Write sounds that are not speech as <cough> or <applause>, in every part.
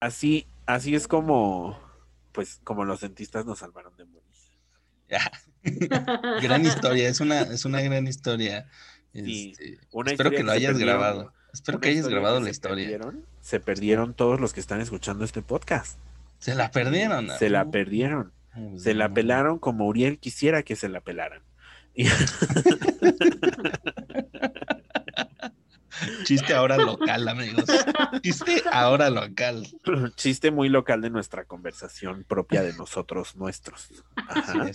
Así, así es como, pues, como los dentistas nos salvaron de morir. Ya. <laughs> gran historia, es una, es una gran historia. Sí, Este, una espero historia que lo hayas perdieron- grabado. Espero que hayas grabado que la se historia. perdieron- se perdieron todos los que están escuchando este podcast. Se la perdieron. Se la perdieron. Se la no. pelaron como Uriel quisiera que se la pelaran. <laughs> <laughs> Chiste ahora local, amigos. Chiste ahora local. <laughs> Chiste muy local de nuestra conversación propia de nosotros, nuestros. Ajá.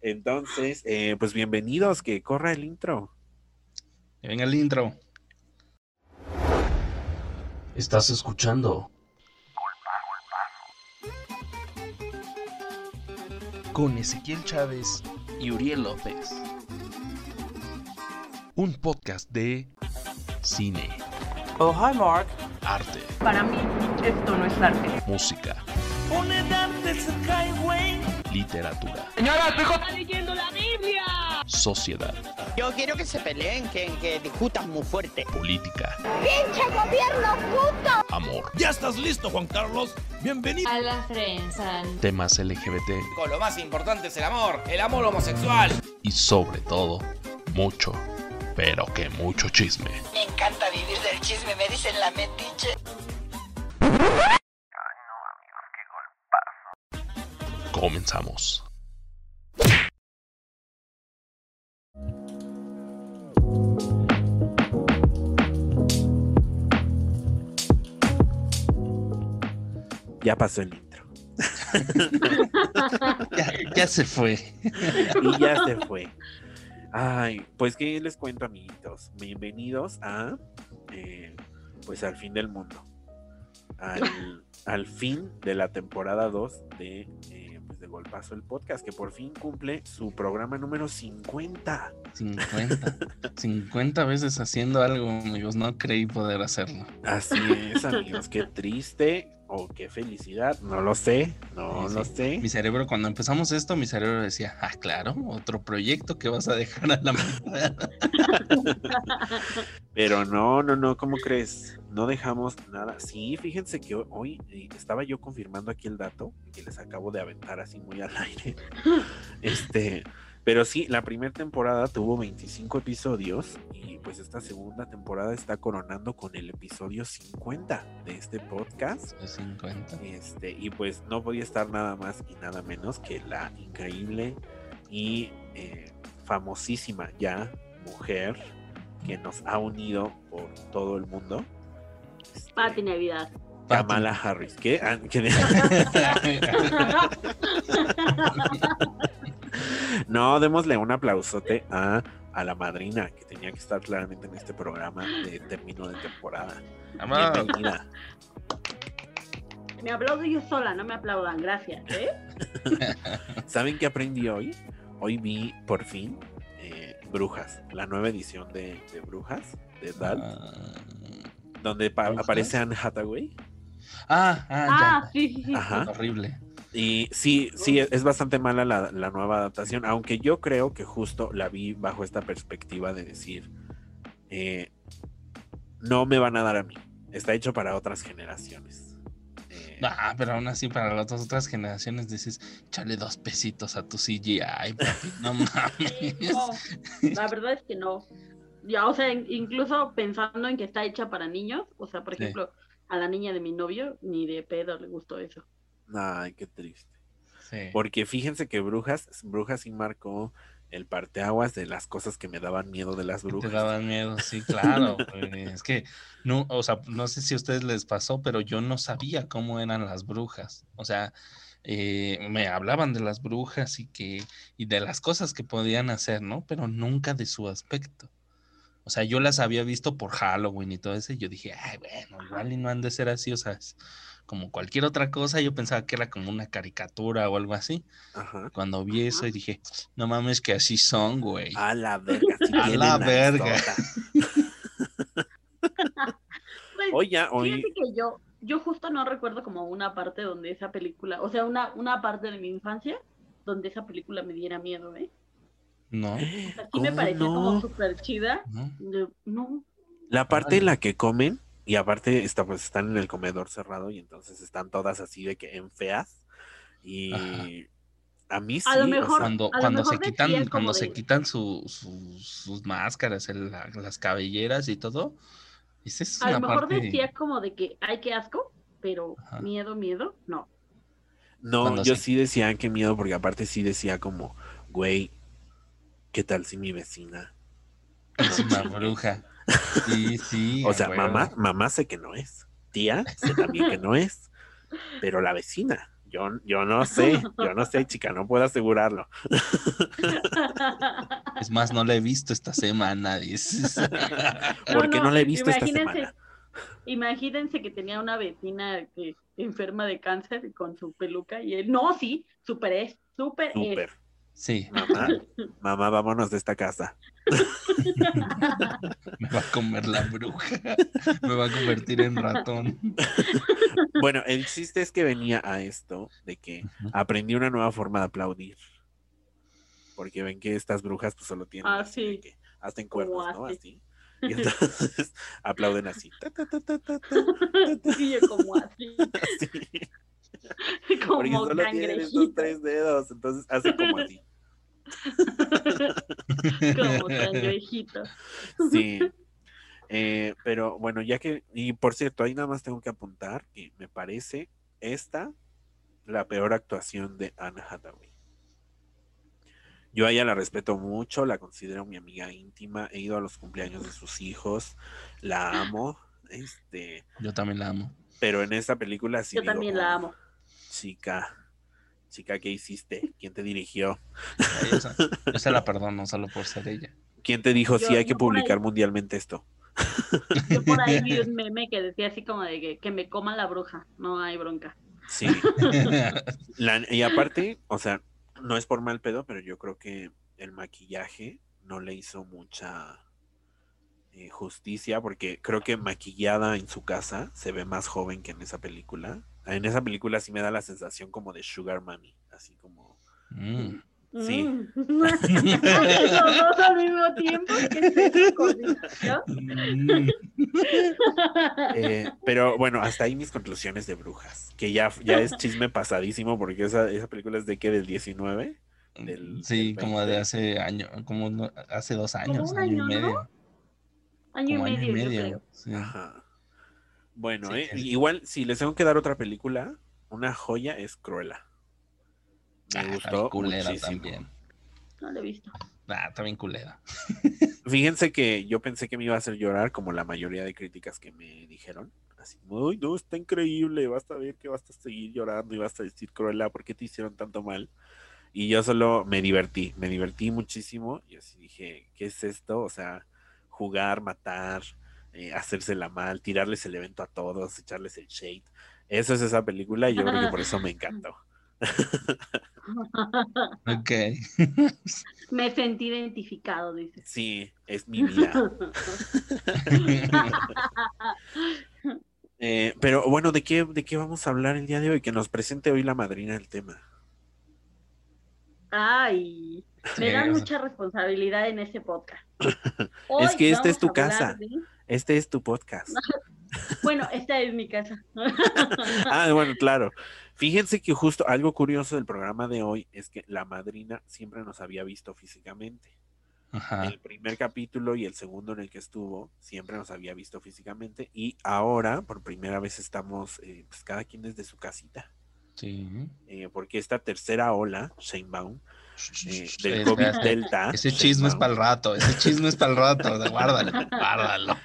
Entonces, eh, pues bienvenidos, que corra el intro. Que Venga el intro. Estás escuchando Con Ezequiel Chávez y Uriel López. Un podcast de cine, Oh, hi, Mark. arte, Para mí, esto no es arte. música, literatura, Señora, su hijo está leyendo la Biblia. sociedad, Yo quiero que se peleen, que, que discutan muy fuerte. política, amor, ¿Ya estás listo, Juan Carlos? Bienvenido. A la prensa. temas LGBT Con lo más importante es el amor, el amor homosexual. y sobre todo, mucho, pero que mucho chisme. Me encanta vivir del chisme, me dicen la metiche. Comenzamos. Ya pasó el intro. <laughs> Ya, ya se fue. Y ya se fue. Ay, pues qué les cuento, amiguitos. Bienvenidos a eh, pues al fin del mundo. Al, <laughs> al fin de la temporada 2 de, eh, pues, de Golpazo el Podcast, que por fin cumple su programa número 50. 50. 50 veces haciendo algo, amigos. No creí poder hacerlo. Así es, amigos. Qué triste o qué felicidad. No lo sé. No Sí, lo sí. sé. Mi cerebro, cuando empezamos esto, mi cerebro decía, ah, claro, otro proyecto que vas a dejar a la mitad. <laughs> <laughs> Pero no, no, no, ¿cómo crees? No dejamos nada. Sí, fíjense que hoy eh, estaba yo confirmando aquí el dato que les acabo de aventar así muy al aire. <laughs> Este, pero sí, la primera temporada tuvo 25 episodios y pues esta segunda temporada está coronando con el episodio 50 de este podcast. De 50. Este, y pues no podía estar nada más y nada menos que la increíble y eh, famosísima ya mujer que nos ha unido por todo el mundo. Este, Pati Navidad. Kamala Harris. ¿Qué? Ah, ¿qué? <laughs> <laughs> <laughs> no, démosle un aplausote a, a la madrina que tenía que estar claramente en este programa de término de temporada. Amado. Bienvenida. Me aplaudo yo sola, no me aplaudan, gracias. ¿eh? <laughs> ¿Saben qué aprendí hoy? Hoy vi por fin eh, Brujas, la nueva edición de, de Brujas, de Dal, Ah, donde aparece Anne Hathaway. ah, ah, Ah, ya. sí, sí, sí. Ajá. Horrible. Y sí, sí, es bastante mala la, la nueva adaptación, aunque yo creo que justo la vi bajo esta perspectiva de decir, eh, no me van a dar a mí, está hecho para otras generaciones. Eh, Ah, pero aún así para las otras, otras generaciones dices, échale dos pesitos a tu CGI, papi, no <laughs> mames. No, la verdad es que no. Ya, o sea, in- incluso pensando en que está hecha para niños, o sea, por Sí. ejemplo, a la niña de mi novio, ni de pedo le gustó eso. Ay, qué triste. Sí. Porque fíjense que Brujas, Brujas sí marcó el parteaguas de las cosas que me daban miedo de las Te brujas. daban miedo, sí, <laughs> claro. Es que no, o sea, no sé si a ustedes les pasó, pero yo no sabía cómo eran las brujas. O sea, eh, me hablaban de las brujas y que, y de las cosas que podían hacer, ¿no? Pero nunca de su aspecto. O sea, yo las había visto por Halloween y todo eso, y yo dije, ay, bueno, igual y no han de ser así, o sea, como cualquier otra cosa, yo pensaba que era como una caricatura o algo así. Ajá. Cuando vi eso y dije, no mames que así son, güey. A la verga. sí <laughs> A la verga. <laughs> Pues, Oye, hoy, Fíjate que yo, yo justo no recuerdo como una parte donde esa película, o sea, una, una parte de mi infancia donde esa película me diera miedo, ¿eh? No, O sea, sí ¿Cómo me parecía no? como súper chida. No, la parte en la que comen Y aparte, está, pues están en el comedor cerrado y entonces están todas así de que en feas. Y a mí sí. A lo o mejor- sea, Cuando, a lo cuando se quitan, cuando se quitan su- su- sus máscaras, el- la- las cabelleras y todo, esa es A una lo mejor parte. decía como de que, ay, qué asco, pero Ajá. miedo, miedo, no. no, cuando yo se- sí decía que miedo, porque aparte sí decía como, güey, ¿qué tal si mi vecina? Es una bruja. Sí, sí. O sea, mamá, mamá sé que no es. Tía, sé también que no es. Pero la vecina, yo, yo no sé, yo no sé, chica, no puedo asegurarlo. Es más, no la he visto esta semana, dices. <laughs> ¿Por qué no, no, la he visto esta imagínense. semana? Imagínense que tenía una vecina que enferma de cáncer y con su peluca y él, no, sí, súper es, súper es. Súper. Sí, Mamá, mamá, vámonos de esta casa. <laughs> Me va a comer la bruja. Me va a convertir en ratón. Bueno, el chiste es que venía a esto de que aprendí una nueva forma de aplaudir. Porque ven que estas brujas pues solo tienen ah, sí. que hacen cuernos, ¿no? Así. Y entonces <laughs> aplauden así. Sí, como así. <laughs> Como Porque solo tienen esos tres dedos, entonces hace como así. <laughs> como cangrejito. <laughs> Sí. <laughs> Eh, pero bueno, ya que, y por cierto, ahí nada más tengo que apuntar que me parece esta la peor actuación de Anna Hathaway. Yo a ella la respeto mucho, la considero mi amiga íntima, he ido a los cumpleaños de sus hijos, la amo, este, Yo también la amo. pero en esta película sí Yo digo, también la amo. Chica, chica, ¿qué hiciste? ¿Quién te dirigió? Ay, Yo se, yo se la perdono solo por ser ella. ¿Quién te dijo Yo- sí hay que ahí- publicar mundialmente esto? <laughs> Yo por ahí vi un <laughs> meme que decía así como de que, que me coma la bruja, no hay bronca. Sí. <laughs> La- y aparte, o sea, no es por mal pedo, pero yo creo que el maquillaje no le hizo mucha eh, justicia, porque creo que maquillada en su casa se ve más joven que en esa película. En esa película sí me da la sensación como de Sugar Mami, así como... Mm. Sí. Mm. <laughs> Los dos al mismo tiempo. Mm. <laughs> eh, pero bueno, hasta ahí mis conclusiones de brujas, que ya, ya es chisme pasadísimo, porque esa, esa película es de qué, del 19. Del- sí, del como de 20. hace año, como no- hace dos años, año, año, y ¿no? medio. Año y medio, año y yo medio. creo. sí. Ajá. Bueno, Sí, eh, igual si les tengo que dar otra película, una joya es Cruella. Me Ah, gustó culera muchísimo. también. No lo he visto. Ah, está bien culera. <laughs> Fíjense que yo pensé que me iba a hacer llorar como la mayoría de críticas que me dijeron. Así, uy, no, está increíble, vas a ver que vas a seguir llorando y vas a decir Cruella, ¿por qué te hicieron tanto mal? Y yo solo me divertí, me divertí muchísimo y así dije, ¿qué es esto? O sea, jugar, matar, eh, hacérsela mal, tirarles el evento a todos, echarles el shade. Eso es esa película y yo creo que por eso me encantó. <laughs> Ok. <laughs> Me sentí identificado, dices. Sí, es mi <laughs> vida. Eh, pero bueno, ¿de qué, ¿de qué vamos a hablar el día de hoy? Que nos presente hoy la madrina del tema. Ay, me Sí, dan o sea. mucha responsabilidad en este podcast. Es que esta es tu casa. de- Este es tu podcast. <laughs> Bueno, esta es mi casa. <laughs> Ah, bueno, claro. Fíjense que justo algo curioso del programa de hoy es que la madrina siempre nos había visto físicamente. Ajá. El primer capítulo y el segundo en el que estuvo siempre nos había visto físicamente y ahora por primera vez estamos eh, pues cada quien desde su casita. Sí. Eh, porque esta tercera ola, Shanebaum, eh, del COVID. Delta. Ese chisme es para el rato, ese chisme es para el rato, guárdalo, <laughs> guárdalo.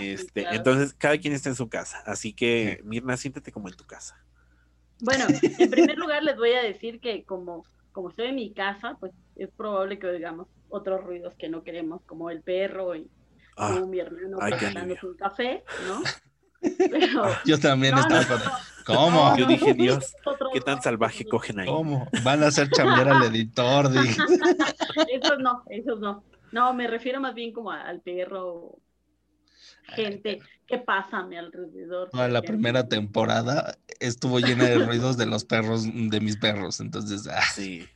Este, Claro. Entonces, cada quien está en su casa. Así que, Mirna, siéntete como en tu casa. Bueno, en primer lugar les voy a decir que como, como estoy en mi casa, pues es probable que oigamos otros ruidos que no queremos, como el perro y Ah, como mi hermano ay, un café, ¿no? <laughs> Pero, Yo también No, estaba no, con... no. ¿Cómo? Yo dije, Dios, ¿qué tan salvaje cogen ahí? ¿Cómo? Van a hacer chambear al editor, dije. <laughs> no. Esos no, esos no. No, me refiero más bien como al perro, gente que pasa a mi alrededor. Toda la primera temporada estuvo llena de ruidos de los perros, de mis perros, entonces, ah, Sí.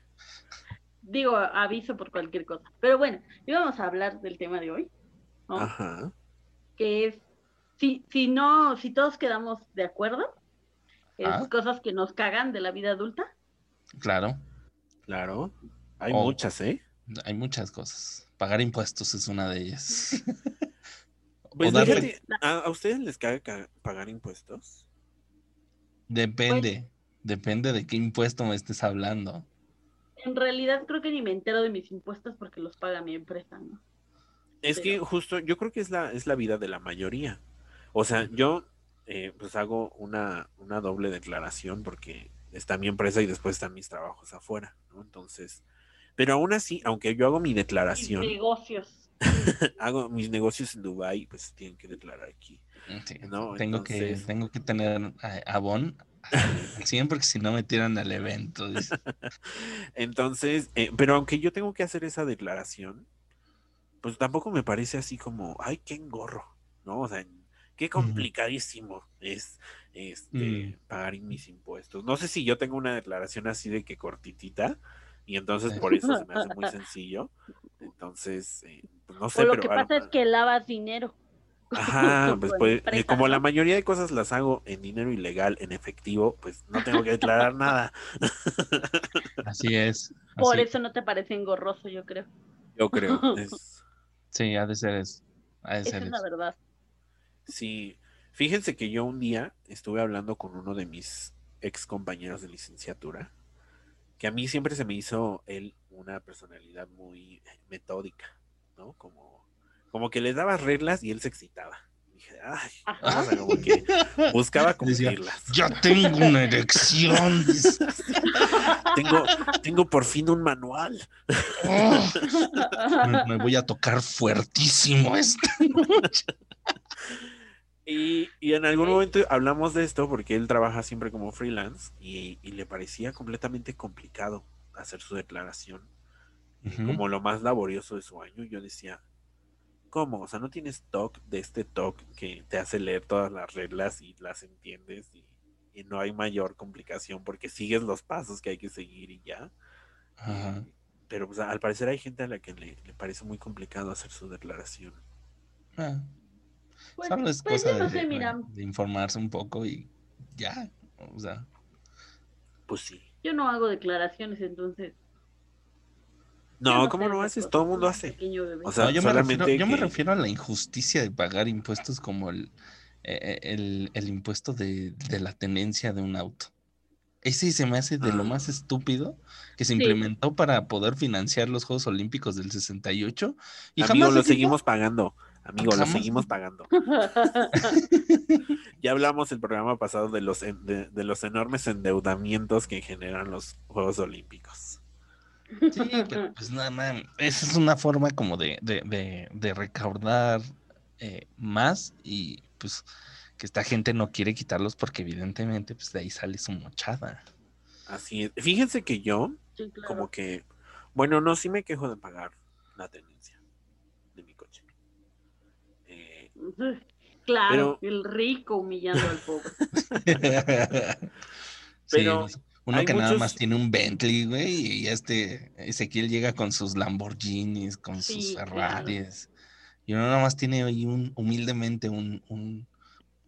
Digo, aviso por cualquier cosa. Pero bueno, íbamos a hablar del tema de hoy, ¿no? Ajá. que es si, si no, si todos quedamos de acuerdo, es Ah. cosas que nos cagan de la vida adulta. Claro, Claro. Hay Oh. muchas, ¿eh? hay muchas cosas. Pagar impuestos es una de ellas. <laughs> Pues darle- fíjate, ¿a, a ustedes les cabe ca- pagar impuestos? Depende, depende de qué impuesto me estés hablando. En realidad creo que ni me entero de mis impuestos porque los paga mi empresa, ¿no? Es que justo, yo creo que es la, es la vida de la mayoría. O sea, yo eh, pues hago una, una doble declaración porque está mi empresa y después están mis trabajos afuera, ¿no? Entonces, pero aún así, aunque yo hago mi Mis declaración, negocios. <laughs> hago mis negocios en Dubai, pues tienen que declarar aquí. Sí, No, tengo, que, tengo que tener abón al 100 porque si no me tiran al evento. dice. <laughs> Entonces, eh, pero aunque yo tengo que hacer esa declaración, pues tampoco me parece así como, ay, qué engorro, ¿no? O sea, qué complicadísimo es este, Mm. pagar mis impuestos. No sé si yo tengo una declaración así de que cortitita, y entonces por eso se me hace muy <laughs> sencillo. Entonces, eh, pues no sé, o lo pero que lo- pasa es que lavas dinero. <laughs> Ajá, pues, pues, eh, como la mayoría de cosas las hago en dinero ilegal, en efectivo, pues no tengo que declarar nada. <laughs> Así es. Por eso no te parece engorroso, yo creo. Yo creo. Es, Sí, ha de ser eso. Ha de Esa ser es la verdad. Sí, fíjense que yo un día estuve hablando con uno de mis ex compañeros de licenciatura, que a mí siempre se me hizo él una personalidad muy metódica, ¿no? Como, como que le daba reglas y él se excitaba. Dije, ay, o sea, como que buscaba <laughs> Decía, cumplirlas. Ya tengo una erección. <laughs> Tengo, tengo por fin un manual. Oh, <laughs> me, me voy a tocar fuertísimo esta noche. Y, y en algún momento hablamos de esto porque él trabaja siempre como freelance y, y le parecía completamente complicado hacer su declaración, como lo más laborioso de su año. Yo decía, ¿cómo? O sea, no tienes TOC de este TOC que te hace leer todas las reglas y las entiendes y, y no hay mayor complicación porque sigues los pasos que hay que seguir y ya. Eh, Pero pues, al parecer hay gente a la que le, le parece muy complicado hacer su declaración. Ah, Pues, solo es pues cosa yo no de, sé, mira, de- de informarse un poco y ya. O sea, Pues sí. yo no hago declaraciones, entonces. No, ¿cómo esas haces? cosas, Todo el mundo hace. O sea, no, yo, me refiero, yo me refiero a la injusticia de pagar impuestos como el, eh, el, el impuesto de, de la tenencia de un auto. Ese se me hace de lo Ah. más estúpido que se Sí. implementó para poder financiar los Juegos Olímpicos del 68 y Amigo, jamás lo seguimos pagando. Amigo, lo seguimos pagando. <laughs> Ya hablamos el programa pasado de los, en- de, de los enormes endeudamientos que generan los Juegos Olímpicos. Sí, pero pues nada más, esa es una forma como de, de, de, de recaudar eh, más y pues que esta gente no quiere quitarlos porque evidentemente pues de ahí sale su mochada. Así es. Fíjense que yo, Sí, claro. como que, bueno, no, sí me quejo de pagar la tenencia de mi coche. Eh, <laughs> Claro, Pero- el rico humillando al pobre. <laughs> Pero Sí, uno que nada más tiene un Bentley, güey, y este Ezequiel llega con sus Lamborghinis, con sus claro. Ferraris. Y uno nada más tiene ahí un, humildemente un, un,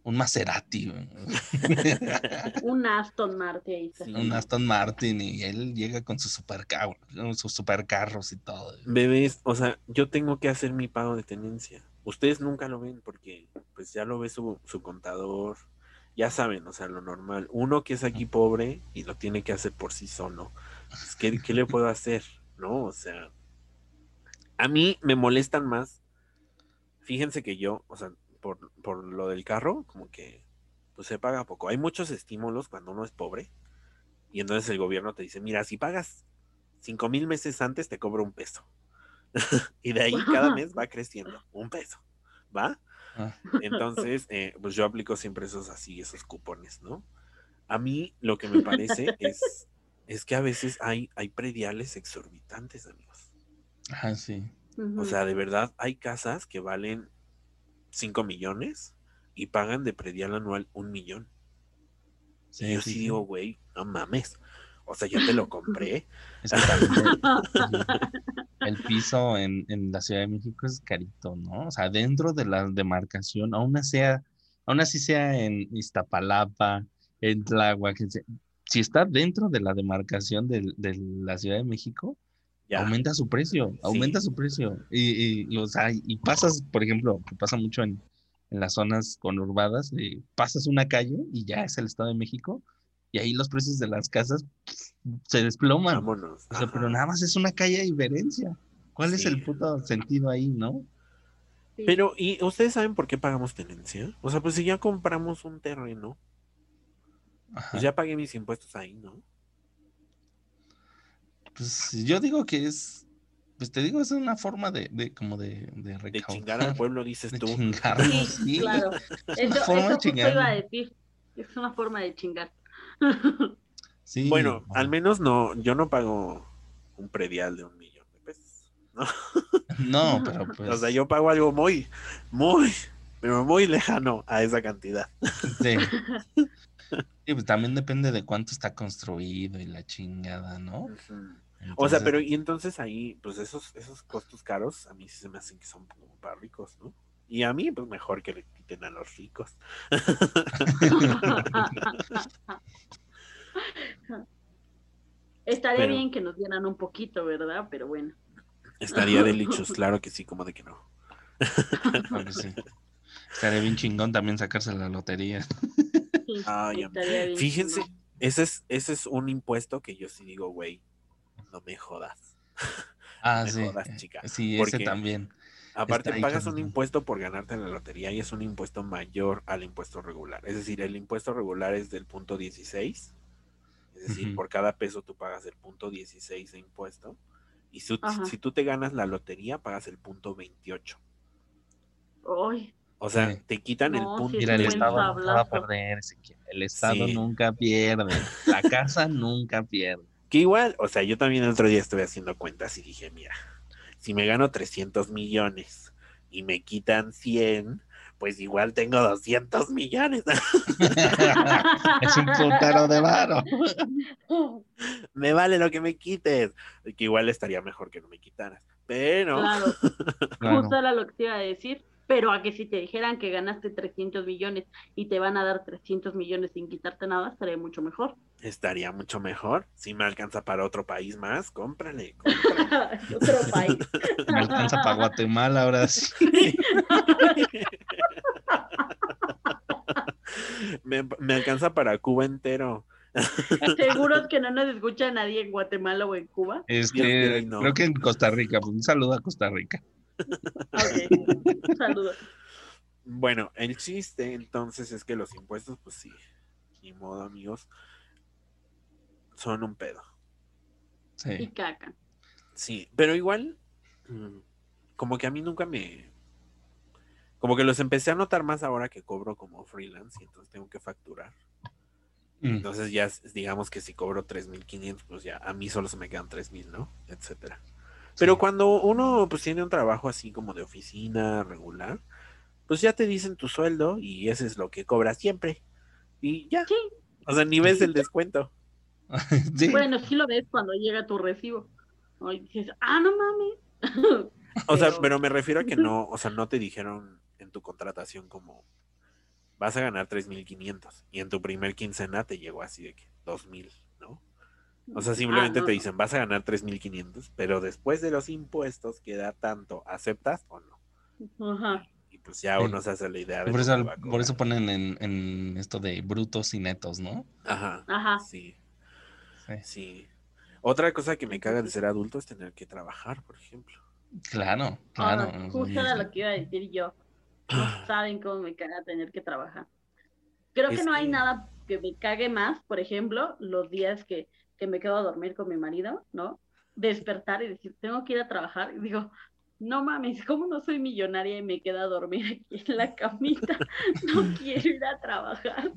un Maserati, güey. <laughs> Un Aston Martin. Sí. un Aston Martin, y él llega con sus supercarros, sus supercarros y todo. bebés, o sea, yo tengo que hacer mi pago de tenencia. Ustedes nunca lo ven porque pues ya lo ve su, su contador. Ya saben, o sea, lo normal. Uno que es aquí pobre y lo tiene que hacer por sí solo. Pues, ¿qué, qué le puedo hacer? ¿No? O sea, a mí me molestan más. Fíjense que yo, o sea, por, por lo del carro, como que pues se paga poco. Hay muchos estímulos cuando uno es pobre. Y entonces el gobierno te dice, mira, si pagas cinco mil meses antes, te cobro un peso. <laughs> y de ahí cada mes va creciendo, un peso. ¿Va? Ah, Entonces, eh, pues yo aplico siempre esos así, esos cupones, ¿no? A mí lo que me parece <laughs> es, es que a veces hay, hay prediales exorbitantes, amigos. ah, sí. O sea, de verdad, hay casas que valen 5 millones y pagan de predial anual un millón. Sí, y yo sí, sí, sí. digo, güey, no mames. O sea, yo te lo compré. <laughs> También <laughs> el, piso en, en la Ciudad de México es carito, ¿no? O sea, dentro de la demarcación, aún sea aún así sea en Iztapalapa, en Tláhuac, si está dentro de la demarcación de, la Ciudad de México, Ya. aumenta su precio, aumenta su precio. Y, y, o sea, y pasas, por ejemplo, que pasa mucho en, en las zonas conurbadas, eh, pasas una calle y ya es el Estado de México, y ahí los precios de las casas se desploman. Vámonos. O sea, pero nada más es una calle de diferencia. ¿Cuál es el puto sentido ahí, no? Sí. Pero, ¿y ustedes saben por qué pagamos tenencia? O sea, pues si ya compramos un terreno, Ajá. pues ya pagué mis impuestos ahí, ¿no? Pues yo digo que es, pues te digo, es una forma de, de como de, de De recaudar, chingar al pueblo, dices de tú. chingarnos, Sí, sí. claro. una Eso, forma eso de iba a decir. Es una forma de chingar. <laughs> Sí, Bueno, no. al menos no, yo no pago un predial de un millón de pesos. ¿no? No, <laughs> pero pues. o sea, yo pago algo muy, muy, pero muy lejano a esa cantidad. Sí. <laughs> Sí, pues también depende de cuánto está construido y la chingada, ¿no? O sea, pero y entonces ahí, pues esos, esos costos caros, a mí sí se me hacen que son como para ricos, ¿no? Y a mí, pues mejor que le a los ricos. Estaría Pero- bien que nos dieran un poquito, ¿verdad? Pero bueno. Estaría delichos, claro que sí, como de que no. sí. Estaría bien chingón también sacarse la lotería. Sí, Ay, Fíjense, chingón. ese es, ese es un impuesto que yo sí digo, güey, no me jodas. Ah, <laughs> me sí. jodas, chica, Sí, porque- ese también. Aparte, pagas un impuesto por ganarte la lotería y es un impuesto mayor al impuesto regular. Es decir, el impuesto regular es del punto 16. Es decir, por cada peso tú pagas el punto 16 de impuesto. Y si, si tú te ganas la lotería, pagas el punto 28. Ay, O sea, Sí. te quitan el No, punto. Mira, el Estado nunca va a perder. El Estado Sí. nunca pierde. La casa nunca pierde. Que igual, o sea, yo también el otro día estuve haciendo cuentas y dije, mira, si me gano 300 millones y me quitan 100, pues igual tengo 200 millones. <laughs> es un putero de varo. <laughs> me vale lo que me quites. Que igual estaría mejor que no me quitaras. Pero, Claro, <laughs> Claro. justo era lo que te iba a decir. Pero a que si te dijeran que ganaste 300 millones y te van a dar 300 millones sin quitarte nada, estaría mucho mejor. estaría mucho mejor. Si me alcanza para otro país más, cómprale. <laughs> cómprale. Otro país. Me alcanza para Guatemala ahora sí. <laughs> me, me alcanza para Cuba entero. Seguros <laughs> que no nos escucha nadie en Guatemala o en Cuba. Este, y no. Creo que en Costa Rica. pues, un saludo a Costa Rica. Ok, <laughs> saludos. Bueno, el chiste entonces es que los impuestos, pues sí, ni modo, amigos, son un pedo. Y Sí. caca. Sí, pero igual, mm, como que a mí nunca me... Como que los empecé a notar más ahora que cobro como freelance y entonces tengo que facturar. Mm, Entonces ya digamos que si cobro 3.500, pues ya a mí solo se me quedan 3.000, ¿no? Etcétera. Pero sí. cuando uno pues tiene un trabajo así como de oficina regular, pues ya te dicen tu sueldo y ese es lo que cobras siempre. Y ya. Sí. O sea, ni ves el descuento. <laughs> Sí. Bueno, sí lo ves cuando llega tu recibo. Y dices, ah, no mames. <laughs> O sea, Pero- pero me refiero a que no, <laughs> o sea, no te dijeron en tu contratación como vas a ganar 3.500 y en tu primer quincena te llegó así de que 2.000, ¿no? O sea, simplemente Ah, no, te no. dicen vas a ganar 3.500, pero después de los impuestos queda tanto, ¿aceptas o no? Ajá. Y pues ya Sí. uno se hace la idea de Por eso, por eso ponen en, en esto de brutos y netos, ¿no? Ajá. Ajá. Sí, Sí. sí. Otra cosa que me caga de ser adulto es tener que trabajar, por ejemplo. Claro, Ahora, claro. justo era lo que iba a decir yo. No <clears throat> saben cómo me caga tener que trabajar. Creo que no hay que- nada que me cague más, por ejemplo, los días que, que me quedo a dormir con mi marido, ¿no? Despertar y decir, tengo que ir a trabajar. Y digo, no mames, ¿cómo no soy millonaria y me quedo a dormir aquí en la camita? <laughs> No quiero ir a trabajar.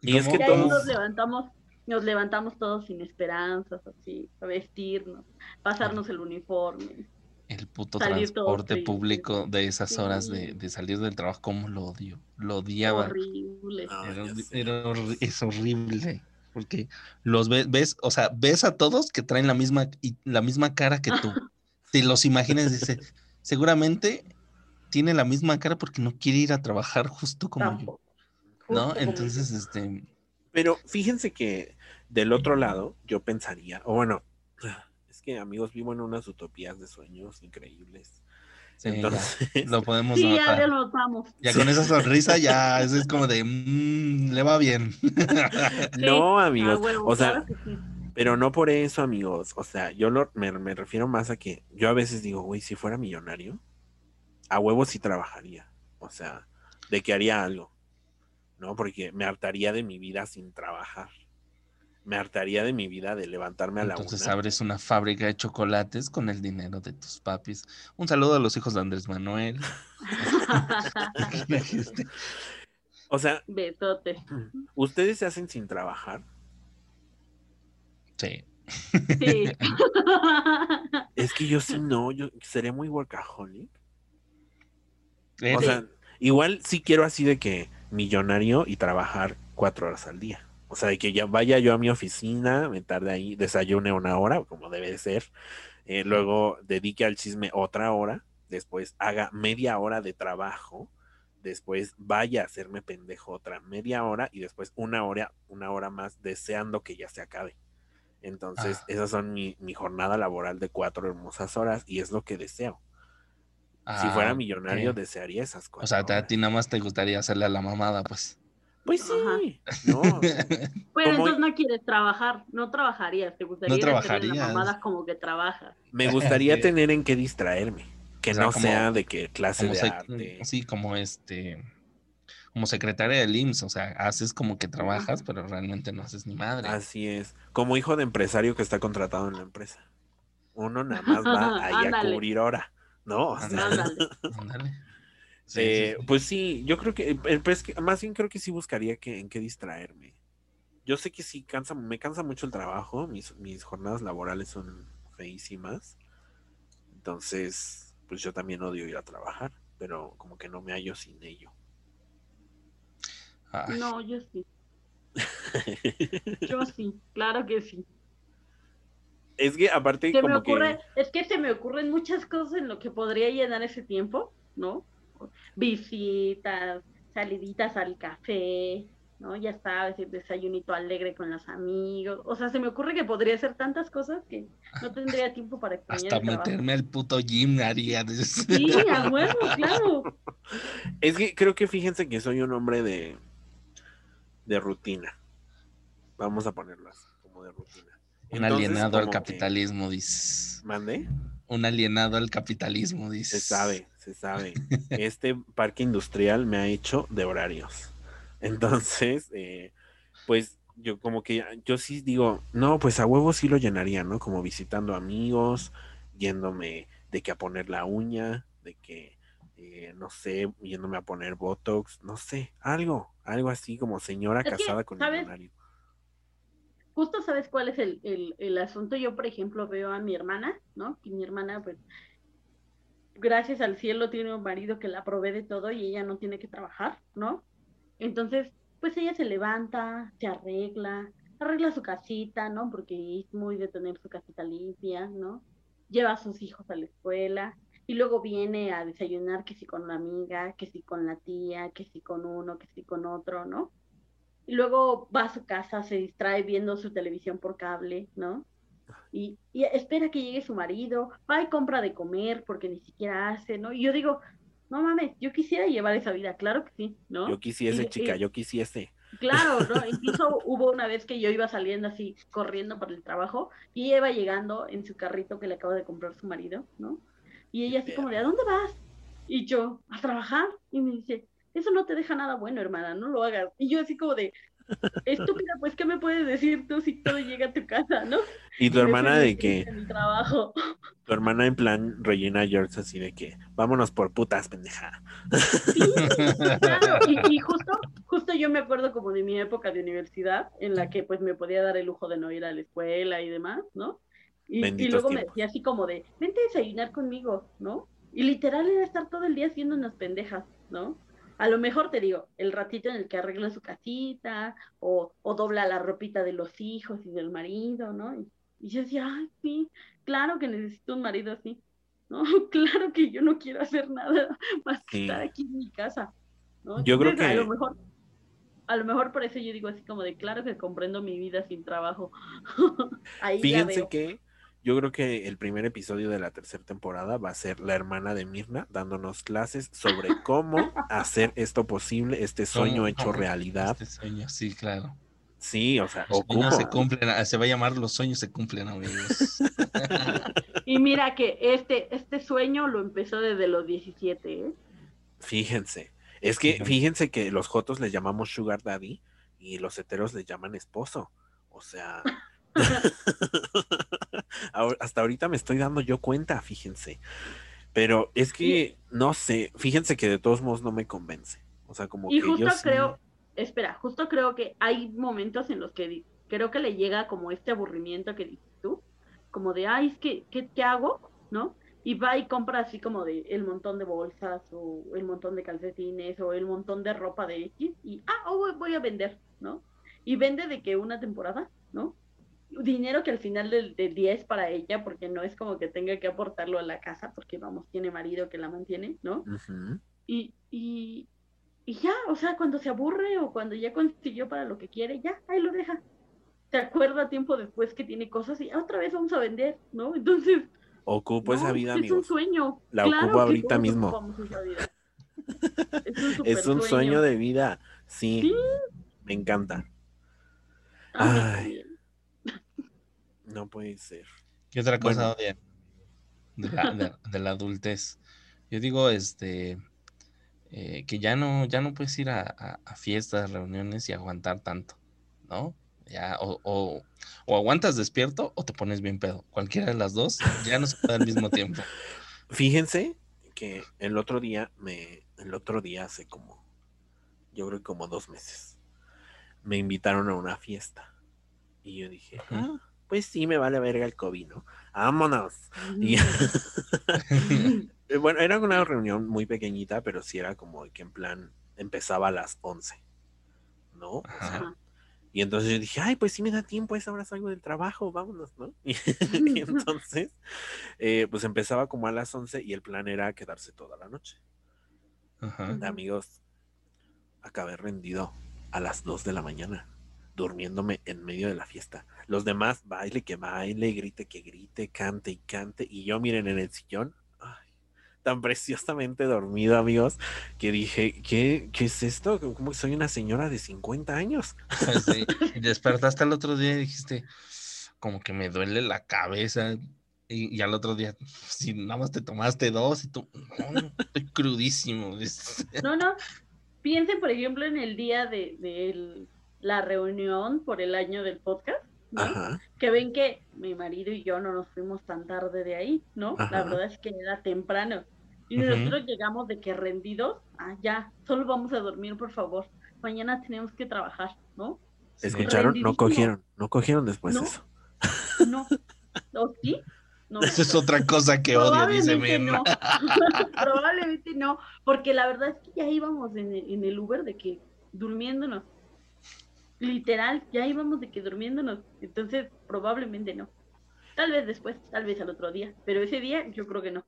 Y es ¿Cómo- que Y ahí todos- nos levantamos, nos levantamos todos sin esperanzas, así, a vestirnos, pasarnos el uniforme. El puto transporte público de esas horas de, Sí. de salir del trabajo, cómo lo odio. Lo odiaba. Horrible. No, Era es horrible. Porque los ves, ves, o sea, ves a todos que traen la misma, y la misma cara que tú. Te los imaginas, dice, seguramente tiene la misma cara porque no quiere ir a trabajar justo como yo. ¿no? Justo como Entonces, este, Pero fíjense que del otro lado, yo pensaría, o bueno, es que amigos, vivo en unas utopías de sueños increíbles. Sí, ya, Entonces, lo podemos Sí, ya, notar. ya lo notamos. Ya con esa sonrisa ya es, es como de, "Mm, le va bien. <laughs> no, Ah, amigos, o sea, claro que sí. pero no por eso, amigos. O sea, yo lo- me, me refiero más a que yo a veces digo, güey, si fuera millonario, a huevo sí trabajaría. O sea, de que haría algo, ¿no? Porque me hartaría de mi vida sin trabajar. Me hartaría de mi vida de levantarme a la Entonces una. abres una fábrica de chocolates con el dinero de tus papis. Un saludo a los hijos de Andrés Manuel. <laughs> <laughs> Este, O sea, <clears throat> ustedes se hacen sin trabajar. sí. Sí. <laughs> Es que yo sí no, yo seré muy workaholic. O sea, igual sí quiero así de que millonario y trabajar cuatro horas al día. O sea, de que ya vaya yo a mi oficina, me tarde ahí, desayune una hora, como debe de ser. eh, luego dedique al chisme otra hora. Después haga media hora de trabajo. Después vaya a hacerme pendejo otra media hora. Y después una hora, una hora más deseando que ya se acabe. Entonces, Ah. esas son mi, mi jornada laboral de cuatro hermosas horas. Y es lo que deseo. si ah, fuera ok. millonario, desearía esas cosas. O sea, a ti nada más te gustaría hacerle a la mamada, pues. Pues sí, Ajá. no, <laughs> Pero entonces no quieres trabajar, no trabajarías, te gustaría No las trabajarías. mamadas como que trabajas. me gustaría Sí. tener en qué distraerme, que O sea, no como- sea de que clase de arte. sí, como este, como secretaria del IMSS, o sea, haces como que trabajas, pero realmente no haces ni madre. Así es, como hijo de empresario que está contratado en la empresa. Uno nada más va <laughs> ahí a cubrir hora, ¿no? O sea, Ándale. Ándale. Sí, eh, sí, sí. Pues sí, yo creo que, eh, pues que- más bien creo que sí buscaría que, en qué distraerme. Yo sé que sí cansa, me cansa mucho el trabajo, mis, mis jornadas laborales son feísimas. Entonces, pues yo también odio ir a trabajar, pero como que no me hallo sin ello. Ay, No, yo sí. <laughs> Yo sí, claro que sí. Es que aparte Se me como ocurre, que es que se me ocurren muchas cosas en lo que podría llenar ese tiempo, ¿no? Visitas, saliditas al café, ¿no? Ya sabes, el desayunito alegre con los amigos. O sea, se me ocurre que podría hacer tantas cosas que no <laughs> tendría tiempo para extrañar hasta meterme al puto gym haría. Sí, a huevo, claro. <laughs> es que creo que fíjense que soy un hombre de de rutina. Vamos a ponerlo así, como de rutina. Un Entonces, alienado al como que- capitalismo, dices. ¿Mande? Un alienado al capitalismo, dices. Se sabe, se sabe. Este parque industrial me ha hecho de horarios. Entonces, eh, pues yo como que yo sí digo, no, pues a huevo sí lo llenaría, ¿no? Como visitando amigos, yéndome de que a poner la uña, de que, eh, no sé, yéndome a poner Botox, no sé, algo, algo así como señora Es que, casada con ¿sabes? millonario. Justo sabes cuál es el, el, el asunto. Yo, por ejemplo, veo a mi hermana, ¿no? Que mi hermana, pues, gracias al cielo tiene un marido que la provee de todo y ella no tiene que trabajar, ¿no? Entonces, pues ella se levanta, se arregla, arregla su casita, ¿no? Porque es muy de tener su casita limpia, ¿no? Lleva a sus hijos a la escuela y luego viene a desayunar que si con la amiga, que si con la tía, que si con uno, que si con otro, ¿no? Y luego va a su casa, se distrae viendo su televisión por cable, ¿no? Y, y espera que llegue su marido, va y compra de comer porque ni siquiera hace, ¿no? Y yo digo, no mames, yo quisiera llevar esa vida, claro que sí, ¿no? Yo quisiese, Y- chica, y- yo quisiese. Claro, ¿no? <laughs> Incluso hubo una vez que yo iba saliendo así, corriendo para el trabajo, y ella iba llegando en su carrito que le acaba de comprar su marido, ¿no? Y ella así como de, ¿a dónde vas? Y yo, a trabajar. Y me dice, eso no te deja nada bueno, hermana, no lo hagas. Y yo así como de, estúpida, pues, ¿qué me puedes decir tú si todo llega a tu casa, no? Y tu hermana de mi trabajo. tu hermana en plan Regina George así de que, vámonos por putas, pendeja. Sí, claro, y, y justo, justo yo me acuerdo como de mi época de universidad, en la que pues me podía dar el lujo de no ir a la escuela y demás, ¿no? Y, y luego me decía así como de, vente a desayunar conmigo, ¿no? Y literal era estar todo el día haciendo unas pendejas, ¿no? A lo mejor te digo, el ratito en el que arregla su casita, o, o dobla la ropita de los hijos y del marido, ¿no? Y, y yo decía, ay, sí, claro que necesito un marido así, ¿no? <laughs> Claro que yo no quiero hacer nada <laughs> más que Sí. estar aquí en mi casa, ¿no? Yo creo que- A lo mejor, A lo mejor por eso yo digo así como de claro que comprendo mi vida sin trabajo. <laughs> Ahí Fíjense que yo creo que el primer episodio de la tercera temporada va a ser la hermana de Mirna dándonos clases sobre cómo <laughs> hacer esto posible, este sueño ¿Cómo- hecho cómo realidad. Este sueño, sí, claro. Sí, o sea, Los sueños se cumplen, ah, se va a llamar Los sueños se cumplen, amigos. <laughs> Y mira que este, este sueño lo empezó desde los 17, ¿eh? Fíjense. Es que Fíjense. fíjense que los jotos les llamamos sugar daddy y los heteros les llaman esposo. O sea, <laughs> hasta ahorita me estoy dando yo cuenta, fíjense. Pero es que, no sé, fíjense que de todos modos no me convence. O sea, como Y que justo yo sí- creo, espera, justo creo que hay momentos en los que creo que le llega como este aburrimiento que dices tú, como de, ay, es que, ¿qué, qué hago? ¿No? Y va y compra así como de el montón de bolsas o el montón de calcetines o el montón de ropa de X y, ah, oh, voy a vender, ¿no? Y vende de que una temporada, ¿no? Dinero que al final del, del día es para ella porque no es como que tenga que aportarlo a la casa porque, vamos, tiene marido que la mantiene, ¿no? Y, y, y ya, o sea, cuando se aburre o cuando ya consiguió para lo que quiere, ya, ahí lo deja. Se acuerda tiempo después que tiene cosas y "Ah, otra vez vamos a vender, ¿no? Entonces, Ocupo esa vida, es un sueño. La Claro ocupo ahorita mismo. ocupamos esa vida. <laughs> Es un, Es un supersueño. sueño de vida. Sí, Sí. me encanta. Ay. No puede ser. ¿Qué otra cosa Bueno. odian de la, de- de la adultez? Yo digo, este, eh, que ya no, ya no puedes ir a, a- a fiestas, reuniones y aguantar tanto, ¿no? Ya, o, o- o aguantas despierto o te pones bien pedo. Cualquiera de las dos, ya no se puede al mismo tiempo. <laughs> Fíjense que el otro día me, el otro día hace como, yo creo que como dos meses, me invitaron a una fiesta y yo dije, ah, pues sí, me vale verga el COVID, ¿no? Vámonos. Y <laughs> bueno, era una reunión muy pequeñita, pero sí era como que en plan empezaba a las 11, ¿no? O sea, Ajá. y entonces yo dije, ay, pues sí me da tiempo, a esa hora salgo del trabajo, vámonos, ¿no? <laughs> Y, y entonces, eh, pues empezaba como a las 11 y el plan era quedarse toda la noche. Ajá. Amigos, acabé rendido a las 2 de la mañana, durmiéndome en medio de la fiesta. Los demás, baile que baile, grite que grite, cante y cante. Y yo, miren, en el sillón, ay, tan preciosamente dormido, amigos, que dije, ¿qué, qué es esto? Como que soy una señora de 50 años. <laughs> Sí, Y <laughs> despertaste al otro día y dijiste, como que me duele la cabeza. Y, y al otro día, si nada más te tomaste dos y tú, no, no, estoy crudísimo. No, no. Piensen, por ejemplo, en el día de, de el- la reunión por el año del podcast, ¿no? Ajá. que ven que mi marido y yo no nos fuimos tan tarde de ahí, ¿no? La verdad es que era temprano. Y nosotros llegamos de que rendidos, ah, ya, solo vamos a dormir, por favor. Mañana tenemos que trabajar, ¿no? ¿Escucharon? No cogieron, no cogieron después No. eso. No. ¿O sí? No. Esa es otra cosa que odio, dice Probablemente Mirna. no. <laughs> Probablemente no, porque la verdad es que ya íbamos en el, en el Uber de que durmiéndonos. Literal, ya íbamos de que durmiéndonos. Entonces, probablemente no. Tal vez después, tal vez al otro día, pero ese día yo creo que no.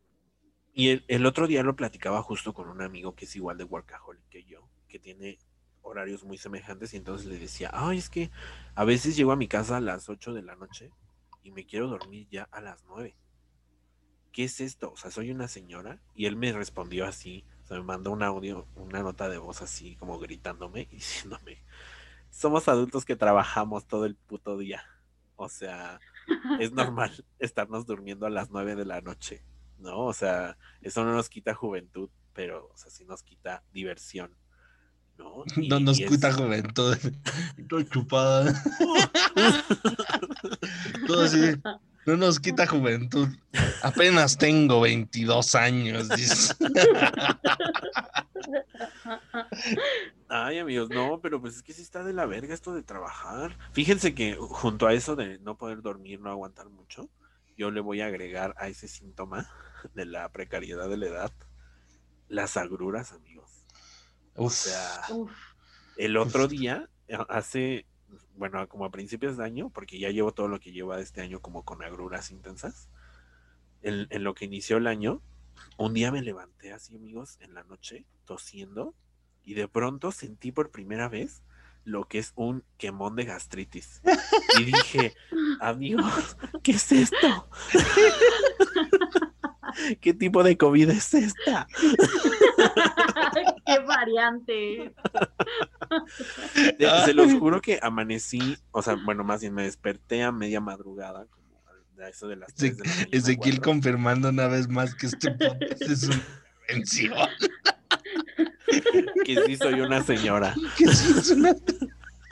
Y el, el otro día lo platicaba justo con un amigo que es igual de workaholic que yo, que tiene horarios muy semejantes y entonces le decía, ay, es que a veces llego a mi casa a las 8 de la noche y me quiero dormir ya a las 9. ¿Qué es esto? O sea, soy una señora y él me respondió así, o sea, me mandó un audio, una nota de voz así como gritándome y <laughs> diciéndome, somos adultos que trabajamos todo el puto día. O sea, es <laughs> normal estarnos durmiendo a las 9 de la noche, ¿no? O sea, eso no nos quita juventud, pero, o sea, sí nos quita diversión, ¿no? <laughs> Y- No nos es- quita juventud. <laughs> Estoy chupada. Todo así no nos quita juventud. Apenas tengo 22 años. dice. Ay, amigos, no, pero pues es que sí está de la verga esto de trabajar. Fíjense que junto a eso de no poder dormir, no aguantar mucho, yo le voy a agregar a ese síntoma de la precariedad de la edad las agruras, amigos. O sea, Uf, El otro día, hace, bueno, como a principios de año, porque ya llevo todo lo que lleva este año como con agruras intensas, en, en lo que inició el año, un día me levanté así, amigos, en la noche, tosiendo, y de pronto sentí por primera vez lo que es un quemón de gastritis. Y dije, <laughs> amigos, ¿qué es esto? <laughs> ¿Qué tipo de COVID es esta? <laughs> Variante. <laughs> Te- Se los juro que amanecí, o sea, bueno, más bien me desperté a media madrugada, como a eso de las 3 de la mañana, Ezequiel cuatro. confirmando una vez más que este podcast es una invención. que sí soy una señora, <laughs> Que sí es una-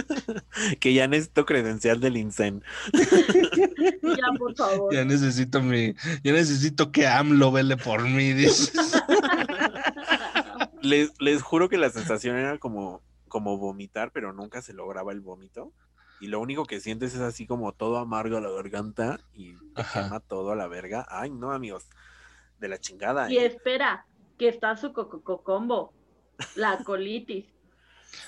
<laughs> que ya necesito credencial del INSEN. Ya, por favor. Ya necesito mi, ya necesito que AMLO vele por mí, dices. Les, les juro que la sensación era como, como vomitar, pero nunca se lograba el vómito. Y lo único que sientes es así como todo amargo a la garganta y te quema todo a la verga. Ay, no, amigos, de la chingada. Y ¿eh? espera, que está su cococombo, la <laughs> colitis.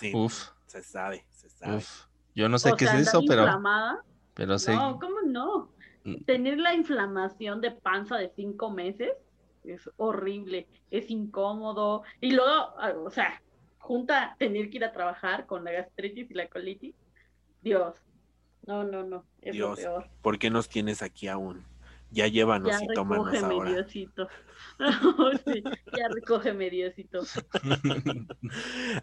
Sí, Uf, se sabe, se sabe. uf. Yo no sé o qué sea, es eso, pero, inflamada. pero sé. No, ¿cómo no? Mm. Tener la inflamación de panza de cinco meses es horrible, es incómodo. Y luego, ah, o sea, junta tener que ir a trabajar con la gastritis y la colitis. Dios. No, no, no. Es Dios, lo peor. ¿Por qué nos tienes aquí aún? Ya llévanos Ya y tómanos ahora. Diosito. <laughs> Sí, ya recógeme, Diosito.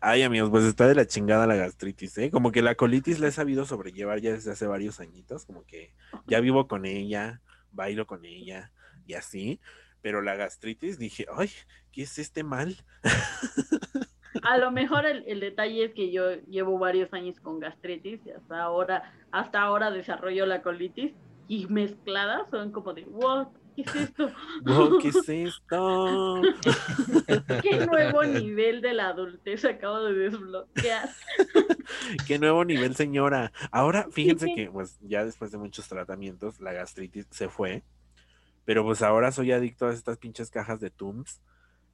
Ay, amigos, pues está de la chingada la gastritis, ¿eh? Como que la colitis la he sabido sobrellevar ya desde hace varios añitos, como que ya vivo con ella, bailo con ella y así, pero la gastritis dije, ay, ¿qué es este mal? <laughs> A lo mejor el, el detalle es que yo llevo varios años con gastritis y hasta ahora, hasta ahora desarrollo la colitis y mezcladas son como de, what, ¿qué es esto? Wow, ¿Qué es esto? <laughs> <laughs> ¿Qué nuevo nivel de la adultez acabo de desbloquear? ¿Qué nuevo nivel, señora? Ahora, fíjense que, pues, ya después de muchos tratamientos, la gastritis se fue, pero pues ahora soy adicto a estas pinches cajas de Tums,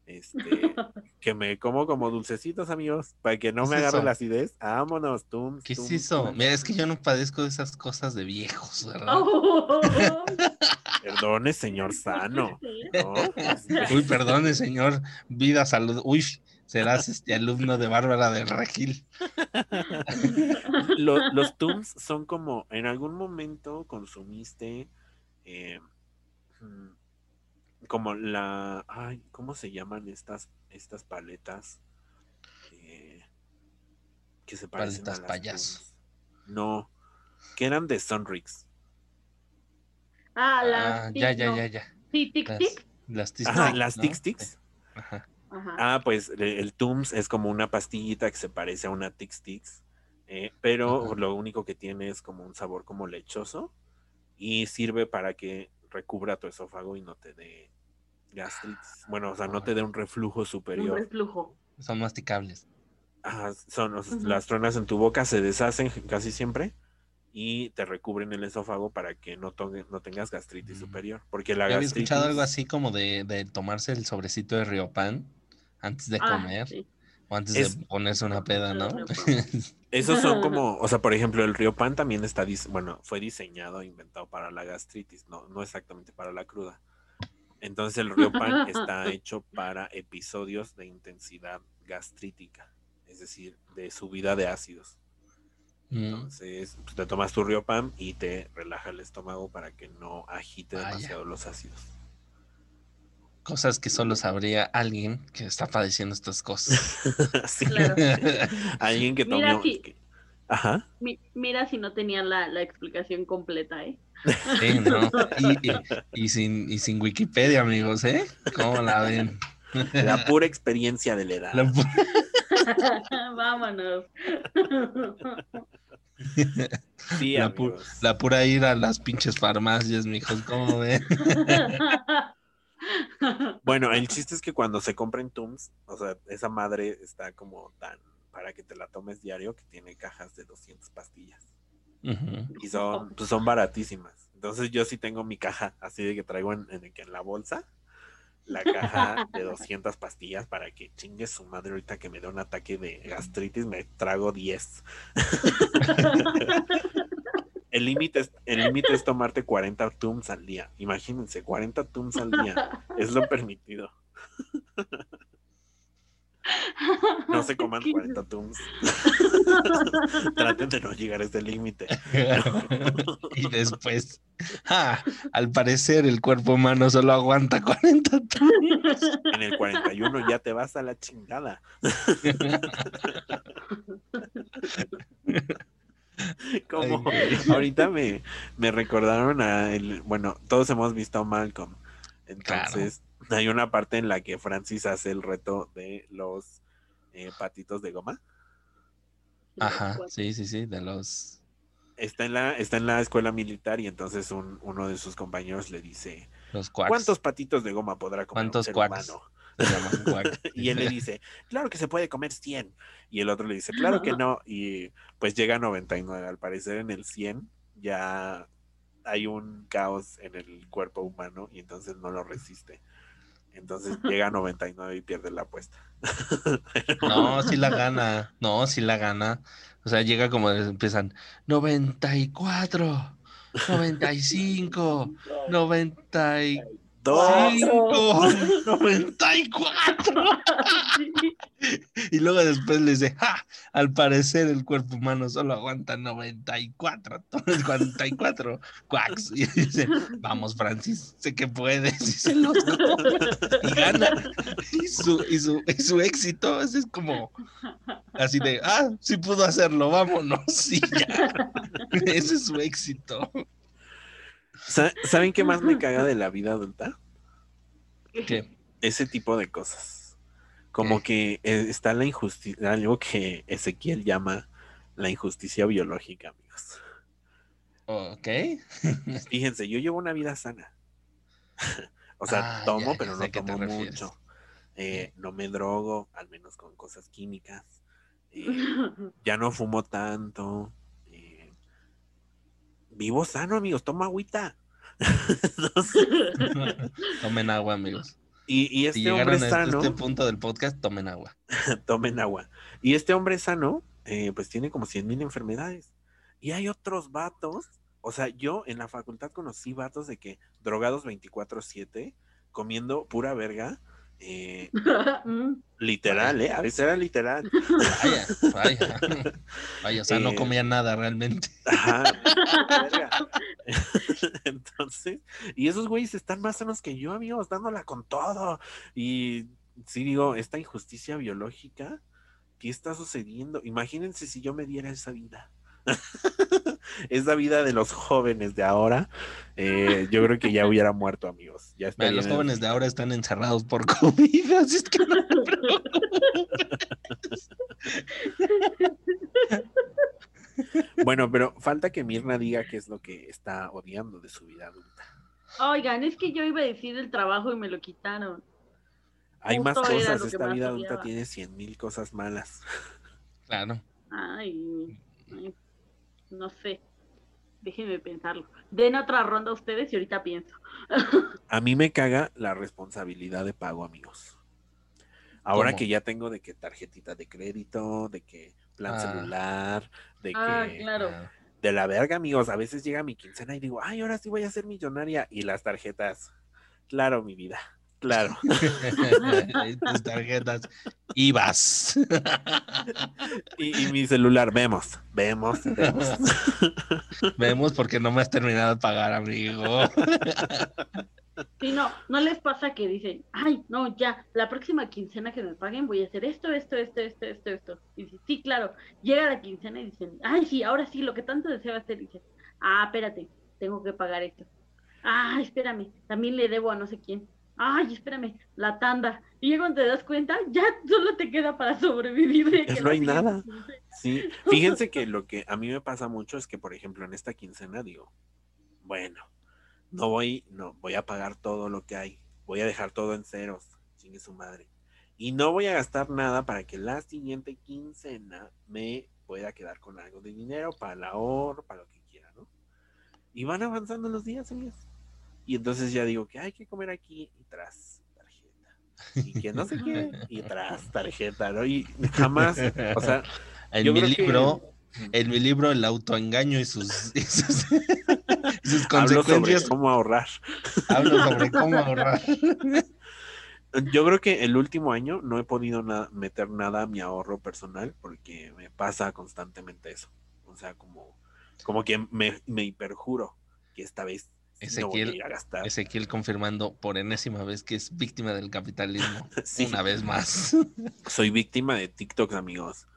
este, <laughs> que me como como dulcecitos, amigos, para que no ¿Qué me es agarre eso? la acidez. Vámonos, Tums. ¿Qué es Tums, eso? Tums. Mira, es que yo no padezco de esas cosas de viejos, ¿verdad? Oh, <laughs> Perdone, señor sano. <laughs> ¿no? Uy, perdone, señor. Vida, salud. Uy, serás este alumno de Bárbara del Regil. Lo- los Tums son como, en algún momento consumiste eh, como la, ay, ¿cómo se llaman estas, estas paletas? Eh, que se parecen Paletas a las payaso. Tums? No, que eran de Sonrix. Ah, las Ah, ya, ya, ya, ya. Sí, tic, Las, tic. las tic Ajá, las ¿no? Tic Tics. Ajá. Ajá. Ah, pues el, el Tums es como una pastillita que se parece a una Tic Tics, eh, pero Ajá. lo único que tiene es como un sabor como lechoso y sirve para que recubra tu esófago y no te dé gastritis. Bueno, o sea, no te dé un reflujo Un superior. reflujo. Son masticables. Ajá, son, o sea, Ujú. Las truenas en tu boca se deshacen casi siempre y te recubren el esófago para que no, togue- no tengas gastritis Mm. superior. Porque la había gastritis... escuchado algo así como de, de tomarse el sobrecito de Riopan antes de Ah, comer sí. O antes Es- de ponerse una peda, ¿no? <laughs> Esos son como, <laughs> o sea, por ejemplo, el Riopan también está, bueno, fue diseñado, e inventado para la gastritis, no, no exactamente para la cruda. Entonces el Riopan está <laughs> hecho para episodios de intensidad gastrítica, es decir, de subida de ácidos. Mm, Entonces, pues, te tomas tu Riopan y te relaja el estómago para que no agite Vaya. demasiado los ácidos. Cosas que solo sabría alguien que está padeciendo estas cosas. <laughs> Sí. Claro. <laughs> Alguien que Mira, tomó. que- Ajá. Mi- mira si no tenía la, la explicación completa, ¿eh? Sí, ¿no? <laughs> Y, y- y sin, y sin Wikipedia, amigos, ¿eh? ¿Cómo la ven? La pura experiencia de la edad. La pu- Vámonos. Sí, la, pu- amigos. la pura ir a las pinches farmacias, mijos, ¿cómo ven? <laughs> Bueno, el chiste es que cuando se compren Tums, o sea, esa madre está como tan para que te la tomes diario que tiene cajas de 200 pastillas y son pues son baratísimas. Entonces yo sí tengo mi caja así de que traigo en, en, en la bolsa la caja de 200 pastillas para que chingue su madre ahorita que me dé un ataque de gastritis, me trago 10. <laughs> El límite es, el límite es tomarte 40 Tums al día. Imagínense, 40 Tums al día es lo permitido. No se coman 40 tums. Traten de no llegar a ese límite. <laughs> y después, ah, al parecer el cuerpo humano solo aguanta 40 turnos. En el 41 ya te vas a la chingada. <laughs> <laughs> Como ahorita me, me recordaron a el, bueno, todos hemos visto a Malcolm. Entonces, hay una parte en la que Francis hace el reto de los eh, patitos de goma. Ajá, sí, sí, sí, de los... Está en la, está en la escuela militar y entonces un- uno de sus compañeros le dice, Los. ¿cuántos patitos de goma podrá comer ¿Cuántos un ser quacks? humano? <laughs> Y él le dice, claro que se puede comer 100. Y el otro le dice, claro que no. Y pues llega a 99. Al parecer en el 100 ya hay un caos en el cuerpo humano y entonces no lo resiste. Entonces llega a 99 y pierde la apuesta. <laughs> No, sí la gana. No, sí la gana. O sea, llega como empiezan 94, 95, 95, Dos. 94. Sí. <laughs> <laughs> Y luego después le dice, ¡ja! Al parecer el cuerpo humano solo aguanta 94, 44 quacks. Y dice, vamos, Francis, sé que puedes. <laughs> Y se los come. Y gana. Y su, y su, y su éxito ese es como así de, ah, sí pudo hacerlo, vámonos. Y ya. Ese es su éxito. Sa- ¿Saben qué más me caga de la vida adulta? ¿Qué? Ese tipo de cosas. Como que eh, está la injusticia, algo que Ezequiel llama la injusticia biológica, amigos. Ok. <laughs> Fíjense, yo llevo una vida sana. <laughs> o sea, Ah, tomo, ya pero no tomo mucho. Eh, no me drogo, al menos con cosas químicas. Eh, <laughs> ya no fumo tanto. Vivo sano, amigos, tomo agüita. <laughs> <laughs> Tomen agua, amigos. y, y Si este hombre sano, este punto del podcast, tomen agua. <laughs> tomen agua. Y este hombre sano, eh, pues tiene como 100 mil enfermedades. Y hay otros vatos, o sea, yo en la facultad conocí vatos de que drogados 24/7, comiendo pura verga, eh, <laughs> Mm. literal, ¿eh? A veces era literal. Vaya, vaya. <laughs> Vaya, o sea, no Eh, comía nada realmente. Ajá, verga. <laughs> Entonces, y esos güeyes están más sanos que yo, amigos, dándola con todo. Y sí digo, esta injusticia biológica, ¿qué está sucediendo? Imagínense si yo me diera esa vida. <laughs> esa vida de los jóvenes de ahora, eh, yo creo que ya hubiera muerto, amigos. Ya los el- jóvenes de ahora están encerrados por <laughs> COVID, así es que no. Bueno, pero falta que Mirna diga qué es lo que está odiando de su vida adulta. Oigan, es que yo iba a decir el trabajo y me lo quitaron. Hay más Justo cosas, esta más vida adulta tiene cien mil cosas malas. Claro. Ay, ay, no sé. Déjenme pensarlo. Den otra ronda a ustedes y ahorita pienso. <laughs> A mí me caga la responsabilidad de pago, amigos. Ahora ¿Cómo? que ya tengo de que tarjetita de crédito, de que plan Ah. celular, de Ah, que claro. Ah, de la verga, amigos. A veces llega mi quincena y digo, ay, ahora sí voy a ser millonaria. Y las tarjetas, claro, mi vida, claro. <laughs> Tus tarjetas. IVAs. y, y mi celular, vemos, vemos, vemos. <laughs> Vemos porque no me has terminado de pagar, amigo. Sí, no, no les pasa que dicen, ay, no, ya, la próxima quincena que me paguen voy a hacer esto, esto, esto, esto, esto, esto. Y dicen, sí, claro, llega la quincena y dicen, ay, sí, ahora sí, lo que tanto deseaba hacer, dicen, ah, espérate, tengo que pagar esto. Ah, espérame, también le debo a no sé quién. Ay, espérame, la tanda. Y ya cuando te das cuenta, ya solo te queda para sobrevivir. <laughs> no hay nada. Sí, fíjense que lo que a mí me pasa mucho es que, por ejemplo, en esta quincena digo, bueno, no voy, no, voy a pagar todo lo que hay, voy a dejar todo en ceros, chingue su madre. Y no voy a gastar nada para que la siguiente quincena me pueda quedar con algo de dinero para el ahorro, para lo que quiera, ¿no? Y van avanzando los días, amigos. Y entonces ya digo que hay que comer aquí y tras tarjeta. Y que no sé qué, y tras tarjeta, ¿no? Y jamás, o sea, En mi que- libro, en mi libro, el autoengaño y sus, y sus, <laughs> y sus hablo sobre consecuencias. cómo ahorrar. Hablo sobre cómo ahorrar. <laughs> Yo creo que el último año no he podido na- meter nada a mi ahorro personal porque me pasa constantemente eso. O sea, como, como que me, me hiperjuro que esta vez sí no voy a Ezequiel- ir a gastar. Ezequiel confirmando por enésima vez que es víctima del capitalismo. <laughs> Sí. Una vez más. <laughs> Soy víctima de TikTok, amigos.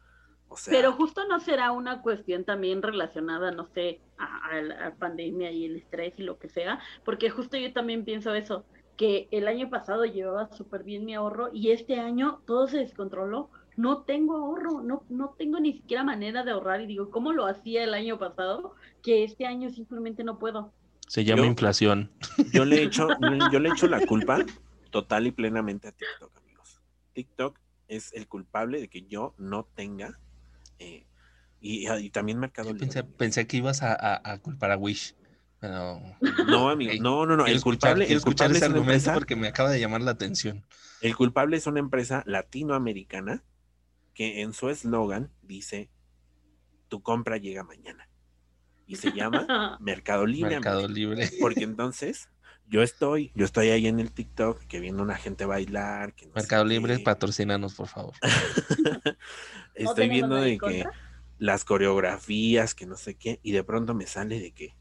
O sea, Pero justo no será una cuestión también relacionada, no sé, a, a la pandemia y el estrés y lo que sea, porque justo yo también pienso eso, que el año pasado llevaba súper bien mi ahorro y este año todo se descontroló. No tengo ahorro, no, no tengo ni siquiera manera de ahorrar y digo, ¿cómo lo hacía el año pasado? Que este año simplemente no puedo. Se llama Yo- inflación. yo le echo, yo le echo la culpa total y plenamente a TikTok, amigos. TikTok es el culpable de que yo no tenga eh, y, y también Mercado Libre. Pensé, que ibas a, a- a culpar a Wish. Pero No, amigo, no, no, no. El escuchar- culpable, el culpable ese es una argumento empresa, porque me acaba de llamar la atención. el culpable es una empresa latinoamericana que en su eslogan dice tu compra llega mañana. Y se llama <laughs> Mercado Libre. Mercado. Libre. <laughs> Porque entonces yo estoy, yo estoy ahí en el TikTok que viendo una gente bailar. Que no sé Mercado Libre, qué. patrocínanos, por favor. <laughs> ¿No Estoy viendo de que contra? las coreografías, que no sé qué, y de pronto me sale de que,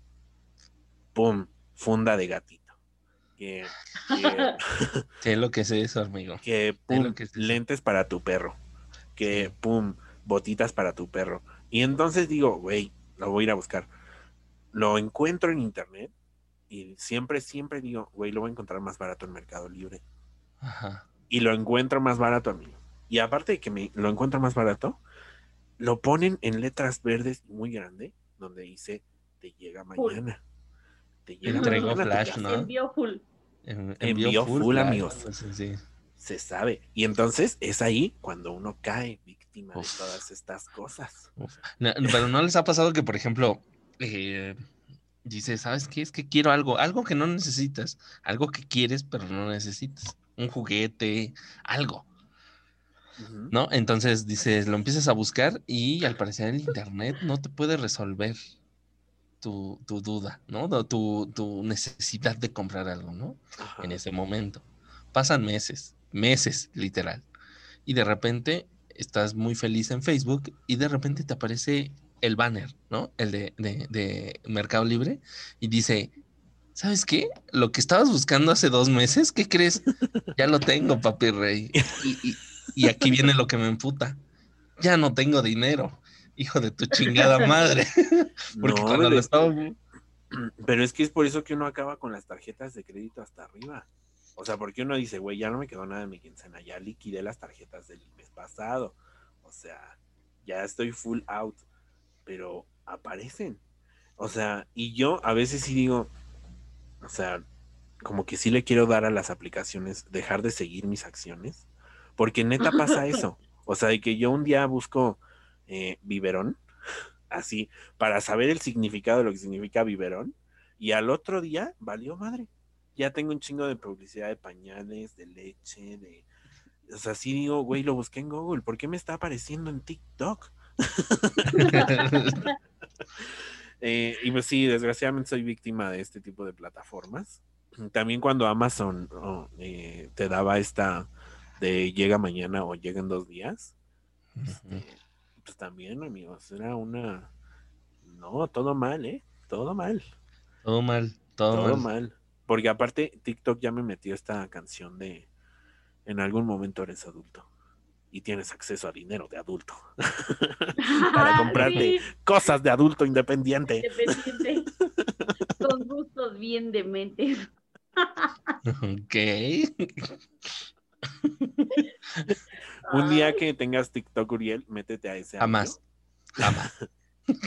¡pum! Funda de gatito. Que, que, Sé lo que es eso, amigo. que, Es pum, lo que es eso. lentes para tu perro. Que, Sí. pum, botitas para tu perro. Y entonces digo, güey, lo voy a ir a buscar. Lo encuentro en internet y siempre, siempre digo, güey, lo voy a encontrar más barato en Mercado Libre. Ajá. y lo encuentro más barato a mí. Y aparte de que me lo encuentro más barato, lo ponen en letras verdes muy grande, donde dice, te llega Full. mañana. Te llega Entregó mañana flash, casa". ¿no? Envío full. En- Envió full, amigos. sí. Se sabe. Y entonces es ahí cuando uno cae víctima Uf. de todas estas cosas. No, pero no les ha pasado que, por ejemplo, eh, dices, ¿sabes qué? Es que quiero algo, algo que no necesitas, algo que quieres pero no necesitas, un juguete, algo. ¿no? Entonces dices, lo empiezas a buscar y al parecer el internet no te puede resolver tu, tu duda, ¿no? Tu, tu necesidad de comprar algo, ¿no? Ajá. en ese momento. Pasan meses, meses, literal. Y de repente estás muy feliz en Facebook y de repente te aparece el banner, ¿no? El de, de- de Mercado Libre y dice, ¿sabes qué? Lo que estabas buscando hace dos meses, ¿qué crees? Ya lo tengo, papi rey. Y, y- y aquí viene lo que me emputa. Ya no tengo dinero. Hijo de tu chingada madre. <laughs> Porque No, cuando pero lo es- estaba... Pero es que es por eso que uno acaba con las tarjetas de crédito hasta arriba. O sea, porque uno dice, güey, ya no me quedó nada de mi quincena, ya liquidé las tarjetas del mes pasado. O sea, ya estoy full out. Pero aparecen. O sea, y yo a veces sí digo, o sea, como que sí le quiero dar a las aplicaciones, dejar de seguir mis acciones. Porque neta pasa <laughs> eso. O sea, de que yo un día busco eh, biberón, <laughs> así, para saber el significado de lo que significa biberón, y al otro día valió madre. Ya tengo un chingo de publicidad de pañales, de leche, de... O sea, sí digo, güey, lo busqué en Google, ¿por qué me está apareciendo en TikTok? <laughs> Eh, y pues sí, desgraciadamente soy víctima de este tipo de plataformas. También cuando Amazon oh, eh, te daba esta de llega mañana o llega en dos días, este, pues también, amigos, era una... No, todo mal, ¿eh? Todo mal. Todo mal, todo, Todo mal. mal. Porque aparte, TikTok ya me metió esta canción de en algún momento eres adulto y tienes acceso a dinero de adulto <laughs> para comprarte sí, cosas de adulto independiente. independiente. <laughs> Con gustos bien dementes. Ok. <laughs> Un día que tengas TikTok, Uriel, métete a ese. Jamás. Jamás.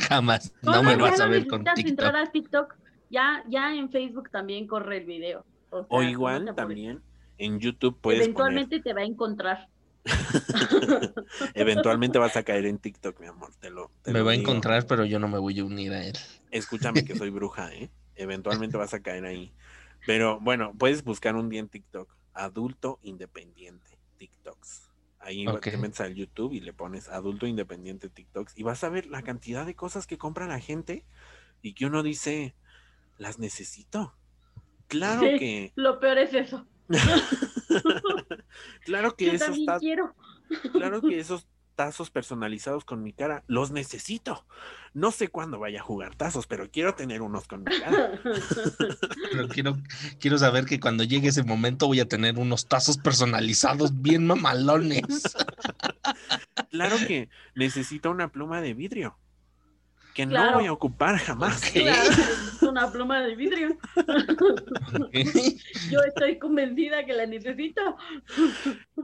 Jamás. No, me ya vas no a ver con entrar TikTok. a TikTok. Ya, ya en Facebook también corre el video. O, sea, O no igual también en YouTube puedes Eventualmente te va a encontrar. <laughs> Eventualmente vas a caer en TikTok, mi amor. Te lo, te Me lo va a encontrar, pero yo no me voy a unir a él. Escúchame que <laughs> soy bruja, ¿eh? Eventualmente vas a caer ahí. Pero bueno, puedes buscar un día en TikTok. Adulto independiente TikToks. Ahí Ok. te metes al YouTube y le pones adulto independiente TikToks y vas a ver la cantidad de cosas que compra la gente y que uno dice, las necesito. Claro Sí. que, Lo peor es eso. <laughs> claro que Yo esos tazos, quiero. claro que esos tazos personalizados con mi cara los necesito. No sé cuándo vaya a jugar tazos, pero quiero tener unos con mi cara. Pero quiero, quiero saber que cuando llegue ese momento voy a tener unos tazos personalizados bien mamalones. <laughs> Claro que necesito una pluma de vidrio que no voy a ocupar jamás. Claro, es una pluma de vidrio. Yo estoy convencida que la necesito.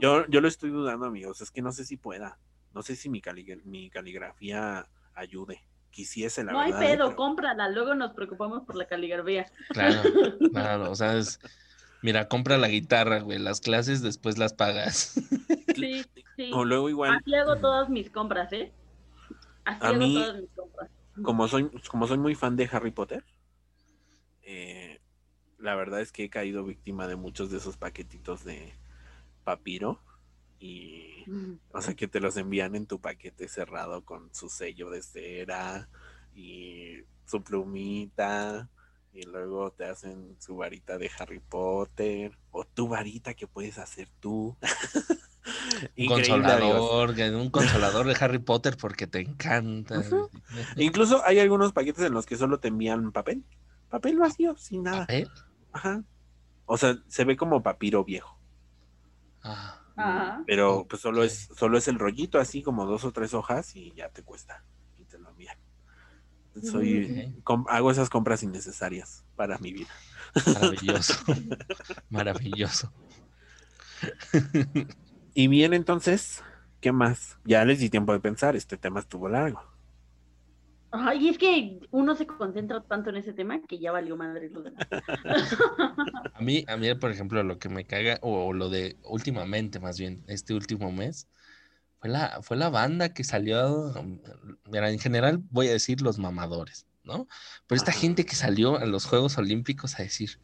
Yo, yo lo estoy dudando, amigos. Es que no sé si pueda. No sé si mi, cali- mi caligrafía ayude. Quisiese, la no hay verdad. ¿eh? pedo, pero- cómprala. Luego nos preocupamos por la caligrafía. Claro, claro, o sea, es, mira, compra la guitarra, güey, las clases después las pagas. <laughs> Sí, sí. O luego igual, Así hago todas mis compras, ¿eh? Así A hago mí- todas mis compras. Como soy, como soy muy fan de Harry Potter, eh, la verdad es que he caído víctima de muchos de esos paquetitos de papiro. Y, o sea, que te los envían en tu paquete cerrado con su sello de cera y su plumita. Y luego te hacen su varita de Harry Potter o tu varita que puedes hacer tú. <laughs> Un consolador, un consolador de Harry Potter porque te encanta. <laughs> Incluso hay algunos paquetes en los que solo te envían papel. Papel vacío, sin nada. ¿Papel? Ajá. O sea, se ve como papiro viejo. Ah, Ajá. Pero pues solo es, solo es el rollito, así como dos o tres hojas y ya te cuesta. Y te lo envían. Soy, com- hago esas compras innecesarias para mi vida. maravilloso. <laughs> Maravilloso. <laughs> Y bien, entonces, ¿qué más? Ya les di tiempo de pensar, este tema estuvo largo. Ay, es que uno se concentra tanto en ese tema que ya valió madre lo demás. <laughs> A mí, a mí, por ejemplo, lo que me caga, o, o lo de últimamente, más bien, este último mes, fue la, fue la banda que salió, mira, en general voy a decir los mamadores, ¿no? Pero esta Ajá. gente que salió a los Juegos Olímpicos a decir,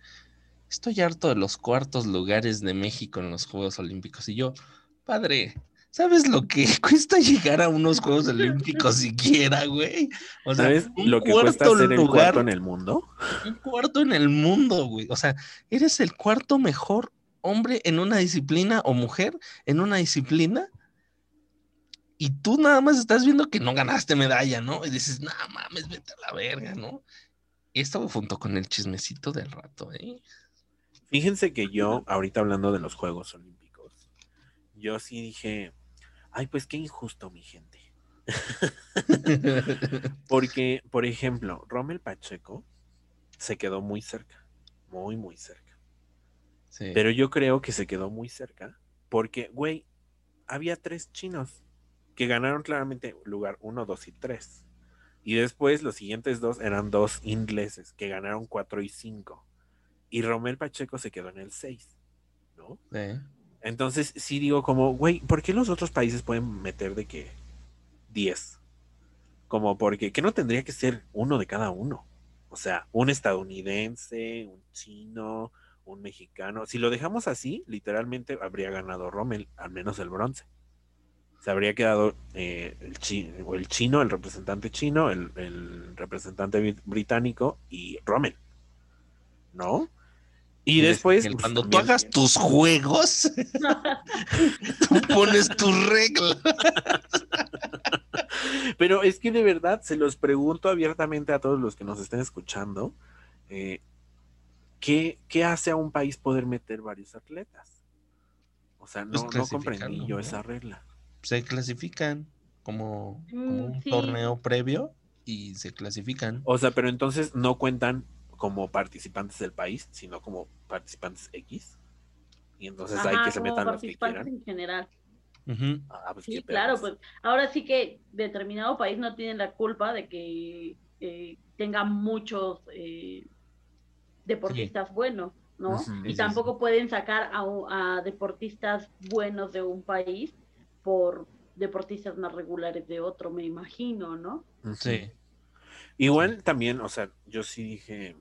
estoy harto de los cuartos lugares de México en los Juegos Olímpicos. Y yo, padre, ¿sabes lo que <laughs> cuesta llegar a unos Juegos Olímpicos siquiera, güey? O sea, ¿Sabes un lo que cuesta ser el lugar cuarto en el mundo? un cuarto en el mundo, güey. O sea, eres el cuarto mejor hombre en una disciplina o mujer en una disciplina. Y tú nada más estás viendo que no ganaste medalla, ¿no? Y dices, no mames, vete a la verga, ¿no? Esto junto con el chismecito del rato, ¿eh? Fíjense que yo, ahorita hablando de los Juegos Olímpicos, yo sí dije, ay, pues qué injusto, mi gente. <laughs> Porque, por ejemplo, Rommel Pacheco se quedó muy cerca, muy, muy cerca. Sí. Pero yo creo que se quedó muy cerca porque, güey, había tres chinos que ganaron claramente lugar uno, dos y tres. Y después los siguientes dos eran dos ingleses que ganaron cuatro y cinco. Y Romel Pacheco se quedó en el seis, ¿no? Sí. Entonces sí digo como, güey, ¿por qué los otros países pueden meter de que 10? Como porque, que no tendría que ser uno de cada uno. O sea, un estadounidense, un chino, un mexicano. Si lo dejamos así, literalmente habría ganado Rommel, al menos el bronce. Se habría quedado eh, el, chi- o el chino, el representante chino, el, representante bri- británico y Rommel. ¿No? Y después. el- pues, cuando tú hagas tus juegos, <laughs> tú pones tus reglas. Pero es que de verdad se los pregunto abiertamente a todos los que nos estén escuchando. eh, ¿qué, qué hace a un país poder meter varios atletas? O sea, Pues no, comprendí yo ¿no? esa regla. Se clasifican como, como Mm, un sí. torneo previo y se clasifican. O sea, pero entonces no cuentan como participantes del país, sino como participantes X. Y entonces hay que se metan los que participantes quieran. en general. Ah, pues Sí, claro, perros. pues ahora sí que determinado país no tiene la culpa de que eh, tenga muchos eh, deportistas buenos, ¿no? Y tampoco pueden sacar a, a deportistas buenos de un país por deportistas más regulares de otro, me imagino, ¿no? Sí. Igual también, o sea, yo sí dije,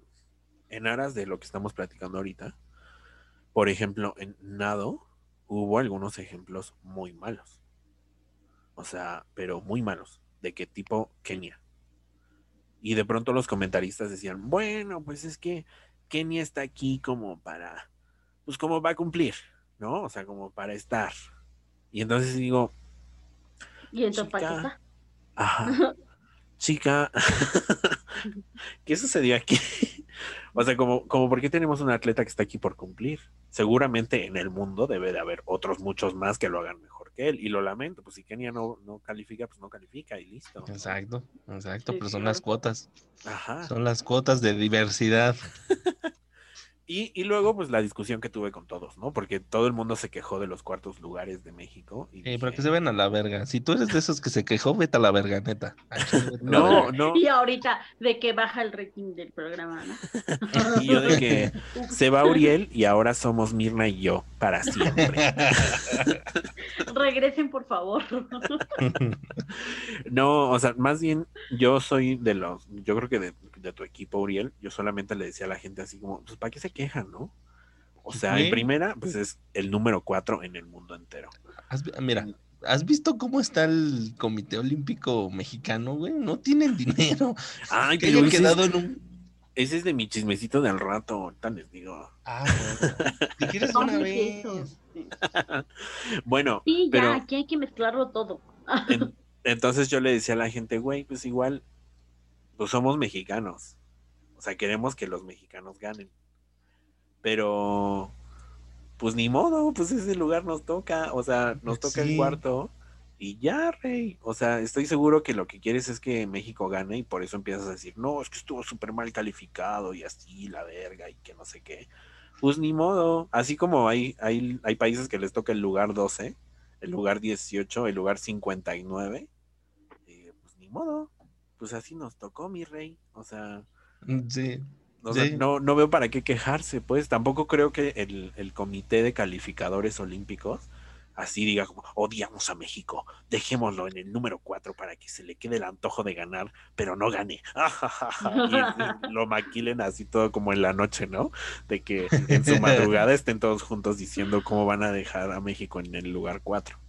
en aras de lo que estamos platicando ahorita, por ejemplo, en nado hubo algunos ejemplos muy malos. O sea, pero muy malos. ¿De qué tipo? Kenia. Y de pronto los comentaristas decían, bueno, pues es que Kenia está aquí como para pues como va a cumplir, ¿no? O sea, como para estar. Y entonces digo, Y entonces, ¿para qué Chica. ajá, <laughs> chica, <laughs> ¿qué sucedió aquí? O sea, como, como por qué tenemos un atleta que está aquí por cumplir. Seguramente en el mundo debe de haber otros muchos más que lo hagan mejor que él. Y lo lamento, pues si Kenia no, no califica, pues no califica y listo. Exacto, exacto, Sí, pero son claro. las cuotas, Ajá. son las cuotas de diversidad. <laughs> Y, y luego, pues la discusión que tuve con todos, ¿no? Porque todo el mundo se quejó de los cuartos lugares de México. Y Eh, pero que se ven a la verga. Si tú eres de esos que se quejó, vete a la verga, neta. <laughs> No, verga. <laughs> no. Y ahorita de que baja el rating del programa, ¿no? <laughs> Y yo de que se va Uriel y ahora somos Mirna y yo para siempre. Regresen, por favor. No, o sea, más bien yo soy de los, yo creo que de, de tu equipo, Uriel, yo solamente le decía a la gente así como, pues, ¿para qué se quejan, no? O sea, en primera, pues es el número cuatro en el mundo entero. Has Mira, ¿has visto cómo está el Comité Olímpico Mexicano, güey? No tienen dinero. <laughs> Ay, <laughs> que pero quedado es, en un... ese es de mi chismecito del rato, ahorita les digo. Ah, bueno. Si quieres una vez. <laughs> Bueno, Sí, ya, Pero- aquí hay que mezclarlo todo. en- entonces yo le decía a la gente, güey, pues igual, pues somos mexicanos. O sea, queremos que los mexicanos ganen. Pero, pues ni modo, pues ese lugar nos toca. O sea, nos toca Sí. el cuarto. Y ya, rey. O sea, estoy seguro que lo que quieres es que México gane y por eso empiezas a decir, no, es que estuvo súper mal calificado y así, la verga, y que no sé qué. Pues ni modo. Así como hay, hay, hay países que les toca el lugar 12, el lugar 18, el lugar 59, eh, pues ni modo. Pues así nos tocó, mi rey. O sea, Sí. o sea, Sí. no, no veo para qué quejarse, pues. Tampoco creo que el, el comité de calificadores olímpicos así diga como, odiamos a México, dejémoslo en el número 4 para que se le quede el antojo de ganar, pero no gane. <laughs> y, lo maquilen así todo como en la noche, ¿no? De que en su <laughs> madrugada estén todos juntos diciendo cómo van a dejar a México en el lugar 4.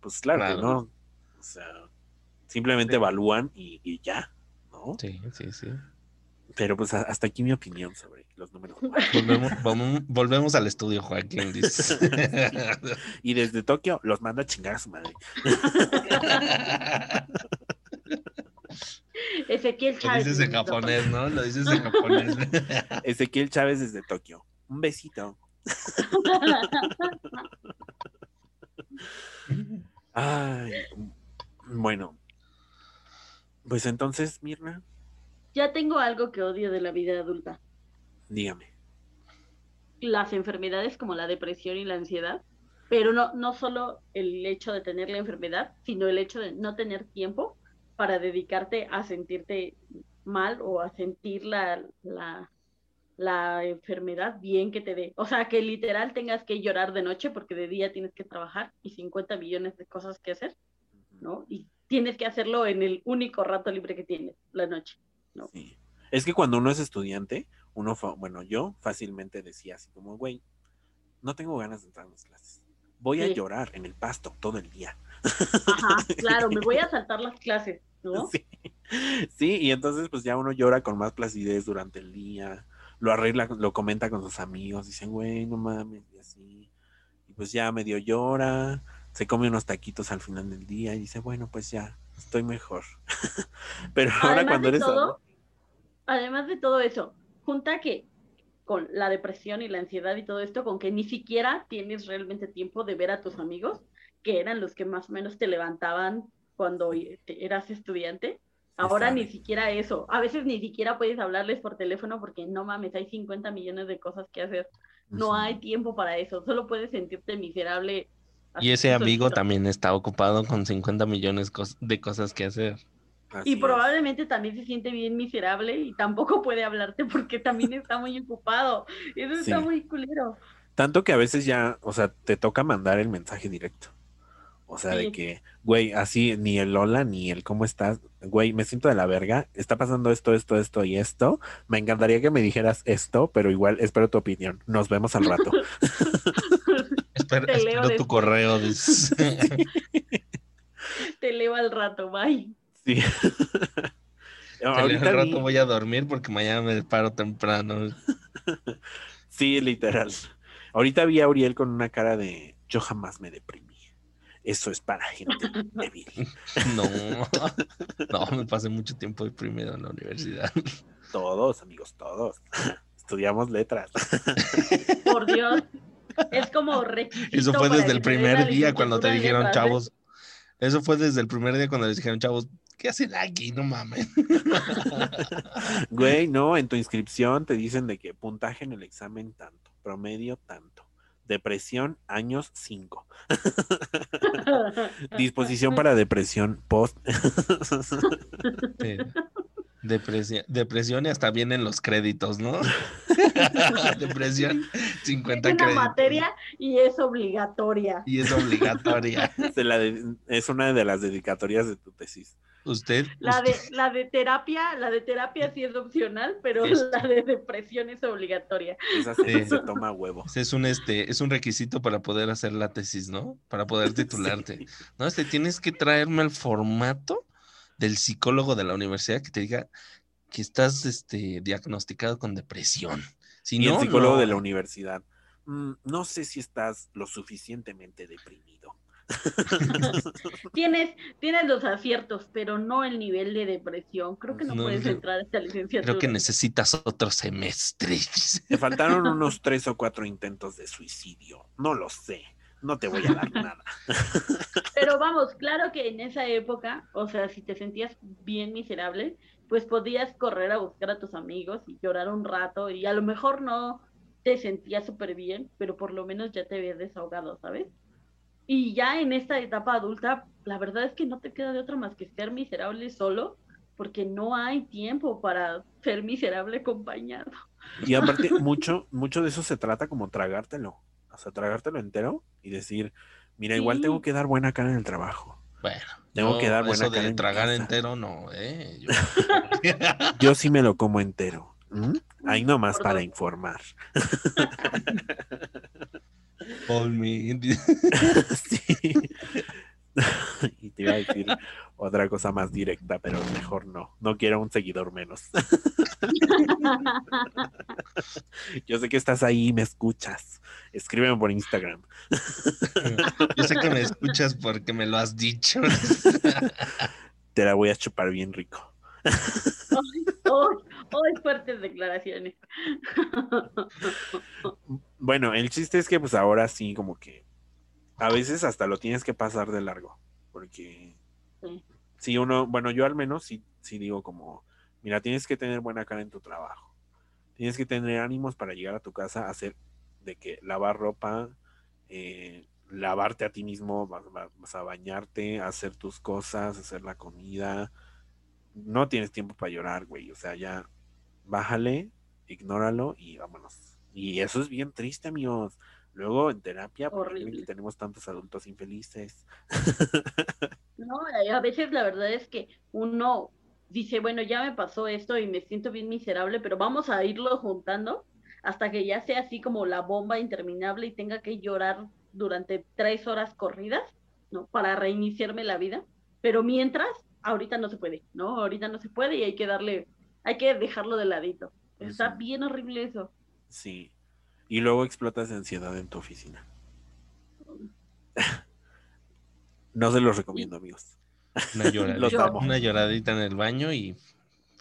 Pues claro, que Claro. no. O sea, simplemente evalúan y, y ya, ¿no? Sí, sí, sí. Pero pues hasta aquí mi opinión sobre los números. <laughs> Volvemos, vamos- volvemos al estudio, Joaquín. dice. <laughs> Y desde Tokio los manda a chingar a su madre. <laughs> Ezequiel Lo Chávez. dices en japonés, ¿no? Lo dices en japonés. Ezequiel Chávez desde Tokio. Un besito. Ay, bueno. Pues entonces, Mirna, Ya tengo algo que odio de la vida adulta. dígame. Las enfermedades como la depresión y la ansiedad, pero no, no solo el hecho de tener la enfermedad, sino el hecho de no tener tiempo para dedicarte a sentirte mal o a sentir la, la, la enfermedad bien que te dé. O sea, que literal tengas que llorar de noche porque de día tienes que trabajar y 50 millones de cosas que hacer, ¿no? Y tienes que hacerlo en el único rato libre que tienes, la noche. No. Sí. Es que cuando uno es estudiante, uno, bueno, yo fácilmente decía así como, güey, no tengo ganas de entrar a las clases. Voy a llorar en el pasto todo el día. Ajá, claro, me voy a <laughs> saltar las clases, ¿no? Sí. Sí, y entonces pues ya uno llora con más placidez durante el día, lo arregla, lo comenta con sus amigos, dicen, güey, no mames, y así. Y pues ya medio llora, se come unos taquitos al final del día y dice, bueno, pues ya, estoy mejor. <laughs> Pero ahora Además cuando de eres... todo, además de todo eso, junta que con la depresión y la ansiedad y todo esto, con que ni siquiera tienes realmente tiempo de ver a tus amigos, que eran los que más o menos te levantaban cuando eras estudiante. Ahora ni siquiera eso. A veces ni siquiera puedes hablarles por teléfono porque no mames, hay 50 millones de cosas que hacer. No hay tiempo para eso. Solo puedes sentirte miserable. Y ese amigo solito. también está ocupado con 50 millones de cosas que hacer. Así Y es. probablemente también se siente bien miserable y tampoco puede hablarte porque también está muy ocupado. Eso está muy culero. Tanto que a veces ya, o sea, te toca mandar el mensaje directo. O sea, de que, güey, así ni el hola ni el cómo estás, güey, me siento de la verga, está pasando esto, esto, esto y esto. Me encantaría que me dijeras esto, pero igual espero tu opinión. Nos vemos al rato. <laughs> Espero, Te leo espero tu correo. dice. <laughs> Te leo al rato, bye. Sí. <laughs> Al vi- rato voy a dormir porque mañana me paro temprano. <laughs> Sí, literal. Ahorita vi a Auriel con una cara de yo jamás me deprimí. Eso es para gente débil. No, no, me pasé mucho tiempo deprimido en la universidad. Todos, amigos, todos. Estudiamos letras. Por Dios. Es como requisito. Eso fue desde el primer día cuando te dijeron, ¿eh? chavos. Eso fue desde el primer día cuando les dijeron, chavos, ¿qué hacen aquí? No mames. <laughs> Güey, no, en tu inscripción te dicen de que puntaje en el examen tanto, promedio tanto, depresión años 5, <laughs> disposición para depresión post. Sí. Depresión, depresión y hasta vienen los créditos, ¿no? <laughs> depresión, 50 Es una créditos. materia y es obligatoria. Y es obligatoria. Se la de- es una de las dedicatorias de tu tesis. Usted, La usted- de, la de terapia, la de terapia sí es opcional, pero Este. la de depresión es obligatoria. Esa se, Sí. se toma huevo. es un este, es un requisito para poder hacer la tesis, ¿no? Para poder <laughs> titularte. Sí. No, este tienes que traerme el formato del psicólogo de la universidad que te diga que estás este, diagnosticado con depresión. Si y no, el psicólogo no. de la universidad. "Mm, no sé si estás lo suficientemente deprimido. <laughs> Tienes, tienes los aciertos, pero no el nivel de depresión. Creo que no, No, puedes entrar a esta licenciatura. Creo que necesitas otro semestre. <laughs> Te faltaron unos tres o cuatro intentos de suicidio. No lo sé. No te voy a dar nada. <laughs> <laughs> Pero vamos, claro que en esa época, o sea, si te sentías bien miserable, pues podías correr a buscar a tus amigos y llorar un rato y a lo mejor no te sentías súper bien, pero por lo menos ya te habías desahogado, ¿sabes? Y ya en esta etapa adulta, la verdad es que no te queda de otra más que ser miserable solo, porque no hay tiempo para ser miserable acompañado. Y aparte, <laughs> mucho, mucho de eso se trata como tragártelo. O sea, tragártelo entero y decir, mira, igual tengo que dar buena cara en el trabajo. Bueno, Tengo que dar buena eso cara de en tragar casa. entero, no, eh. Yo- <laughs> <laughs> Yo sí me lo como entero. ¿m? Ahí nomás para informar. Paul <laughs> me- Sí. Y te iba a decir otra cosa más directa, pero mejor no. No quiero un seguidor menos. <laughs> Yo sé que estás ahí y me escuchas. Escríbeme por Instagram. Yo sé que me escuchas porque me lo has dicho. Te la voy a chupar bien rico. Hoy, hoy fuertes declaraciones. Bueno, el chiste es que pues ahora sí como que a veces hasta lo tienes que pasar de largo, porque Sí. si uno, bueno, yo al menos sí, sí digo como, mira, tienes que tener buena cara en tu trabajo, tienes que tener ánimos para llegar a tu casa, hacer de que lavar ropa, eh, lavarte a ti mismo, vas, vas- a bañarte, hacer tus cosas, hacer la comida, no tienes tiempo para llorar, güey, o sea, ya bájale, ignóralo y vámonos. Y eso es bien triste, amigos. Luego en terapia, porque tenemos tantos adultos infelices. <laughs> No, a veces la verdad es que uno dice, bueno, ya me pasó esto y me siento bien miserable, pero vamos a irlo juntando hasta que ya sea así como la bomba interminable y tenga que llorar durante tres horas corridas, ¿no? Para reiniciarme la vida. Pero mientras, ahorita no se puede, ¿no? Ahorita no se puede y hay que darle, hay que dejarlo de ladito. Está bien horrible eso. Sí. Y luego explotas de ansiedad en tu oficina. <laughs> No se los recomiendo, amigos. Una lloradita, <laughs> una lloradita en el baño y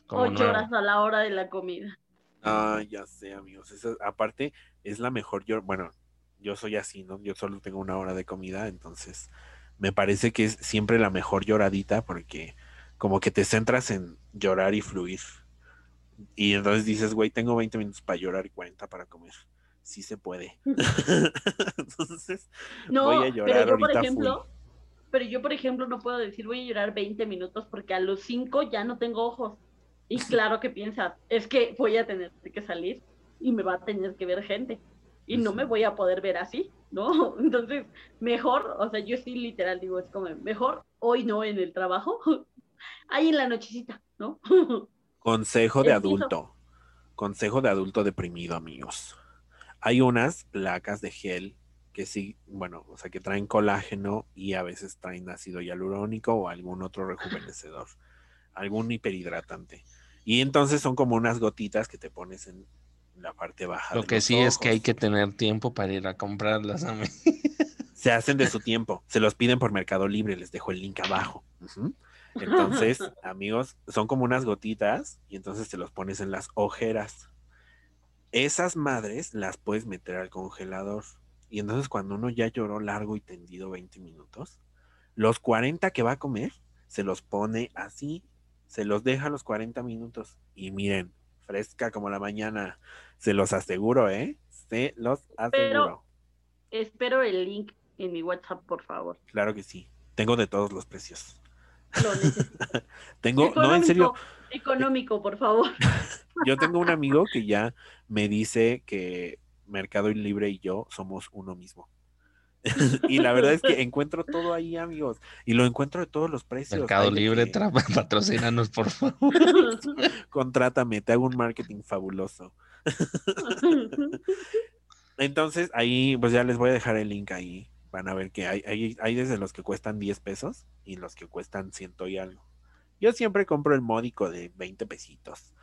como Ocho horas a la hora de la comida. Ah, ya sé, amigos. Esa- aparte, es la mejor. Yo, bueno, yo soy así, ¿no? Yo solo tengo una hora de comida, entonces me parece que es siempre la mejor lloradita porque como que te centras en llorar y fluir. Y entonces dices, güey, tengo 20 minutos para llorar y 40 para comer. Sí se puede. <laughs> <laughs> entonces, No, voy a llorar pero yo, por ejemplo, pero yo, por ejemplo, no puedo decir voy a llorar 20 minutos porque a los 5 ya no tengo ojos. Y claro que piensas, es que voy a tener que salir y me va a tener que ver gente. Y no me voy a poder ver así, ¿no? <laughs> Entonces, mejor, o sea, yo sí literal digo, es como, mejor hoy no en el trabajo, <laughs> ahí en la nochecita, ¿no? <laughs> Consejo de adulto. Consejo de adulto deprimido, amigos. Hay unas placas de gel que sí, bueno, o sea, que traen colágeno y a veces traen ácido hialurónico o algún otro rejuvenecedor, algún hiperhidratante. Y entonces son como unas gotitas que te pones en, la parte baja. Lo de que los sí es que hay que tener tiempo para ir a comprarlas. ame. <laughs> Se hacen de su tiempo, se los piden por Mercado Libre, les dejo el link abajo. Entonces, <laughs> amigos, son como unas gotitas y entonces te los pones en las ojeras. Esas madres las puedes meter al congelador. Y entonces cuando uno ya lloró largo y tendido 20 minutos, los 40 que va a comer, se los pone así, se los deja los 40 minutos. Y miren, fresca como la mañana, se los aseguro, ¿eh? Se los aseguro. Espero el link en mi WhatsApp, por favor. Claro que sí. Tengo de todos los precios. Lo necesito. <laughs> Tengo, no, en serio, Económico, por favor. <laughs> yo tengo un amigo que ya me dice que Mercado Libre y yo somos uno mismo. <laughs> y la verdad es que encuentro todo ahí, amigos. Y lo encuentro de todos los precios. Mercado de Libre, que, <laughs> patrocínanos, por <laughs> favor. Contrátame, te hago un marketing fabuloso. Entonces, ahí, pues ya les voy a dejar el link ahí. Van a ver que hay, hay, hay desde los que cuestan 10 pesos y los que cuestan ciento y algo. Yo siempre compro el módico de 20 pesitos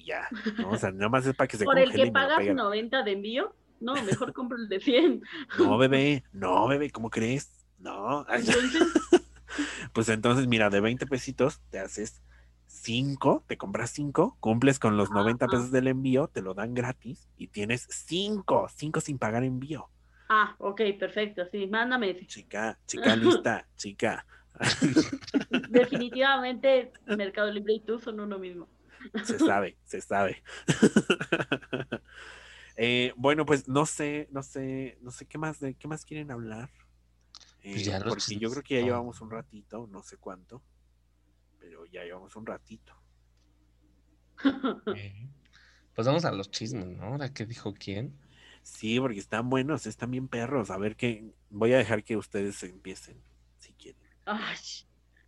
y ya. ¿no? O sea, nada más es para que se Por el que pagas peguen. 90 de envío, no, mejor compro el de 100. No, bebé, no, bebé, ¿cómo crees? No. Entonces, <laughs> Pues entonces, mira, de 20 pesitos te haces 5, te compras 5, cumples con los 90 Ajá. pesos del envío, te lo dan gratis y tienes 5, 5 sin pagar envío. ah, ok, perfecto, sí, mándame. Chica, chica lista, chica. <laughs> Definitivamente Mercado Libre y tú son uno mismo. Se sabe, se sabe. <laughs> Eh, bueno, pues no sé, no sé, no sé qué más de qué más quieren hablar. Eh, Pues ya los porque yo creo que ya no. llevamos un ratito, no sé cuánto, pero ya llevamos un ratito. Pues vamos a los chismes, ¿no? Ahora qué dijo quién. Sí, porque están buenos, están bien perros. A ver qué. Voy a dejar que ustedes empiecen, si quieren. Ay.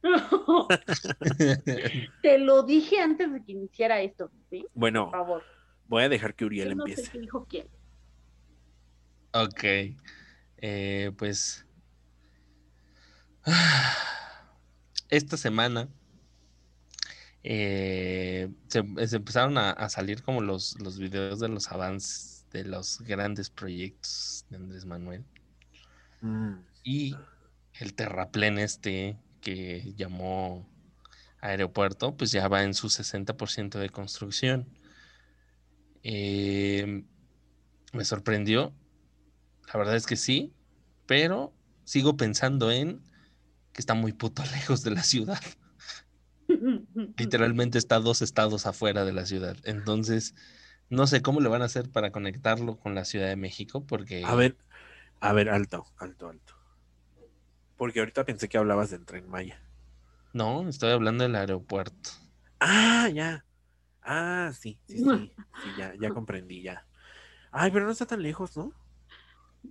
<laughs> Te lo dije antes de que iniciara esto, ¿sí? Bueno, Por favor. voy a dejar que Uriel Yo no sé empiece. qué dijo quién. ok. Eh, pues. Esta semana eh, se, se empezaron a, a salir como los, los videos de los avances de los grandes proyectos de Andrés Manuel. Mm, Y el terraplén este que llamó aeropuerto, pues ya va en su 60% de construcción. Eh, me sorprendió. La verdad es que sí, pero sigo pensando en que está muy puto <laughs> lejos de la ciudad. <laughs> Literalmente está dos estados afuera de la ciudad. Entonces, no sé cómo le van a hacer para conectarlo con la Ciudad de México, porque... A ver, a ver, alto, alto, alto. Porque ahorita pensé que hablabas del tren Maya. No, estoy hablando del aeropuerto. Ah, ya. Ah, sí, sí, sí. <laughs> Sí, ya, ya comprendí, ya. Ay, pero no está tan lejos, ¿no?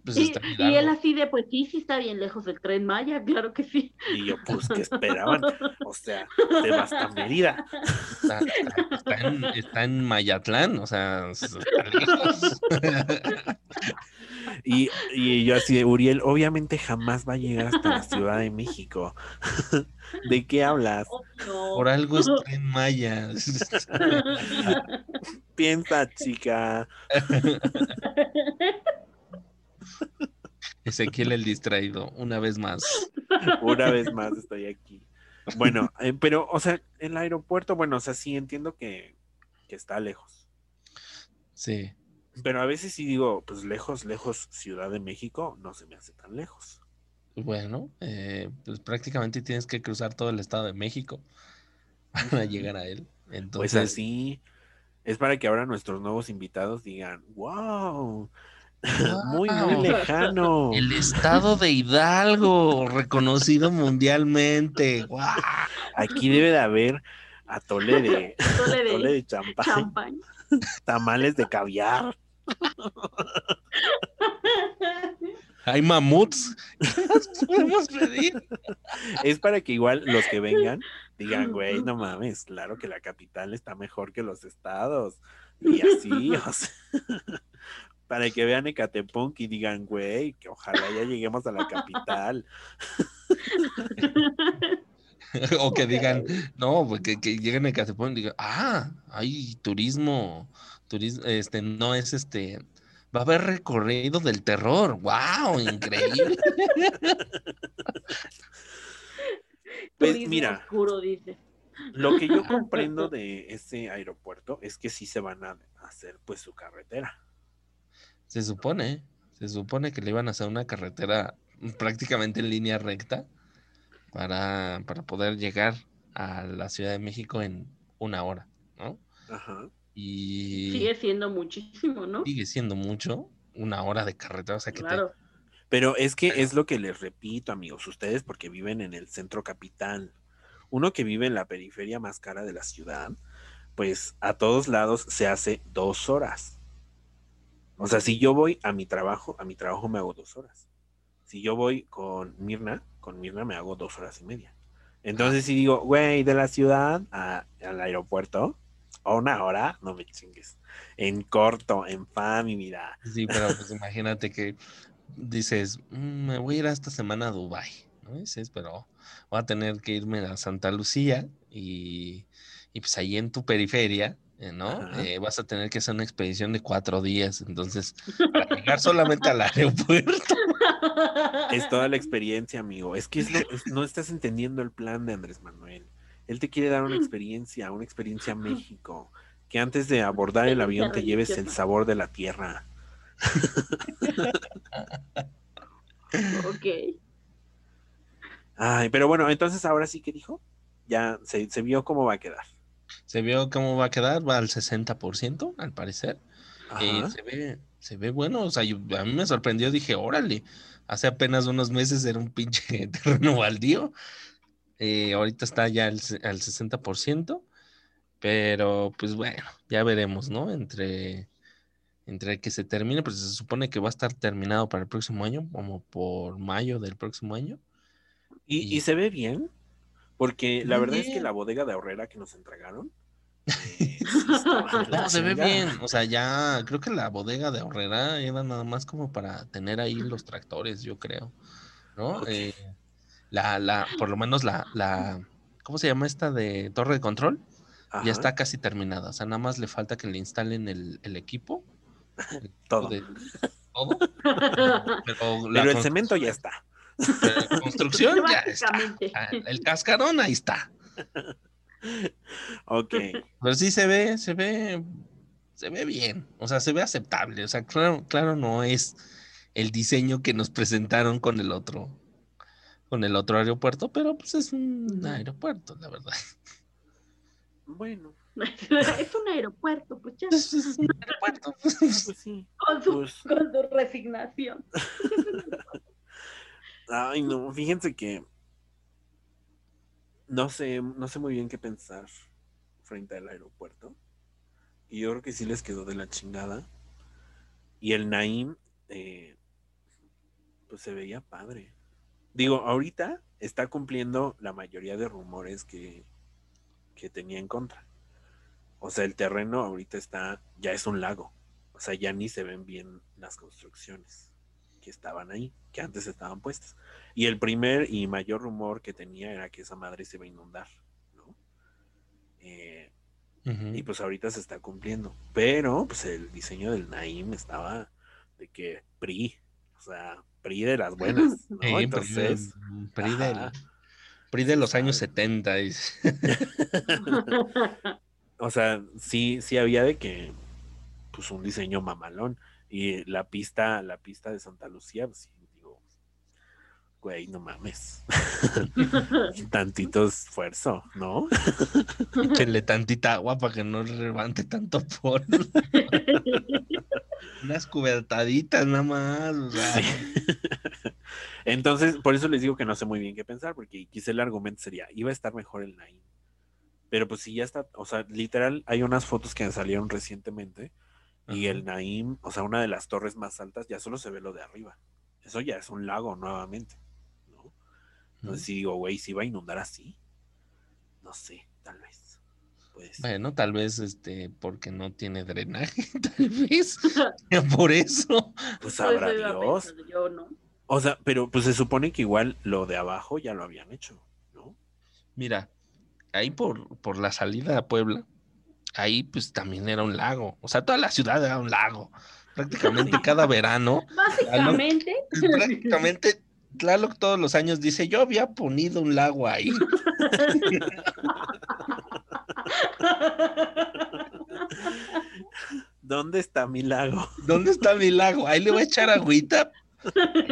Pues Y, está en y él así de, pues sí, sí está bien lejos del tren Maya, <laughs> claro que sí. Y yo, pues, ¿qué esperaban? O sea, te vas a Mérida. Está, está- está en, está en Mayatlán, o sea, está lejos. <laughs> Y, y yo así de, Uriel, obviamente jamás va a llegar hasta la Ciudad de México. <laughs> ¿De qué hablas? No. Por algo <laughs> es tren Maya. <laughs> Piensa, chica. Ezequiel el distraído, una vez más. Una vez más estoy aquí. Bueno, eh, pero, o sea, el aeropuerto, bueno, o sea, sí entiendo que, que está lejos. Sí. Pero a veces sí digo, pues lejos, lejos, Ciudad de México, no se me hace tan lejos. Bueno, eh, pues prácticamente tienes que cruzar todo el Estado de México <laughs> para llegar a él. Entonces, Pues así es para que ahora nuestros nuevos invitados digan, wow, <laughs> muy, muy lejano. el Estado de Hidalgo, reconocido mundialmente. ¡Guau! Aquí debe de haber atole de, <laughs> Atole de atole de champán, champán. <laughs> tamales de caviar. Hay mamuts. <laughs> ¿Qué más podemos pedir? Es para que igual los que vengan digan, güey, no <laughs> mames, claro que la capital está mejor que los estados. Y así, o sea, para que vean Ecatepunk y digan, güey, que ojalá ya lleguemos a la capital. <laughs> O que digan, no, pues que, que lleguen a Catepón y digan, ah, hay turismo, turismo, este, no es este, va a haber recorrido del terror. ¡Wow! Increíble. <laughs> Pues Turismo mira. oscuro, dice. Lo que yo <laughs> comprendo de ese aeropuerto es que sí se van a hacer pues su carretera. Se supone, se supone que le iban a hacer una carretera prácticamente en línea recta para, para poder llegar a la Ciudad de México en una hora, ¿no? Ajá. Y Sigue siendo muchísimo, ¿no? sigue siendo mucho, una hora de carretera, o sea que te- Claro. Pero es que es lo que les repito, amigos, ustedes porque viven en el centro capital. Uno que vive en la periferia más cara de la ciudad, pues a todos lados se hace dos horas. O sea, si yo voy a mi trabajo, a mi trabajo me hago dos horas. Si yo voy con Mirna, con Mirna me hago dos horas y media. Entonces, si digo, güey, de la ciudad a- al aeropuerto, a una hora, no me chingues. En corto, en fa, mi vida. Sí, pero pues <laughs> imagínate que dices, "Mm, me voy a ir esta semana a Dubai, ¿no? Dices, pero voy a tener que irme a Santa Lucía y, y pues ahí en tu periferia, eh, ¿no? Eh, vas a tener que hacer una expedición de cuatro días, entonces, para llegar solamente al <laughs> aeropuerto. Es toda la <laughs> experiencia, amigo. Es que es lo- es- no estás entendiendo el plan de Andrés Manuel. Él te quiere dar una <laughs> experiencia, una experiencia México. Que antes de abordar el avión te lleves el sabor de la tierra. ok. Ay, pero bueno, entonces ahora sí que dijo. Ya se, se vio cómo va a quedar. Se vio cómo va a quedar, va al 60%, al parecer. Eh, se ve, se ve bueno, o sea, yo- a mí me sorprendió, dije, órale, hace apenas unos meses era un pinche <laughs> terreno baldío, eh, ahorita está ya al, al 60%, pero pues bueno, ya veremos, ¿no? Entre, entre que se termine, pues se supone que va a estar terminado para el próximo año, como por mayo del próximo año. Y, y- y se ve bien. Porque la verdad es que la bodega de Horrera que nos entregaron. La No, se ve bien, o sea, ya creo que la bodega de Horrera era nada más como para tener ahí los tractores, yo creo, ¿no? Eh, la, la, por lo menos la, la, ¿cómo se llama esta de torre de control? Ajá, Ya está casi terminada, o sea, nada más le falta que le instalen el, el equipo. el <laughs> Todo. de- todo, pero la Pero el cemento ya está. la construcción ya está. El cascarón ahí está. <laughs> Ok. Pero sí se ve, se ve, se ve bien, o sea, se ve aceptable, o sea, claro, claro, no es el diseño que nos presentaron con el otro, con el otro aeropuerto, pero pues es un aeropuerto, la verdad. Bueno, <laughs> es un aeropuerto, pues ya. Es, es un aeropuerto. <laughs> pues sí. Con su, Pues, con su resignación. Ay, no, fíjense que no sé, no sé muy bien qué pensar frente al aeropuerto. Y yo creo que sí les quedó de la chingada. Y el Naim, eh, pues se veía padre. Digo, ahorita está cumpliendo la mayoría de rumores que, que tenía en contra. O sea, el terreno ahorita está, ya es un lago. O sea, ya ni se ven bien las construcciones que estaban ahí, que antes estaban puestas. Y el primer y mayor rumor que tenía era que esa madre se iba a inundar, ¿no? Eh, y pues ahorita se está cumpliendo. Pero pues el diseño del Naim estaba de que PRI, o sea, PRI de las buenas, <laughs> ¿no? Sí, PRI de- Entonces, PRI, del- ajá. PRI de los años 70. dice. <laughs> o sea, sí, sí había de que, pues un diseño mamalón. Y la pista, la pista de Santa Lucía, pues sí, güey, no mames. <laughs> Tantito esfuerzo, ¿no? <laughs> Échenle tantita agua para que no levante tanto polvo. <laughs> Unas cubetaditas nada más. o sea. Sí. Entonces, por eso les digo que no sé muy bien qué pensar, porque quizá el argumento sería, iba a estar mejor el Naim. Pero pues sí, ya está, o sea, literal, hay unas fotos que salieron recientemente y el Naim, o sea, una de las torres más altas, ya solo se ve lo de arriba. Eso ya es un lago nuevamente. Entonces sí digo, güey, ¿si va a inundar así? No sé, tal vez. Pues, Bueno, tal vez este, porque no tiene drenaje, <laughs> tal <laughs> vez. <laughs> Por eso. pues sabrá Dios. pensando Yo no. O sea, pero pues se supone que igual lo de abajo ya lo habían hecho, ¿no? Mira, ahí por, por la salida a Puebla ahí pues también era un lago. O sea, toda la ciudad era un lago. Prácticamente cada verano, Básicamente, prácticamente Tlaloc todos los años dice, yo había ponido un lago ahí. <laughs> ¿Dónde está mi lago? ¿Dónde está mi lago? Ahí le voy a echar agüita.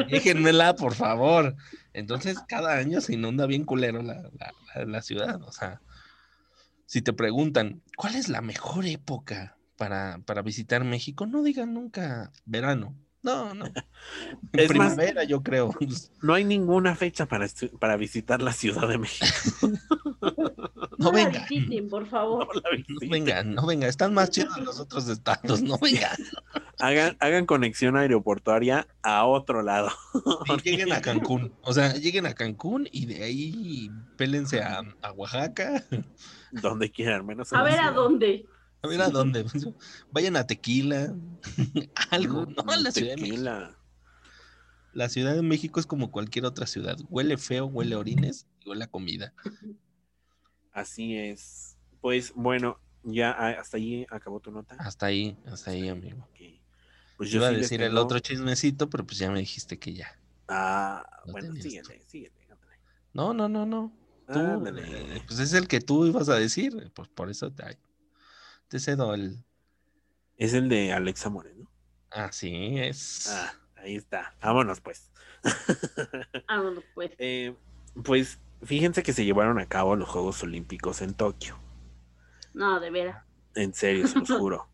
Déjenmela, por favor. Entonces, cada año se inunda bien culero la, la- la- la ciudad. O sea, si te preguntan, ¿cuál es la mejor época para, para visitar México? No digan nunca verano. No, no. <laughs> En Es más- primavera, yo creo. No hay ninguna fecha para, para visitar la Ciudad de México. <laughs> No la vengan. visiten, por favor. No la No vengan, no vengan. Están más chidos los otros estados. No vengan. <laughs> Hagan, hagan conexión aeroportuaria a otro lado. Y lleguen a Cancún. O sea, lleguen a Cancún y de ahí pélense a, a Oaxaca. Donde quieran, menos en A ver a dónde. A ver a dónde. <laughs> Vayan a Tequila. <laughs> Algo. No, a la Ciudad de México. La Ciudad de México es como cualquier otra ciudad. Huele feo, huele a orines y huele a comida. Así es. Pues bueno, ya hasta allí acabó tu nota. Hasta ahí, hasta ahí, amigo. Pues Yo iba a sí decir el otro chismecito, pero pues ya me dijiste que ya. Ah, Lo bueno, síguele. ándale. No, no, no, no. Tú, eh, pues es el que tú ibas a decir. Pues por eso te, te cedo el. Es el de Alexa Moreno. Así es. Ah, ahí está. Vámonos pues. <laughs> Vámonos, pues. Eh, pues fíjense que se llevaron a cabo los Juegos Olímpicos en Tokio. No, de veras. En serio, se los <laughs> juro.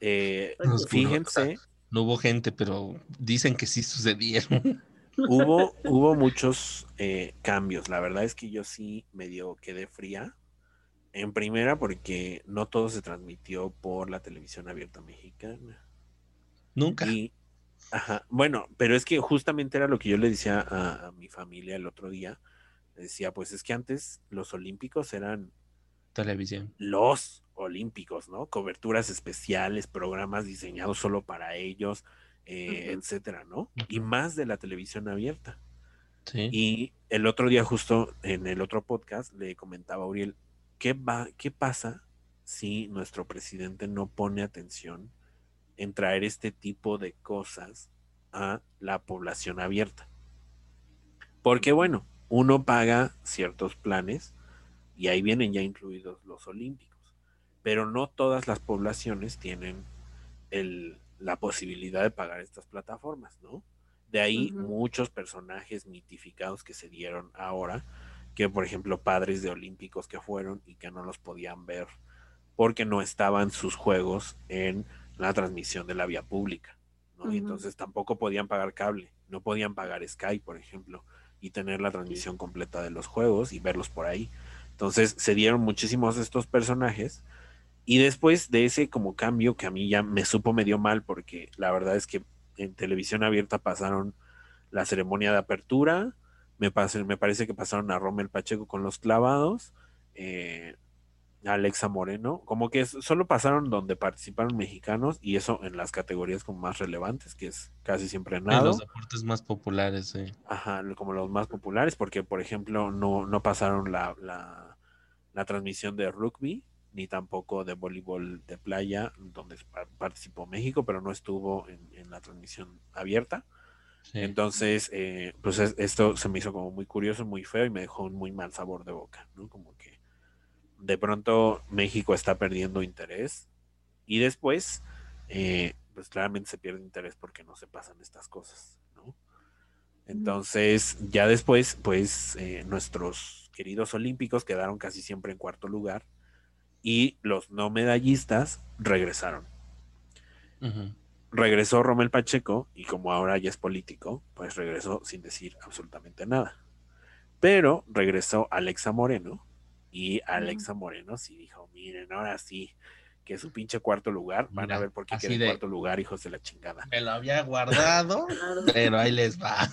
Eh, Los juro, fíjense, No hubo gente, pero dicen que sí sucedieron. hubo, <laughs> hubo muchos eh, cambios. La verdad es que yo sí medio quedé fría. En primera, porque no todo se transmitió por la televisión abierta mexicana. Nunca. Y, ajá, bueno, pero es que justamente era lo que yo le decía a, a mi familia el otro día. Le decía, pues es que antes los olímpicos eran Televisión. los olímpicos, ¿no? Coberturas especiales, programas diseñados solo para ellos, eh, etcétera, ¿no? Y más de la televisión abierta. Sí. Y el otro día, justo en el otro podcast, le comentaba a Uriel, ¿qué, va, ¿qué pasa si nuestro presidente no pone atención en traer este tipo de cosas a la población abierta? Porque bueno, uno paga ciertos planes y ahí vienen ya incluidos los olímpicos, pero no todas las poblaciones tienen el, la posibilidad de pagar estas plataformas, ¿no? De ahí muchos personajes mitificados que se dieron ahora, que por ejemplo padres de olímpicos que fueron y que no los podían ver porque no estaban sus juegos en la transmisión de la vía pública, ¿no? Y Ujú. entonces tampoco podían pagar cable, no podían pagar Sky, por ejemplo, y tener la transmisión completa de los juegos y verlos por ahí. Entonces se dieron muchísimos estos personajes y después de ese como cambio que a mí ya me supo medio mal porque la verdad es que en televisión abierta pasaron la ceremonia de apertura, me, pas- me parece que pasaron a Rommel Pacheco con los clavados, eh, a Alexa Moreno, como que solo pasaron donde participaron mexicanos y eso en las categorías como más relevantes, que es casi siempre En nado. los deportes más populares, sí. Ajá, como los más populares, porque por ejemplo no, no pasaron la, la, la transmisión de rugby, ni tampoco de voleibol de playa, donde pa- participó México, pero no estuvo en, en la transmisión abierta. Sí. Entonces, eh, pues es- esto se me hizo como muy curioso, muy feo y me dejó un muy mal sabor de boca, ¿no? Como que de pronto México está perdiendo interés y después, eh, pues claramente se pierde interés porque no se pasan estas cosas, ¿no? Entonces, ya después, pues eh, nuestros queridos olímpicos quedaron casi siempre en cuarto lugar y los no medallistas regresaron Ujú. Regresó Romel Pacheco y como ahora ya es político, pues regresó sin decir absolutamente nada. Pero regresó Alexa Moreno y Alexa Moreno sí dijo, miren, ahora sí, que su pinche cuarto lugar, van Mira, a ver por qué queda en de- cuarto lugar, hijos de la chingada. Me lo había guardado, <laughs> pero ahí les va.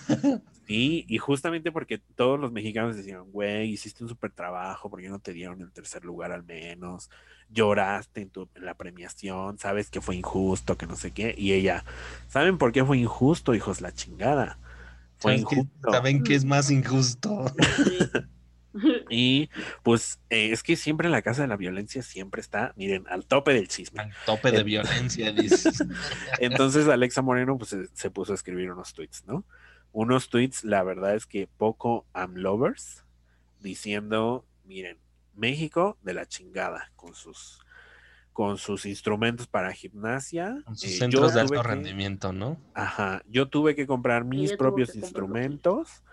Sí, y justamente porque todos los mexicanos decían, güey, hiciste un súper trabajo, ¿por qué no te dieron el tercer lugar al menos? Lloraste en, tu, en la premiación, sabes que fue injusto, que no sé qué. Y ella, ¿saben por qué fue injusto, hijos? La chingada. Fue ¿Sabes qué? injusto. ¿Saben qué es más injusto? <laughs> <laughs> Y pues eh, es que siempre en la casa de la violencia siempre está, miren, al tope del chisme. Al tope de violencia, dices. <laughs> Entonces Alexa Moreno pues se, se puso a escribir unos tweets, ¿no? Unos tweets, la verdad es que poco am lovers, diciendo, miren, México de la chingada con sus con sus instrumentos para gimnasia. Con sus Eh, centros de alto que- rendimiento, ¿no? Ajá, yo tuve que comprar mis propios instrumentos.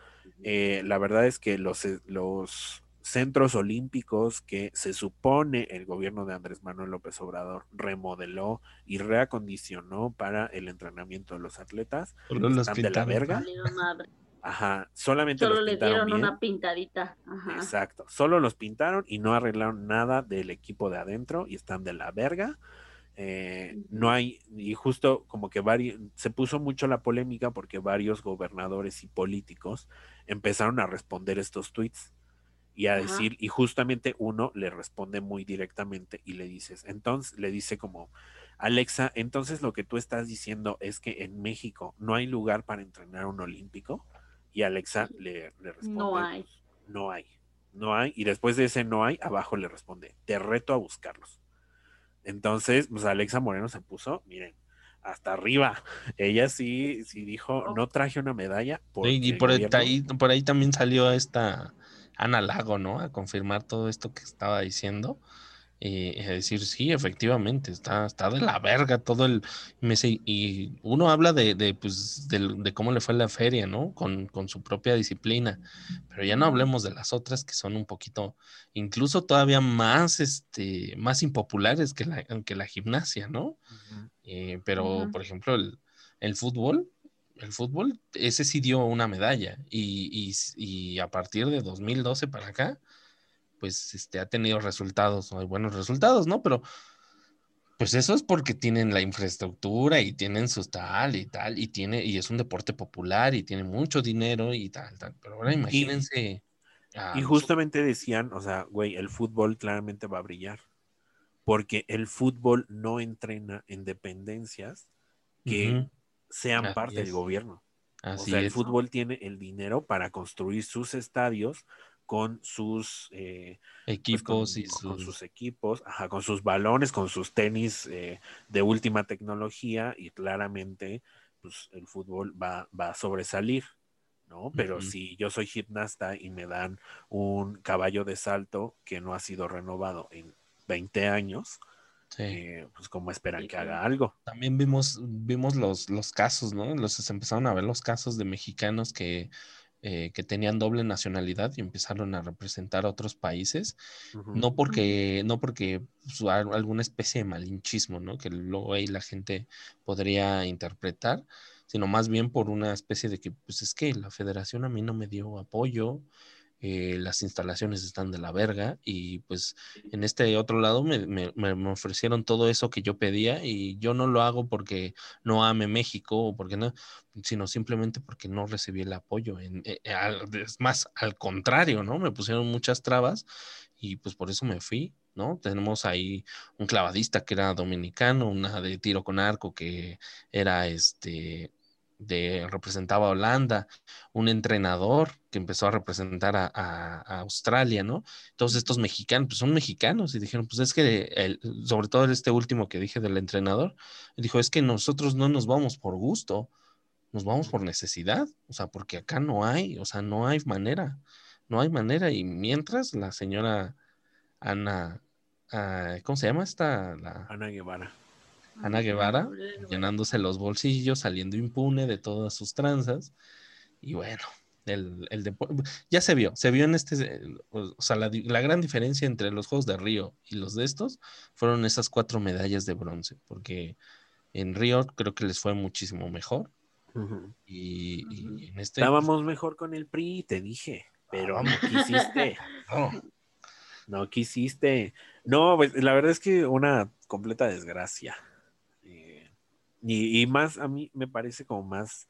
Eh, la verdad es que los, eh, los centros olímpicos que se supone el gobierno de Andrés Manuel López Obrador remodeló y reacondicionó para el entrenamiento de los atletas Solo los están de la verga. Ajá, solamente Solo los les dieron bien. una pintadita. Ajá. Exacto, solo los pintaron y no arreglaron nada del equipo de adentro y están de la verga. Eh, no hay, y justo como que varios, se puso mucho la polémica porque varios gobernadores y políticos empezaron a responder estos tweets y a Ajá. decir, y justamente uno le responde muy directamente y le dices, entonces le dice como, Alexa, entonces lo que tú estás diciendo es que en México no hay lugar para entrenar un olímpico. Y Alexa le, le responde, No hay. "Pues, no hay, no hay. Y después de ese no hay, abajo le responde, te reto a buscarlos. Entonces, pues Alexa Moreno se puso, miren, hasta arriba. <laughs> Ella sí, sí dijo, no traje una medalla. Sí, y por ahí- por ahí también salió esta Ana Lago, ¿no? A confirmar todo esto que estaba diciendo. Y a decir, sí, efectivamente, está, está de la verga todo el... y me dice, y uno habla de, de, pues, de cómo le fue la feria, ¿no? Con, con su propia disciplina. Pero ya no hablemos de las otras que son un poquito, incluso todavía más, este, más impopulares que la, que la gimnasia, ¿no? Eh, pero, por ejemplo, el, el fútbol, el fútbol, ese sí dio una medalla. Y, y y a partir de 2012 para acá, pues este, ha tenido resultados, hay buenos resultados, ¿no? Pero, pues eso es porque tienen la infraestructura y tienen su tal y tal, y tiene, y es un deporte popular y tiene mucho dinero y tal, tal. Pero ahora imagínense. Y justamente decían, o sea, güey, el fútbol claramente va a brillar. Porque el fútbol no entrena en dependencias que sean Así parte del gobierno. así o sea, el fútbol tiene el dinero para construir sus estadios con sus eh, pues, Equipos con, y con sus... equipos, ajá, con sus balones, con sus tenis eh, de última tecnología y claramente pues el fútbol va, va a sobresalir, ¿no? Pero si yo soy gimnasta y me dan un caballo de salto que no ha sido renovado en 20 años, sí. eh, pues cómo esperan Sí, que haga algo. También vimos, vimos los, los casos, ¿no? Los, se empezaron a ver los casos de mexicanos que, eh, que tenían doble nacionalidad y empezaron a representar a otros países, no porque, no porque pues, al- alguna especie de malinchismo, ¿no? Que luego ahí la gente podría interpretar, sino más bien por una especie de que, pues es que la federación a mí no me dio apoyo, eh, las instalaciones están de la verga y pues en este otro lado me, me- me- ofrecieron todo eso que yo pedía y yo no lo hago porque no ame México o porque no, sino simplemente porque no recibí el apoyo. En- eh, eh, es más, al contrario, ¿no? Me pusieron muchas trabas y pues por eso me fui, ¿no? Tenemos ahí un clavadista que era dominicano, una de tiro con arco que era este de representaba a Holanda, un entrenador que empezó a representar a, Australia, ¿no? Todos estos mexicanos, pues son mexicanos y dijeron, pues es que, el- sobre todo este último que dije del entrenador, dijo, es que nosotros no nos vamos por gusto, nos vamos por necesidad, o sea, porque acá no hay, o sea, no hay manera, no hay manera. Y mientras la señora Ana, ah, ¿cómo se llama esta? La, Ana Guevara. Ana Guevara, llenándose los bolsillos, saliendo impune de todas sus tranzas. Y bueno, el, el ya se vio, se vio en este, o sea, la, la gran diferencia entre los Juegos de Río y los de estos fueron esas cuatro medallas de bronce, porque en Río creo que les fue muchísimo mejor. Y, en este, Estábamos mejor con el PRI, te dije, pero no quisiste. <laughs> no, No quisiste. No, pues la verdad es que una completa desgracia. Y, y más, a mí me parece como más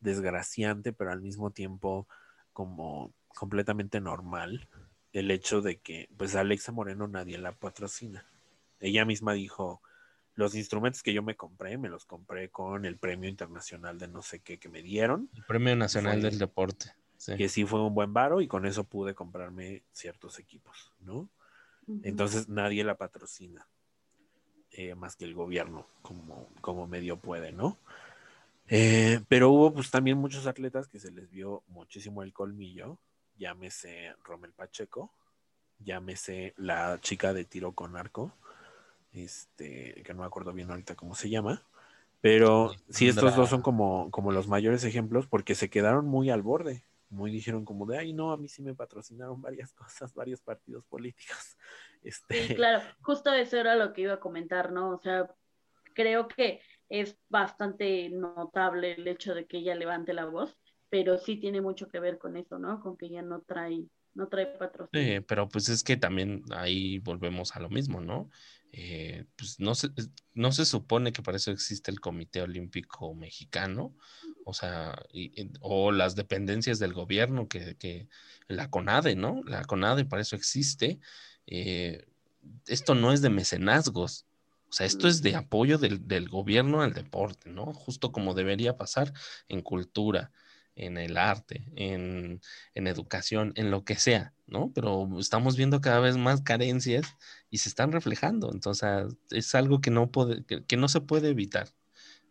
desgraciante, pero al mismo tiempo como completamente normal el hecho de que, pues Alexa Moreno nadie la patrocina. Ella misma dijo, los instrumentos que yo me compré, me los compré con el premio internacional de no sé qué que me dieron. el Premio Nacional Fue- del Deporte. Sí. que sí fue un buen varo y con eso pude comprarme ciertos equipos, ¿no? Entonces nadie la patrocina, eh, más que el gobierno, como, como medio puede, ¿no? Eh, pero hubo pues también muchos atletas que se les vio muchísimo el colmillo, llámese Rommel Pacheco, llámese la chica de tiro con arco, este, que no me acuerdo bien ahorita cómo se llama, pero sí estos dos son como, como los mayores ejemplos porque se quedaron muy al borde, muy dijeron como de, ay no, a mí sí me patrocinaron varias <laughs> cosas, varios partidos políticos. Este, Sí, claro, justo eso era lo que iba a comentar, ¿no? O sea, creo que es bastante notable el hecho de que ella levante la voz, pero sí tiene mucho que ver con eso, ¿no? Con que ella no trae, no trae patrocinio. Pero pues es que también ahí volvemos a lo mismo, ¿no? Eh, pues no se, no se supone que para eso existe el Comité Olímpico Mexicano, o sea, y- y- o las dependencias del gobierno, que, que la CONADE, ¿no? La CONADE para eso existe. Eh, esto no es de mecenazgos, o sea, esto es de apoyo del, del gobierno al deporte, ¿no? Justo como debería pasar en cultura, en el arte, en, en educación, en lo que sea, ¿no? Pero estamos viendo cada vez más carencias y se están reflejando. Entonces, es algo que no, puede, que, no se puede evitar,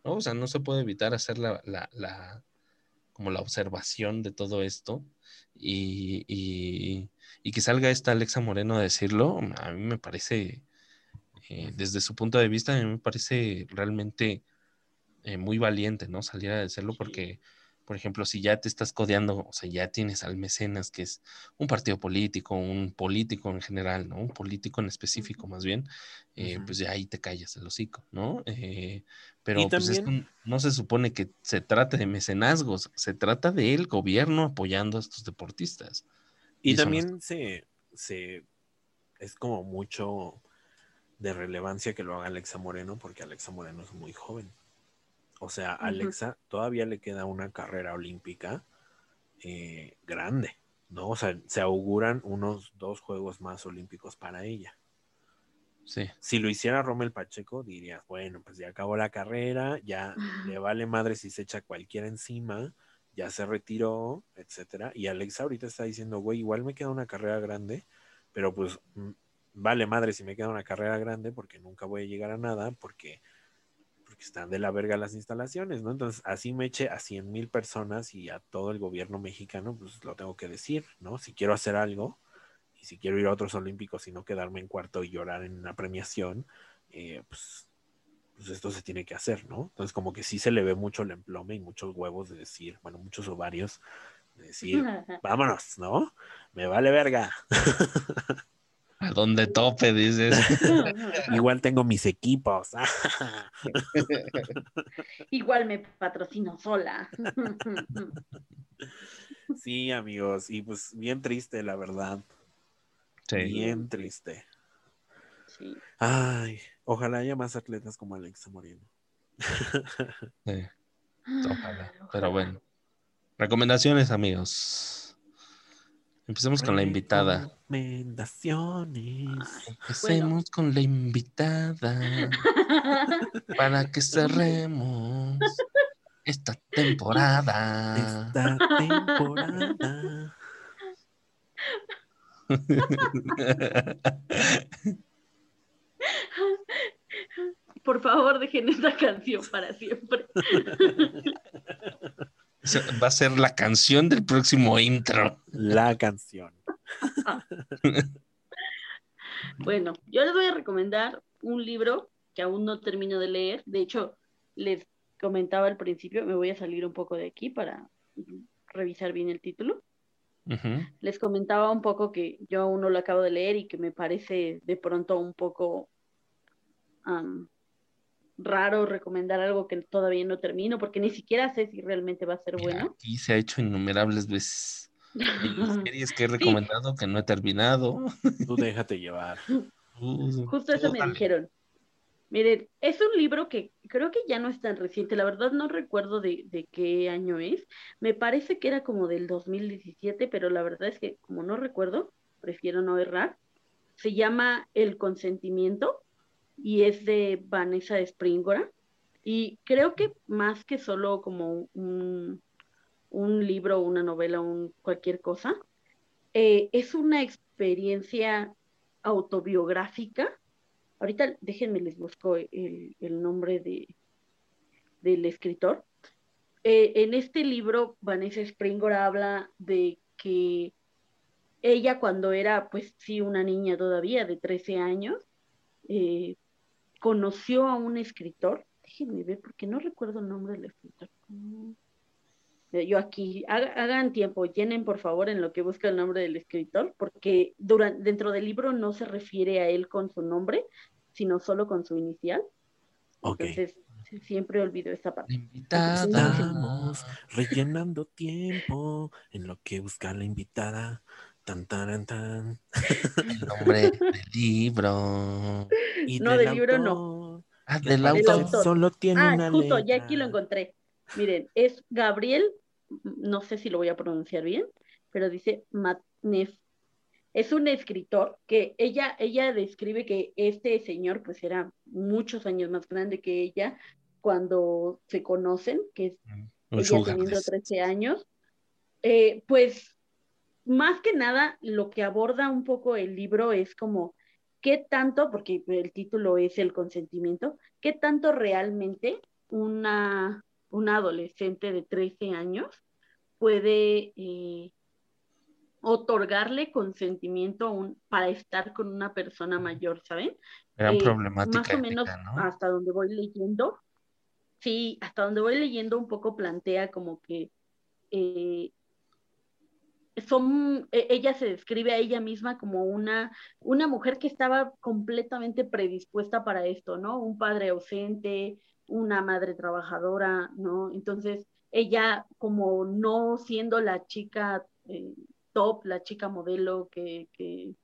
¿no? O sea, no se puede evitar hacer la, la- como la observación de todo esto y, y- y que salga esta Alexa Moreno a decirlo, a mí me parece, eh, desde su punto de vista, a mí me parece realmente eh, muy valiente, ¿no? Salir a decirlo porque, por ejemplo, si ya te estás codeando, o sea, ya tienes al mecenas, que es un partido político, un político en general, ¿no? Un político en específico más bien, eh, pues ya ahí te callas el hocico, ¿no? Eh, pero pues esto también- no se supone que se trate de mecenazgos, se trata del gobierno apoyando a estos deportistas. Y también se, se es como mucho de relevancia que lo haga Alexa Moreno, porque Alexa Moreno es muy joven. O sea. Alexa todavía le queda una carrera olímpica eh, grande, ¿no? O sea, se auguran unos dos Juegos más olímpicos para ella. Sí, Si lo hiciera Rommel Pacheco, dirías, bueno, pues ya acabó la carrera, ya <laughs> le vale madre si se echa cualquiera encima, ya se retiró, etcétera. Y Alexa ahorita está diciendo, güey, igual me queda una carrera grande, pero pues mm, vale madre si me queda una carrera grande porque nunca voy a llegar a nada, porque, porque están de la verga las instalaciones, ¿no? Entonces, así me eche a 100 mil personas y a todo el gobierno mexicano, pues lo tengo que decir, ¿no? Si quiero hacer algo y si quiero ir a otros olímpicos y no quedarme en cuarto y llorar en una premiación, eh, pues, pues esto se tiene que hacer, ¿no? Entonces como que sí se le ve mucho el emplome y muchos huevos de decir, bueno, muchos ovarios de decir, <laughs> vámonos, ¿no? Me vale verga. <laughs> a donde tope, dices. <laughs> Igual tengo mis equipos. <laughs> Igual me patrocino sola. <laughs> sí, amigos, y pues bien triste, la verdad. Sí. Bien triste. Sí. Ay, ojalá haya más atletas como Alexa Moreno. Sí, ojalá. Pero bueno. Recomendaciones, amigos. Empecemos con la invitada. Recomendaciones. Empecemos con la invitada para que cerremos esta temporada. Esta temporada. Por favor, dejen esta canción para siempre. <laughs> Va a ser la canción del próximo intro. La canción. <laughs> Bueno, yo les voy a recomendar un libro que aún no termino de leer. De hecho, les comentaba al principio, me voy a salir un poco de aquí para revisar bien el título. Les comentaba un poco que yo aún no lo acabo de leer y que me parece de pronto un poco raro recomendar algo que todavía no termino, porque ni siquiera sé si realmente va a ser Mira, bueno. Aquí se ha hecho innumerables veces. Hay <laughs> series que he recomendado que no he terminado. Tú déjate llevar. <laughs> Uh, Justo eso me dale. dijeron. Miren, es un libro que creo que ya no es tan reciente, la verdad no recuerdo de, de qué año es. Me parece que era como del 2017, pero la verdad es que como no recuerdo, prefiero no errar. Se llama El consentimiento y es de Vanessa Springora. Y creo que más que solo como un, un libro, una novela, un, cualquier cosa. Eh, es una experiencia autobiográfica. Ahorita déjenme les busco el, el nombre de, del escritor. Eh, en este libro, Vanessa Springer habla de que ella cuando era, pues sí, una niña todavía de 13 años, eh, conoció a un escritor, déjenme ver porque no recuerdo el nombre del escritor. Eh, yo aquí, hagan tiempo, llenen por favor en lo que busca el nombre del escritor, porque durante, dentro del libro no se refiere a él con su nombre, sino solo con su inicial. Entonces, siempre olvido esa parte. Estamos rellenando tiempo en lo que busca la invitada. Tan, tan, tan. El nombre del libro. no, del, libro no. Ah, del autor. Solo tiene ah, una justo, ya aquí lo encontré. Miren, es Gabriel, no sé si lo voy a pronunciar bien, pero dice Matnef. Es un escritor que ella, ella describe que este señor pues era muchos años más grande que ella cuando se conocen, que es mm, ella teniendo 13 años. Eh, pues más que nada lo que aborda un poco el libro es como qué tanto, porque el título es el consentimiento, qué tanto realmente una, una adolescente de 13 años puede eh, otorgarle consentimiento para estar con una persona mayor, ¿saben? Era eh, problemática. Más o menos hasta donde voy leyendo, sí, hasta donde voy leyendo un poco plantea como que eh, son, e, ella se describe a ella misma como una, una mujer que estaba completamente predispuesta para esto, ¿no? Un padre ausente, una madre trabajadora, ¿no? Entonces, ella como no siendo la chica eh, top, la chica modelo que, que,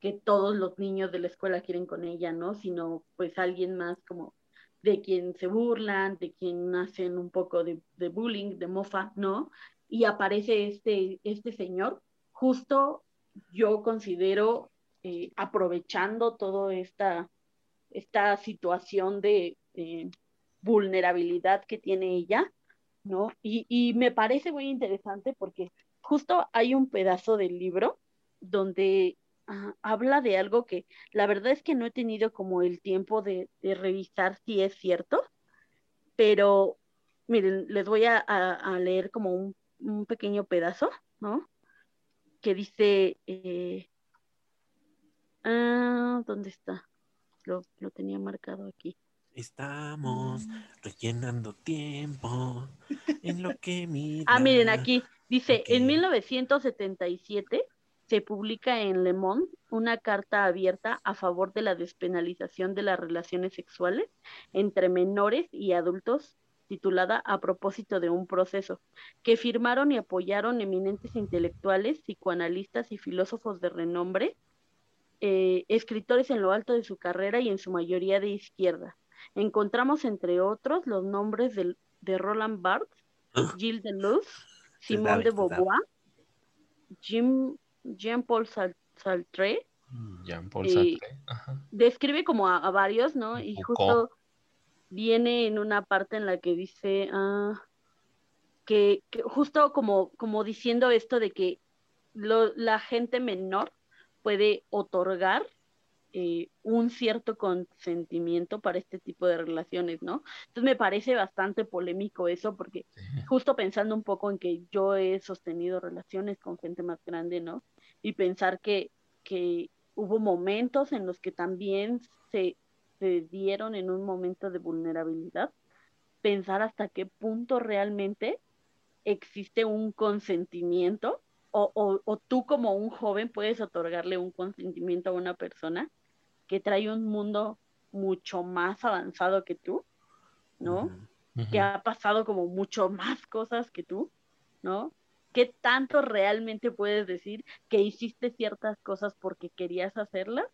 que, todos los niños de la escuela quieren con ella, ¿no? Sino pues alguien más como de quien se burlan, de quien hacen un poco de, de bullying, de mofa, ¿no? Y aparece este, este señor, justo yo considero eh, aprovechando toda esta, esta situación de vulnerabilidad que tiene ella, ¿no? Y, me parece muy interesante porque justo hay un pedazo del libro donde ah, habla de algo que la verdad es que no he tenido como el tiempo de, revisar si es cierto, pero miren, les voy a leer como un un pequeño pedazo, ¿no? Que dice, eh, ah, ¿dónde está? Lo, tenía marcado aquí. Estamos rellenando tiempo en lo que mira. Ah, miren aquí, dice, en 1977 se publica en Le Monde una carta abierta a favor de la despenalización de las relaciones sexuales entre menores y adultos titulada A propósito de un proceso, que firmaron y apoyaron eminentes intelectuales, psicoanalistas y filósofos de renombre, eh, escritores en lo alto de su carrera y en su mayoría de izquierda. Encontramos, entre otros, los nombres de, de Roland Barthes, ah. Gilles Deleuze, Simone de Beauvoir, Jean-Paul Sartre. Jean-Paul Sartre. Describe como a, varios, ¿no? Y justo viene en una parte en la que dice ah, que, justo como, como diciendo esto de que la gente menor puede otorgar eh, un cierto consentimiento para este tipo de relaciones, ¿no? Entonces me parece bastante polémico eso, porque justo pensando un poco en que yo he sostenido relaciones con gente más grande, ¿no? Y pensar que, que hubo momentos en los que también se, se dieron en un momento de vulnerabilidad, pensar hasta qué punto realmente existe un consentimiento o, o, tú como un joven puedes otorgarle un consentimiento a una persona que trae un mundo mucho más avanzado que tú, ¿no? Que ha pasado como mucho más cosas que tú, ¿no? ¿Qué tanto realmente puedes decir que hiciste ciertas cosas porque querías hacerlas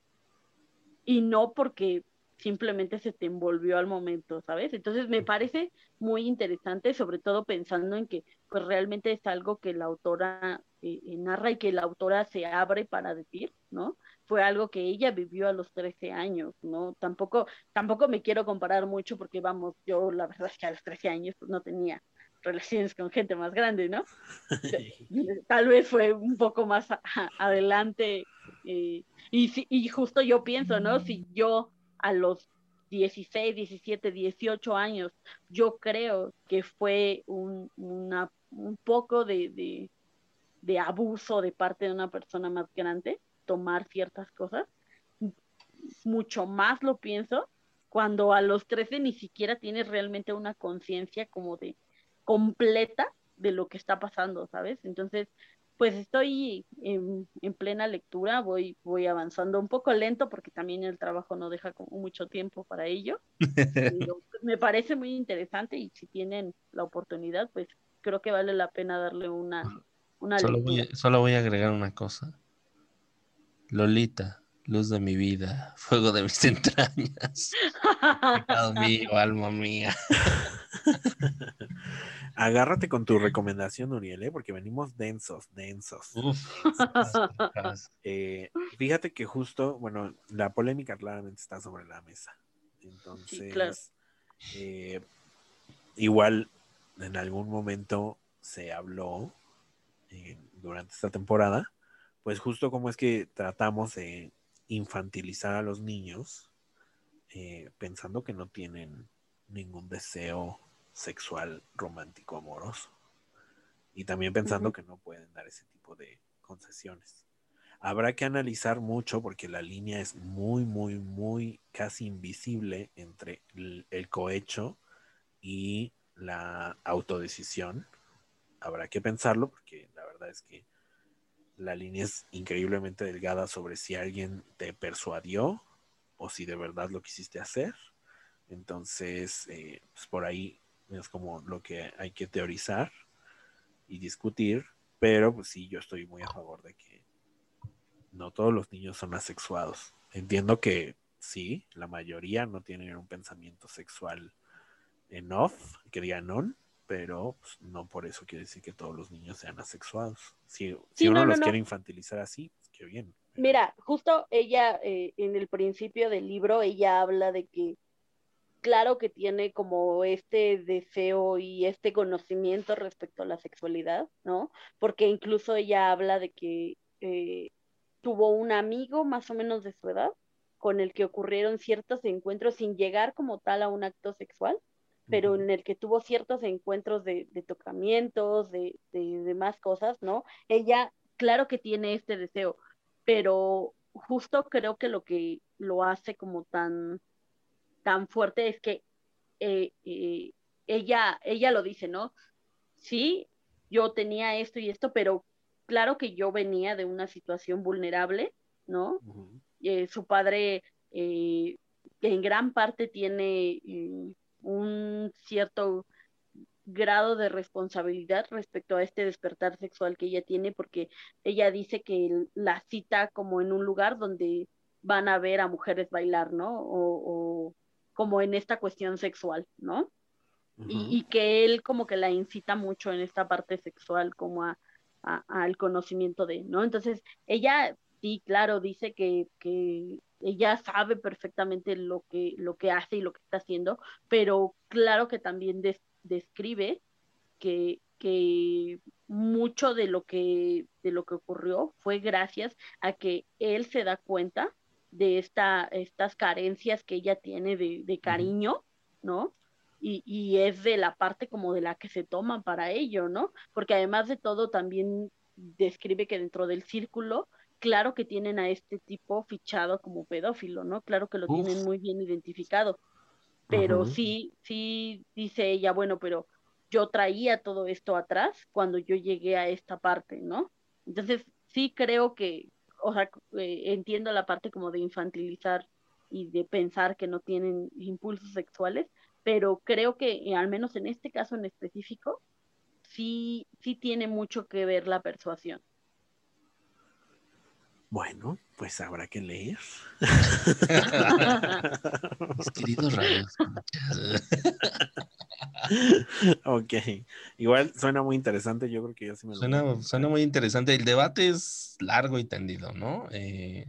y no porque simplemente se te envolvió al momento, ¿sabes? Entonces me parece muy interesante, sobre todo pensando en que pues realmente es algo que la autora eh, eh, narra y que la autora se abre para decir, ¿no? Fue algo que ella vivió a los 13 años, ¿no? Tampoco, tampoco me quiero comparar mucho porque vamos, yo la verdad es que a los 13 años pues, no tenía relaciones con gente más grande, ¿no? <laughs> Tal vez fue un poco más a- a- adelante. eh, y, si- y justo yo pienso, ¿no? Si yo a los 16, 17, 18 años, yo creo que fue un, un poco de, de, de abuso de parte de una persona más grande, tomar ciertas cosas, mucho más lo pienso cuando a los 13 ni siquiera tienes realmente una conciencia como de completa de lo que está pasando, ¿sabes? Entonces, pues estoy en, en plena lectura, voy, voy avanzando un poco lento porque también el trabajo no deja como mucho tiempo para ello. <laughs> Pero, pues, me parece muy interesante y si tienen la oportunidad, pues creo que vale la pena darle una, una Solo voy, a, solo voy a agregar una cosa. Lolita, luz de mi vida, fuego de mis <laughs> entrañas, <laughs> mío, alma mía. <laughs> Agárrate con tu recomendación, Uriel, ¿eh? porque venimos densos, densos. Uf, <laughs> Eh, fíjate que justo, bueno, la polémica claramente está sobre la mesa. Entonces, claro. eh, igual en algún momento se habló eh, durante esta temporada, pues justo como es que tratamos de infantilizar a los niños, eh, pensando que no tienen ningún deseo sexual romántico amoroso. Y también pensando que no pueden dar ese tipo de concesiones. Habrá que analizar mucho porque la línea es muy, muy, muy casi invisible entre el, el cohecho y la autodecisión. Habrá que pensarlo porque la verdad es que la línea es increíblemente delgada sobre si alguien te persuadió o si de verdad lo quisiste hacer. Entonces, eh, pues por ahí es como lo que hay que teorizar y discutir, pero pues sí, yo estoy muy a favor de que no todos los niños son asexuados. Entiendo que sí, la mayoría no tienen un pensamiento sexual en off, que digan on, pero pues, no por eso quiere decir que todos los niños sean asexuados. Si, si uno no, no, los no. quiere infantilizar así, pues qué bien. Mira, justo ella eh, en el principio del libro, ella habla de que claro que tiene como este deseo y este conocimiento respecto a la sexualidad, ¿no? Porque incluso ella habla de que eh, tuvo un amigo más o menos de su edad con el que ocurrieron ciertos encuentros sin llegar como tal a un acto sexual, pero en el que tuvo ciertos encuentros de, de tocamientos, de, de, de más cosas, ¿no? Ella, claro que tiene este deseo, pero justo creo que lo que lo hace como tan, tan fuerte es que eh, eh, ella, ella lo dice, ¿no? Sí, yo tenía esto y esto, pero claro que yo venía de una situación vulnerable, ¿no? Eh, su padre eh, en gran parte tiene eh, un cierto grado de responsabilidad respecto a este despertar sexual que ella tiene, porque ella dice que la cita como en un lugar donde van a ver a mujeres bailar, ¿no? O, o como en esta cuestión sexual, ¿no? y, que él como que la incita mucho en esta parte sexual, como a, a- al conocimiento de, ¿no? Entonces, ella, sí, claro, dice que, que ella sabe perfectamente lo que, lo que hace y lo que está haciendo, pero claro que también des- describe que, que mucho de lo que, de lo que ocurrió fue gracias a que él se da cuenta de esta, estas carencias que ella tiene de, de cariño, ¿no? Y, y es de la parte como de la que se toman para ello, ¿no? Porque además de todo también describe que dentro del círculo, claro que tienen a este tipo fichado como pedófilo, ¿no? Claro que lo Uf. tienen muy bien identificado, pero sí, sí dice ella, bueno, pero yo traía todo esto atrás cuando yo llegué a esta parte, ¿no? Entonces, sí creo que, o sea, eh, entiendo la parte como de infantilizar y de pensar que no tienen impulsos sexuales, pero creo que eh, al menos en este caso en específico, sí, sí tiene mucho que ver la persuasión. Bueno, pues habrá que leer. Mis queridos radios. ok, igual suena muy interesante. Yo creo que yo sí me lo voy a Suena, suena muy interesante. El debate es largo y tendido, ¿no? Eh,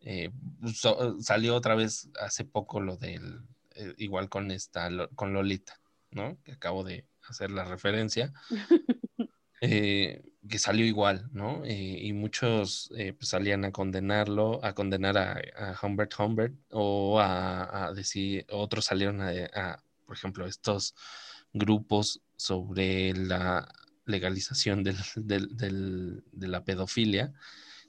eh, so- salió otra vez hace poco lo del, eh, igual con esta, lo- con Lolita, ¿no? Que acabo de, hacer la referencia, <laughs> eh, que salió igual, ¿no? Eh, y muchos eh, pues, salían a condenarlo, a condenar a, a Humbert Humbert, o a, a decir, otros salieron a, a, por ejemplo, estos grupos sobre la legalización del, del- del- de la pedofilia,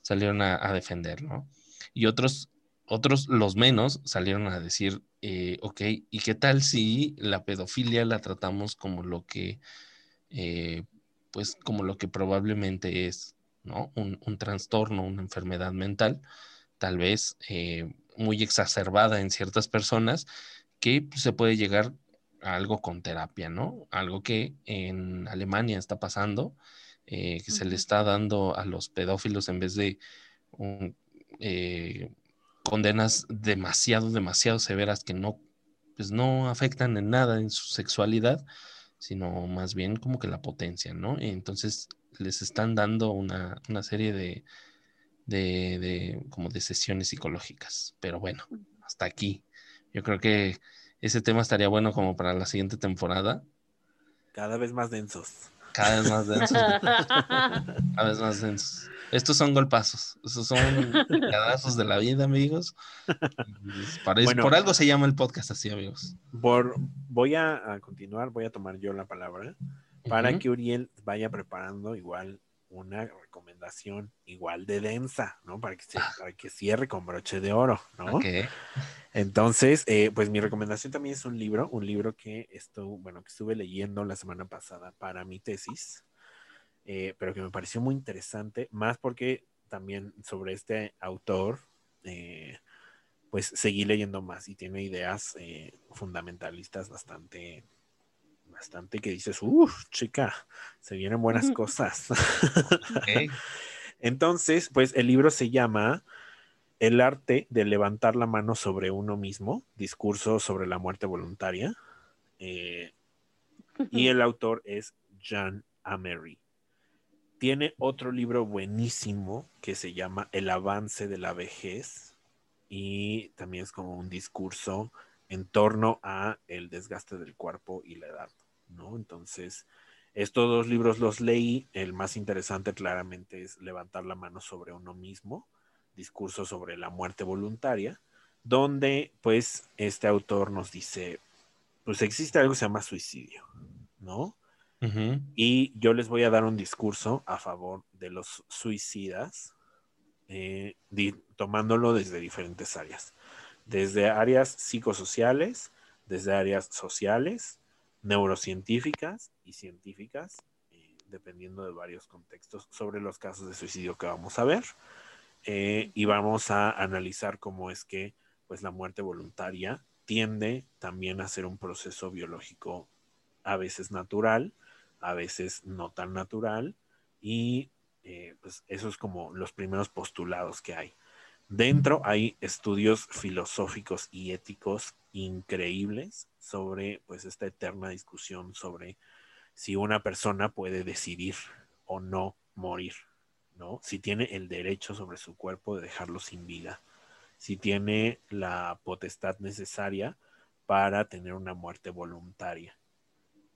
salieron a, a defender, ¿no? Y otros, otros, los menos, salieron a decir, eh, ok, ¿y qué tal si la pedofilia la tratamos como lo que, eh, pues como lo que probablemente es, ¿no? Un, un trastorno, una enfermedad mental, tal vez eh, muy exacerbada en ciertas personas, que pues, se puede llegar a algo con terapia, ¿no? Algo que en Alemania está pasando, eh, que se le está dando a los pedófilos en vez de un, eh, condenas demasiado, demasiado severas que no, pues no afectan en nada en su sexualidad, sino más bien como que la potencia, ¿no? Y entonces les están dando una, una serie de, de, de, como de sesiones psicológicas. Pero bueno, hasta aquí. Yo creo que ese tema estaría bueno como para la siguiente temporada. Cada vez más densos. Cada vez más densos, <laughs> cada vez más densos. Estos son golpazos, estos son pedazos de la vida, amigos. Para Bueno. por algo se llama el podcast así, amigos. Por, voy a, a continuar, voy a tomar yo la palabra para que Uriel vaya preparando igual una recomendación igual de densa, ¿no? Para que, se- para que cierre con broche de oro, ¿no? Entonces, eh, pues mi recomendación también es un libro, un libro que estuve, bueno, que estuve leyendo la semana pasada para mi tesis, eh, pero que me pareció muy interesante, más porque también sobre este autor, eh, pues seguí leyendo más y tiene ideas eh, fundamentalistas bastante, bastante que dices, uff, chica, se vienen buenas cosas. <laughs> Entonces, pues el libro se llama El arte de levantar la mano sobre uno mismo, discurso sobre la muerte voluntaria. Eh, y el autor es John Amery. Tiene otro libro buenísimo que se llama El avance de la vejez y también es como un discurso en torno a el desgaste del cuerpo y la edad, ¿no? Entonces, estos dos libros los leí. El más interesante claramente es Levantar la mano sobre uno mismo, discurso sobre la muerte voluntaria, donde pues este autor nos dice, pues existe algo que se llama suicidio, ¿no? Y yo les voy a dar un discurso a favor de los suicidas, eh, di- tomándolo desde diferentes áreas, desde áreas psicosociales, desde áreas sociales, neurocientíficas y científicas, eh, dependiendo de varios contextos sobre los casos de suicidio que vamos a ver. Eh, y vamos a analizar cómo es que pues, la muerte voluntaria tiende también a ser un proceso biológico a veces natural, a veces no tan natural, y eh, pues eso es como los primeros postulados que hay. Dentro hay estudios filosóficos y éticos increíbles sobre pues esta eterna discusión sobre si una persona puede decidir o no morir, ¿no? Si tiene el derecho sobre su cuerpo de dejarlo sin vida, si tiene la potestad necesaria para tener una muerte voluntaria.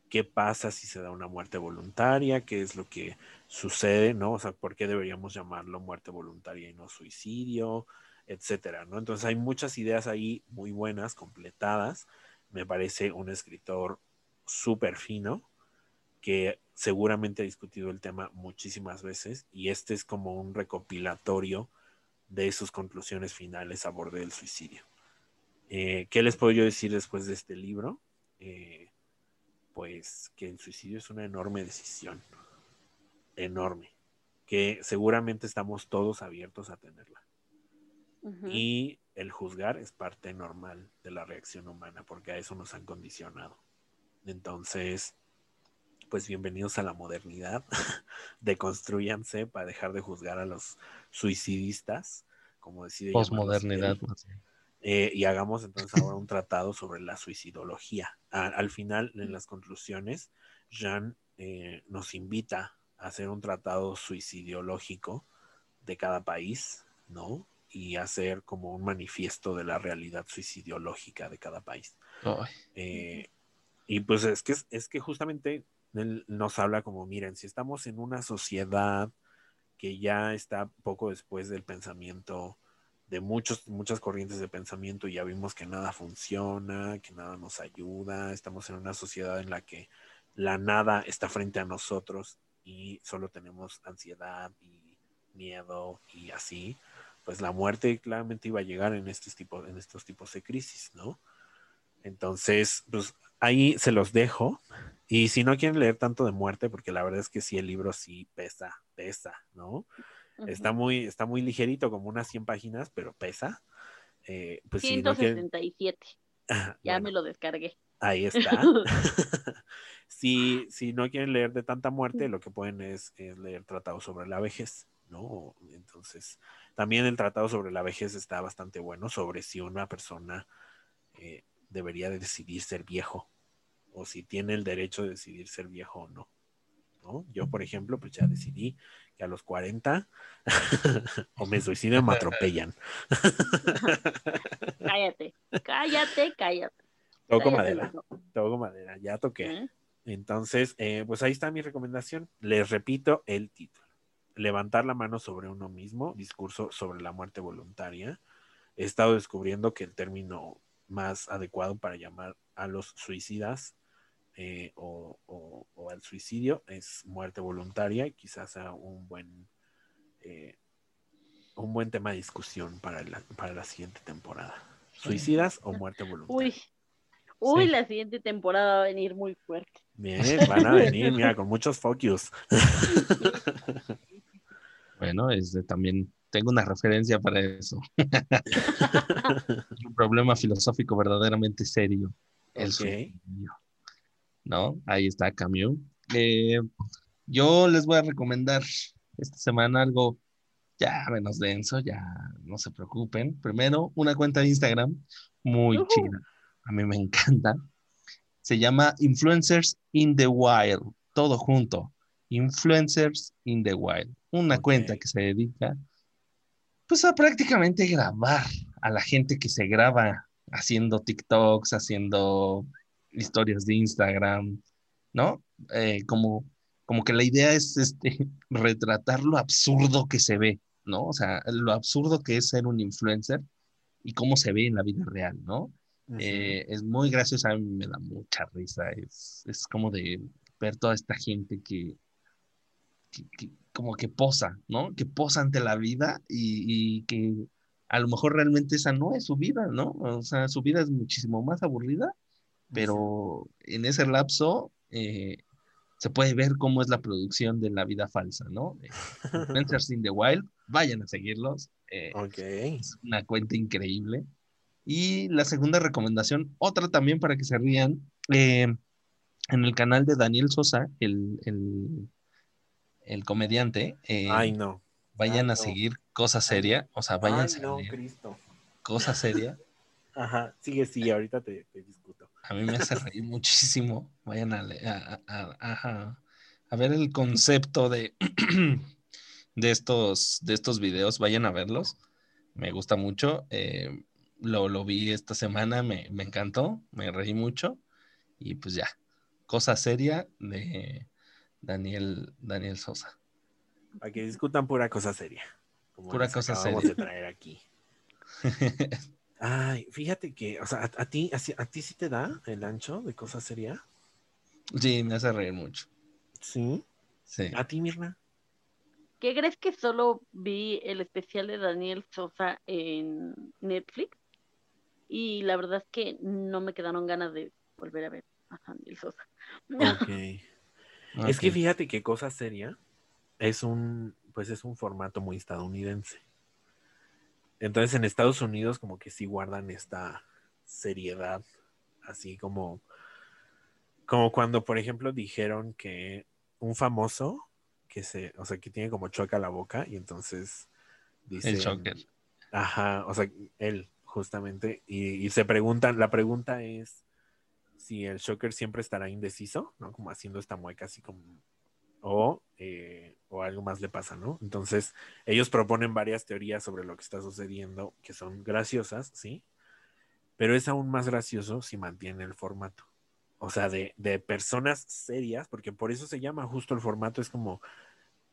¿Qué pasa si se da una muerte voluntaria? ¿Qué es lo que sucede? ¿No? O sea, ¿por qué deberíamos llamarlo muerte voluntaria y no suicidio? Etcétera, ¿no? Entonces hay muchas ideas ahí muy buenas, completadas. Me parece un escritor súper fino que seguramente ha discutido el tema muchísimas veces y este es como un recopilatorio de sus conclusiones finales a borde del suicidio. Eh, ¿Qué les puedo yo decir después de este libro? Eh, pues que el suicidio es una enorme decisión, enorme, que seguramente estamos todos abiertos a tenerla. Y el juzgar es parte normal de la reacción humana, porque a eso nos han condicionado. Entonces, pues bienvenidos a la modernidad, <laughs> deconstruyanse para dejar de juzgar a los suicidistas, como decide Posmodernidad. Eh, y hagamos entonces ahora un tratado sobre la suicidología. A- al final, en las conclusiones, Jean eh, nos invita a hacer un tratado suicidiológico de cada país, ¿no? Y hacer como un manifiesto de la realidad suicidiológica de cada país. Eh, Y pues es que, es que justamente él nos habla como, miren, si estamos en una sociedad que ya está poco después del pensamiento de muchos, muchas corrientes de pensamiento y ya vimos que nada funciona, que nada nos ayuda, estamos en una sociedad en la que la nada está frente a nosotros y solo tenemos ansiedad y miedo y así, pues la muerte claramente iba a llegar en estos tipos, en estos tipos de crisis, ¿no? Entonces, pues ahí se los dejo. Y si no quieren leer tanto de muerte, porque la verdad es que sí, el libro sí pesa, pesa, ¿no? Está muy, está muy ligerito, como unas 100 páginas, pero pesa. Eh, pues 167. ya me lo descargué. Ahí está. <laughs> <laughs> si, si no quieren leer de tanta muerte, lo que pueden es, leer Tratado sobre la vejez, ¿no? Entonces, también el Tratado sobre la vejez está bastante bueno sobre si una persona eh, debería de decidir ser viejo o si tiene el derecho de decidir ser viejo o no. ¿no? Yo, por ejemplo, pues ya decidí que a los 40 <laughs> o me suicido o me atropellan. <laughs> cállate, cállate, cállate. Toco madera, toco madera, ya toqué. Entonces, eh, pues ahí está mi recomendación. Les repito el título. Levantar la mano sobre uno mismo, discurso sobre la muerte voluntaria. He estado descubriendo que el término más adecuado para llamar a los suicidas eh, o, al suicidio es muerte voluntaria y quizás sea un buen eh, un buen tema de discusión para la, para la siguiente temporada. ¿Suicidas o muerte voluntaria? Uy, uy la siguiente temporada va a venir muy fuerte. Bien, van a venir, mira, con muchos focus. <laughs> bueno, es también tengo una referencia para eso. <laughs> <laughs> un problema filosófico verdaderamente serio. El ¿No? Ahí está Camus. Eh, yo les voy a recomendar esta semana algo ya menos denso, ya no se preocupen. Primero, una cuenta de Instagram muy chida. A mí me encanta. Se llama Influencers in the Wild. Todo junto. Influencers in the Wild. Una cuenta que se dedica pues a prácticamente grabar a la gente que se graba haciendo TikToks, haciendo historias de Instagram, ¿no? Eh, como, como que la idea es este, <laughs> retratar lo absurdo que se ve, ¿no? O sea, lo absurdo que es ser un influencer y cómo se ve en la vida real, ¿no? Eh, es muy gracioso, a mí me da mucha risa, es, es como de ver toda esta gente que, que, como que posa, ¿no? Que posa ante la vida y, que a lo mejor realmente esa no es su vida, ¿no? O sea, su vida es muchísimo más aburrida, pero en ese lapso eh, se puede ver cómo es la producción de la vida falsa, ¿no? Influencers <laughs> in the Wild, vayan a seguirlos. Eh, es una cuenta increíble. Y la segunda recomendación, otra también para que se rían, eh, en el canal de Daniel Sosa, el, el el comediante. Eh, Ay, no. Vayan a seguir cosa seria, o sea, vayan a seguir no, Cristo. cosa seria. <laughs> Ajá, sigue, sigue, ahorita te, discuto. A mí me hace reír muchísimo. Vayan a, a, a, ver el concepto de, <clears throat> de, estos, de estos videos, vayan a verlos. Me gusta mucho. Eh, lo, lo, vi esta semana, me, me encantó, me reí mucho. Y pues ya, cosa seria de, Daniel, Daniel Sosa. Para que discutan pura cosa seria. pura cosa seria. de traer aquí. <laughs> Ay, fíjate que, o sea, a, ti, a, ti sí te da el ancho de cosa seria. Sí, me hace reír mucho. ¿Sí? Sí. ¿A ti, Mirna? ¿Qué crees que solo vi el especial de Daniel Sosa en Netflix? Y la verdad es que no me quedaron ganas de volver a ver a Daniel Sosa. Ok. <laughs> Es que fíjate qué cosa seria es un, pues es un formato muy estadounidense. Entonces en Estados Unidos como que sí guardan esta seriedad, así como, como cuando por ejemplo dijeron que un famoso que se, o sea, que tiene como choca la boca y entonces dice... El choker. Ajá, o sea, él justamente, y, y se preguntan, la pregunta es, si el Shocker siempre estará indeciso, ¿no? Como haciendo esta mueca así como, o, eh, o algo más le pasa, ¿no? Entonces, ellos proponen varias teorías sobre lo que está sucediendo, que son graciosas, ¿sí? Pero es aún más gracioso si mantiene el formato. o sea, de, de personas serias, porque por eso se llama justo el formato, es como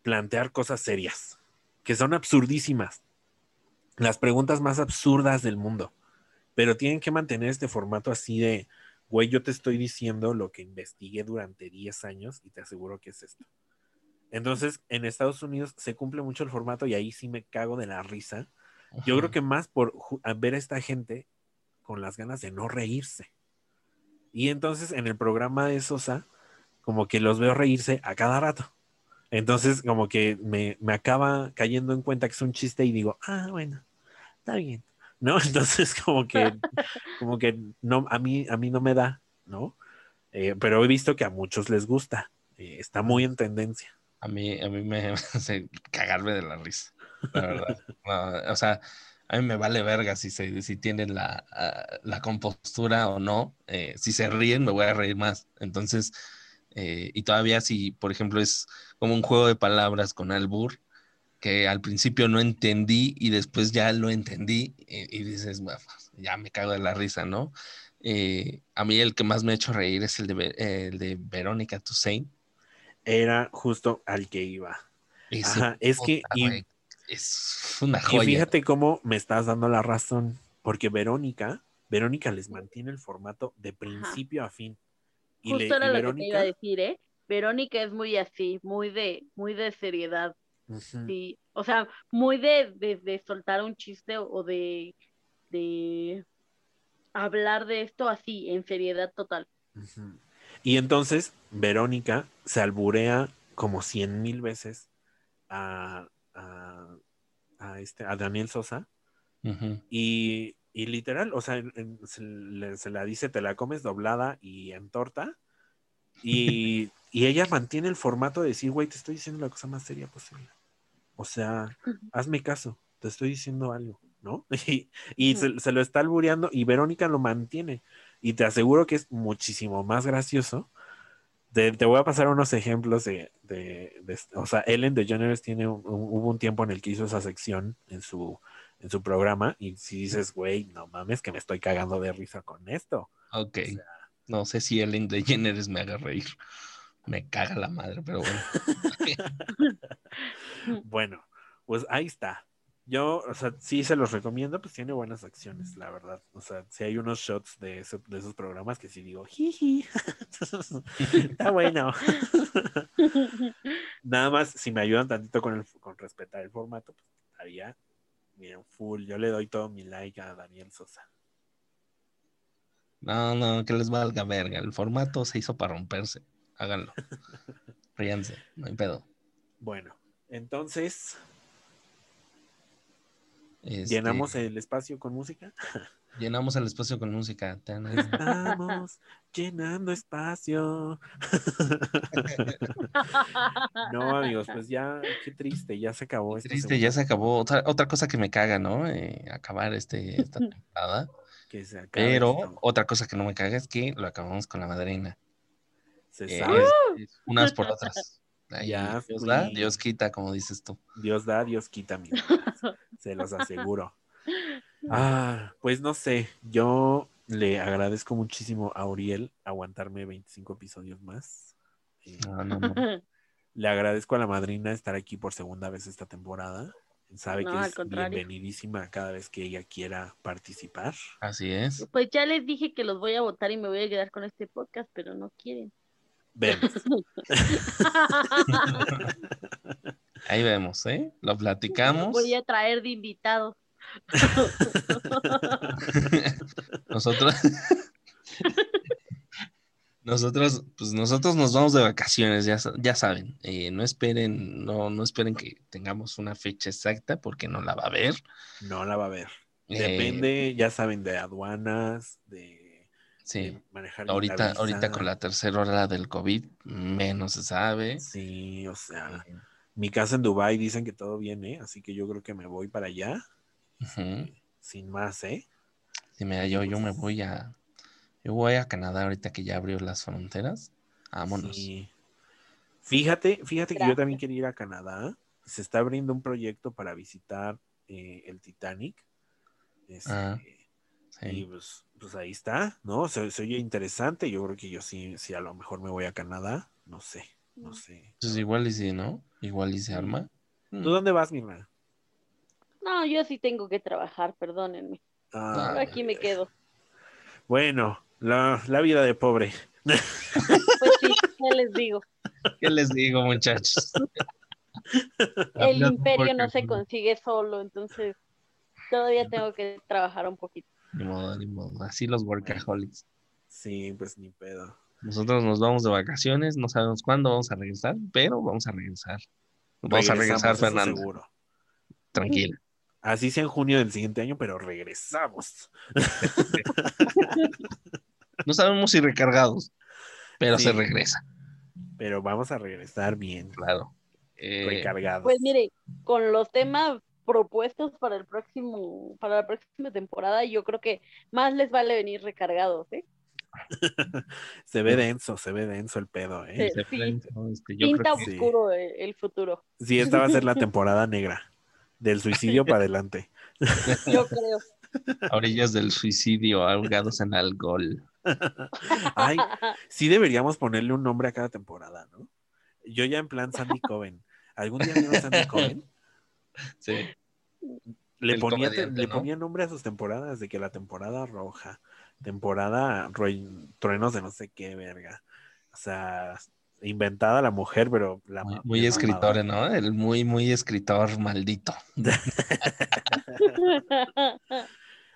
plantear cosas serias, que son absurdísimas, las preguntas más absurdas del mundo, pero tienen que mantener este formato así de, güey, yo te estoy diciendo lo que investigué durante 10 años y te aseguro que es esto. Entonces, en Estados Unidos se cumple mucho el formato y ahí sí me cago de la risa. Yo creo que más por ver a esta gente con las ganas de no reírse. Y entonces en el programa de Sosa, como que los veo reírse a cada rato. Entonces, como que me, me acaba cayendo en cuenta que es un chiste y digo, ah, bueno, está bien. ¿No? <laughs> Entonces, como que, <laughs> como que no, a mí, a mí no me da, ¿no? Eh, pero he visto que a muchos les gusta. Eh, está muy en tendencia. A mí, a mí me <laughs> hace cagarme de la risa, la verdad. <laughs> No, o sea, a mí me vale verga si, se, si tienen la, la compostura o no. Eh, si se ríen, me voy a reír más. Entonces, eh, y todavía si, por ejemplo, es como un juego de palabras con albur, que al principio no entendí y después ya lo entendí y, y dices, "Bueno, ya me cago de la risa, ¿no? Eh, a mí el que más me ha hecho reír es el de, eh, el de Verónica Toussaint. Era justo al que iba. Ajá, es que, y- es una Y joya. fíjate cómo me estás dando la razón, porque Verónica, Verónica les mantiene el formato de principio a fin. Y, Justo le- era y lo que te iba a decir, ¿eh? Verónica es muy así, muy de, muy de seriedad, Ujú, sí. O sea, muy de, de, de soltar un chiste o de, de hablar de esto así, en seriedad total. ujú. Y entonces Verónica se alburea como cien mil veces a, a, a este, a Daniel Sosa y, y literal, o sea, se, le- se la dice, te la comes doblada y en torta. Y, y ella mantiene el formato de decir, güey, te estoy diciendo la cosa más seria posible. O sea, hazme caso, te estoy diciendo algo, ¿no? <laughs> Y, y se, se lo está albureando y Verónica lo mantiene. Y te aseguro que es muchísimo más gracioso. Te, te voy a pasar unos ejemplos de, de- de- o sea, Ellen DeGeneres tiene un, un- hubo un tiempo en el que hizo esa sección en su, en su programa y si dices, güey, no mames que me estoy cagando de risa con esto. Ok. O sea, No sé si Ellen DeGeneres me haga reír. Me caga la madre, pero bueno. <laughs> Bueno, pues ahí está. Yo, o sea, sí se los recomiendo, pues tiene buenas acciones, la verdad. O sea, si hay unos shots de, ese- de esos programas que sí digo, jiji, <laughs> está bueno. <laughs> Nada más, si me ayudan tantito con, el, con respetar el formato, pues estaría bien full. Yo le doy todo mi like a Daniel Sosa. No, no, que les valga verga. El formato se hizo para romperse. Háganlo. <laughs> Ríanse, no hay pedo. Bueno, entonces, Este, <laughs> llenamos el espacio con música. llenamos el espacio con música. Estamos llenando espacio. <laughs> No, amigos, pues ya, qué triste, ya se acabó. esta Triste, ya se acabó. Otra, otra cosa que me caga, ¿no? Eh, acabar este, esta <laughs> temporada. que se acabe Pero esto. otra cosa que no me caga es que lo acabamos con la madrina. Se Eh, sabe. es- es unas por otras. Ya Dios da. Dios quita, como dices tú. Dios da, Dios quita, amigos. <laughs> Se los aseguro. Ah, pues no sé, yo le agradezco muchísimo a Uriel aguantarme 25 episodios más. Eh, No, no, no. <laughs> le agradezco a la madrina estar aquí por segunda vez esta temporada. Sabe No, que es contrario. bienvenidísima cada vez que ella quiera participar. Así es. Pues ya les dije que los voy a votar y me voy a quedar con este podcast, pero no quieren. Vemos. <laughs> Ahí vemos, ¿eh? Lo platicamos. Voy a traer de invitados. <laughs> Nosotros. <laughs> Nosotros, pues nosotros nos vamos de vacaciones, ya, ya saben. Eh, no esperen, no, no esperen que tengamos una fecha exacta porque no la va a ver. No la va a ver. Eh, Depende, ya saben, de aduanas, de, sí. manejar Ahorita, visa. ahorita con la tercera hora del COVID, menos se sabe. Sí, o sea, Eh, mi casa en Dubai dicen que todo viene, así que yo creo que me voy para allá, sin más, ¿eh? Sí, mira, yo, yo me voy a, yo voy a Canadá ahorita que ya abrió las fronteras. Vámonos. Sí. Fíjate, fíjate que yo también quería ir a Canadá. Se está abriendo un proyecto para visitar eh, el Titanic. Este, Ah. Y Sí. pues, pues ahí está, ¿no? Se, se oye interesante. Yo creo que yo sí, sí, a lo mejor me voy a Canadá. No sé, no sé. Pues igual y sí, ¿no? Igual y se arma. Mm. ¿Tú dónde vas, Mirna? No, yo sí tengo que trabajar, perdónenme. Ah, aquí me quedo. <laughs> Bueno, la, la vida de pobre. <laughs> Pues sí, ¿qué les digo? ¿Qué les digo, muchachos? <laughs> El imperio no se consigue solo, entonces todavía tengo que trabajar un poquito. Ni modo, ni modo. Así los workaholics. Sí, pues ni pedo. Nosotros nos vamos de vacaciones, no sabemos cuándo vamos a regresar, pero vamos a regresar. Vamos a regresar, Fernando. seguro. Tranquila. Así sea en junio del siguiente año, pero regresamos. <laughs> No sabemos si recargados, pero Sí. se regresa, Pero vamos a regresar bien, claro. Eh, recargados. Pues mire, con los temas propuestos para el próximo, para la próxima temporada, yo creo que más les vale venir recargados, ¿eh? <laughs> Se ve denso, se ve denso el pedo, ¿eh? Sí. este, yo Pinta creo que sí. oscuro el, el futuro, Sí, esta va a ser la <laughs> temporada negra. Del suicidio para adelante. <laughs> yo creo. a orillas del suicidio, ahogados en alcohol. Ay, sí deberíamos ponerle un nombre a cada temporada, ¿no? Yo ya en plan Sandy Coven. ¿Algún día vieron Sandy Coven? Sí. Le ponía, le ¿no? ponía nombre a sus temporadas, de que la temporada roja, temporada rue- truenos de no sé qué, verga. O sea, inventada la mujer, pero la Muy, muy escritor. ¿no? El muy, muy escritor maldito. <laughs>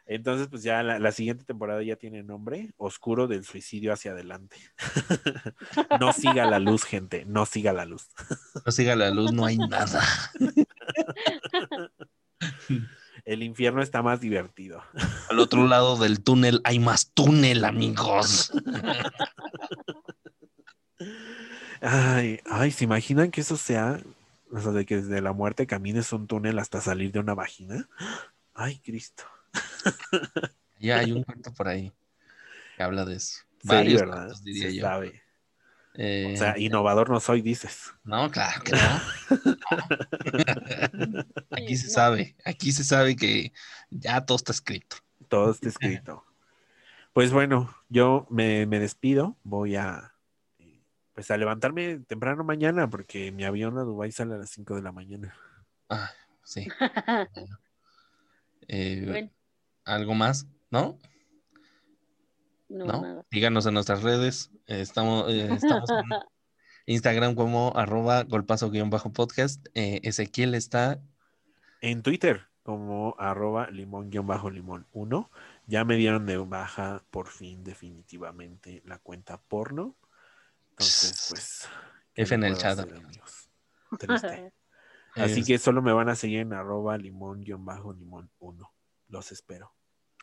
Entonces, pues ya la, la siguiente temporada ya tiene nombre, Oscuro del suicidio hacia adelante. <laughs> no siga la luz, gente, no siga la luz. No siga la luz, no hay nada. <laughs> El infierno está más divertido. Al otro lado del túnel hay más túnel, amigos. Ay, ay, ¿se imaginan que eso sea, o sea, de que desde la muerte camines un túnel hasta salir de una vagina? Ay, Cristo. Ya hay un cuento por ahí que habla de eso. Sí, Varios ¿verdad? cuentos, diría Se yo. sabe. Eh, O sea, innovador no soy, dices. no, claro que no. <laughs> Aquí se sabe, aquí se sabe que ya todo está escrito. Todo está escrito. Pues bueno, yo me, me despido. Voy a eh, pues a levantarme temprano mañana porque mi avión a Dubái sale a las 5 de la mañana. Ah, sí. <laughs> Bueno. Eh, Bueno, ¿Algo más? ¿No? No, ¿No? nada. Díganos en nuestras redes. Eh, estamos, eh, estamos en <laughs> Instagram como arroba golpazo-podcast. Eh, Ezequiel está En Twitter, como arroba limón-limón 1. Ya me dieron de baja por fin definitivamente la cuenta porno. Entonces, pues... ¿qué F en el chat, hacer, amigos. amigos? <laughs> Triste. Así que solo me van a seguir en arroba limón-limón 1. Los espero.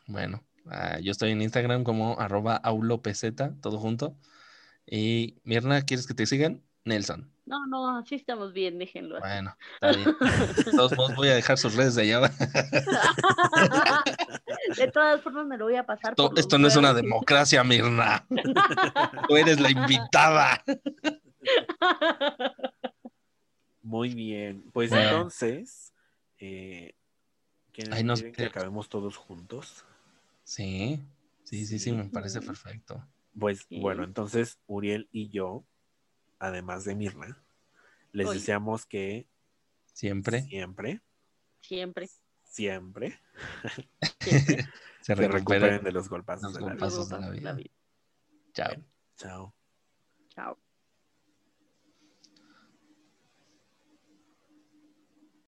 Bueno, ah, yo estoy en Instagram como arroba aulopz, todo junto. Y Mirna, ¿quieres que te sigan? Nelson. No, no, así estamos bien, déjenlo así. Bueno, está bien. De todos modos, voy a dejar sus redes de allá. <laughs> De todas formas me lo voy a pasar. Esto, por los esto no es una democracia, Mirna. <laughs> Tú eres la invitada. Muy bien. Pues Bueno. entonces, eh, ¿quieren, Ahí nos quieren que acabemos todos juntos? Sí, sí, sí, sí, me parece perfecto. Pues Sí. bueno, entonces Uriel y yo, además de Mirna, les deseamos que Siempre siempre, Siempre, siempre siempre. <laughs> <laughs> se recuperen recuperen. de los golpazos los de la vida. golpazos de la La vida. vida. Chao. Chao. Chao.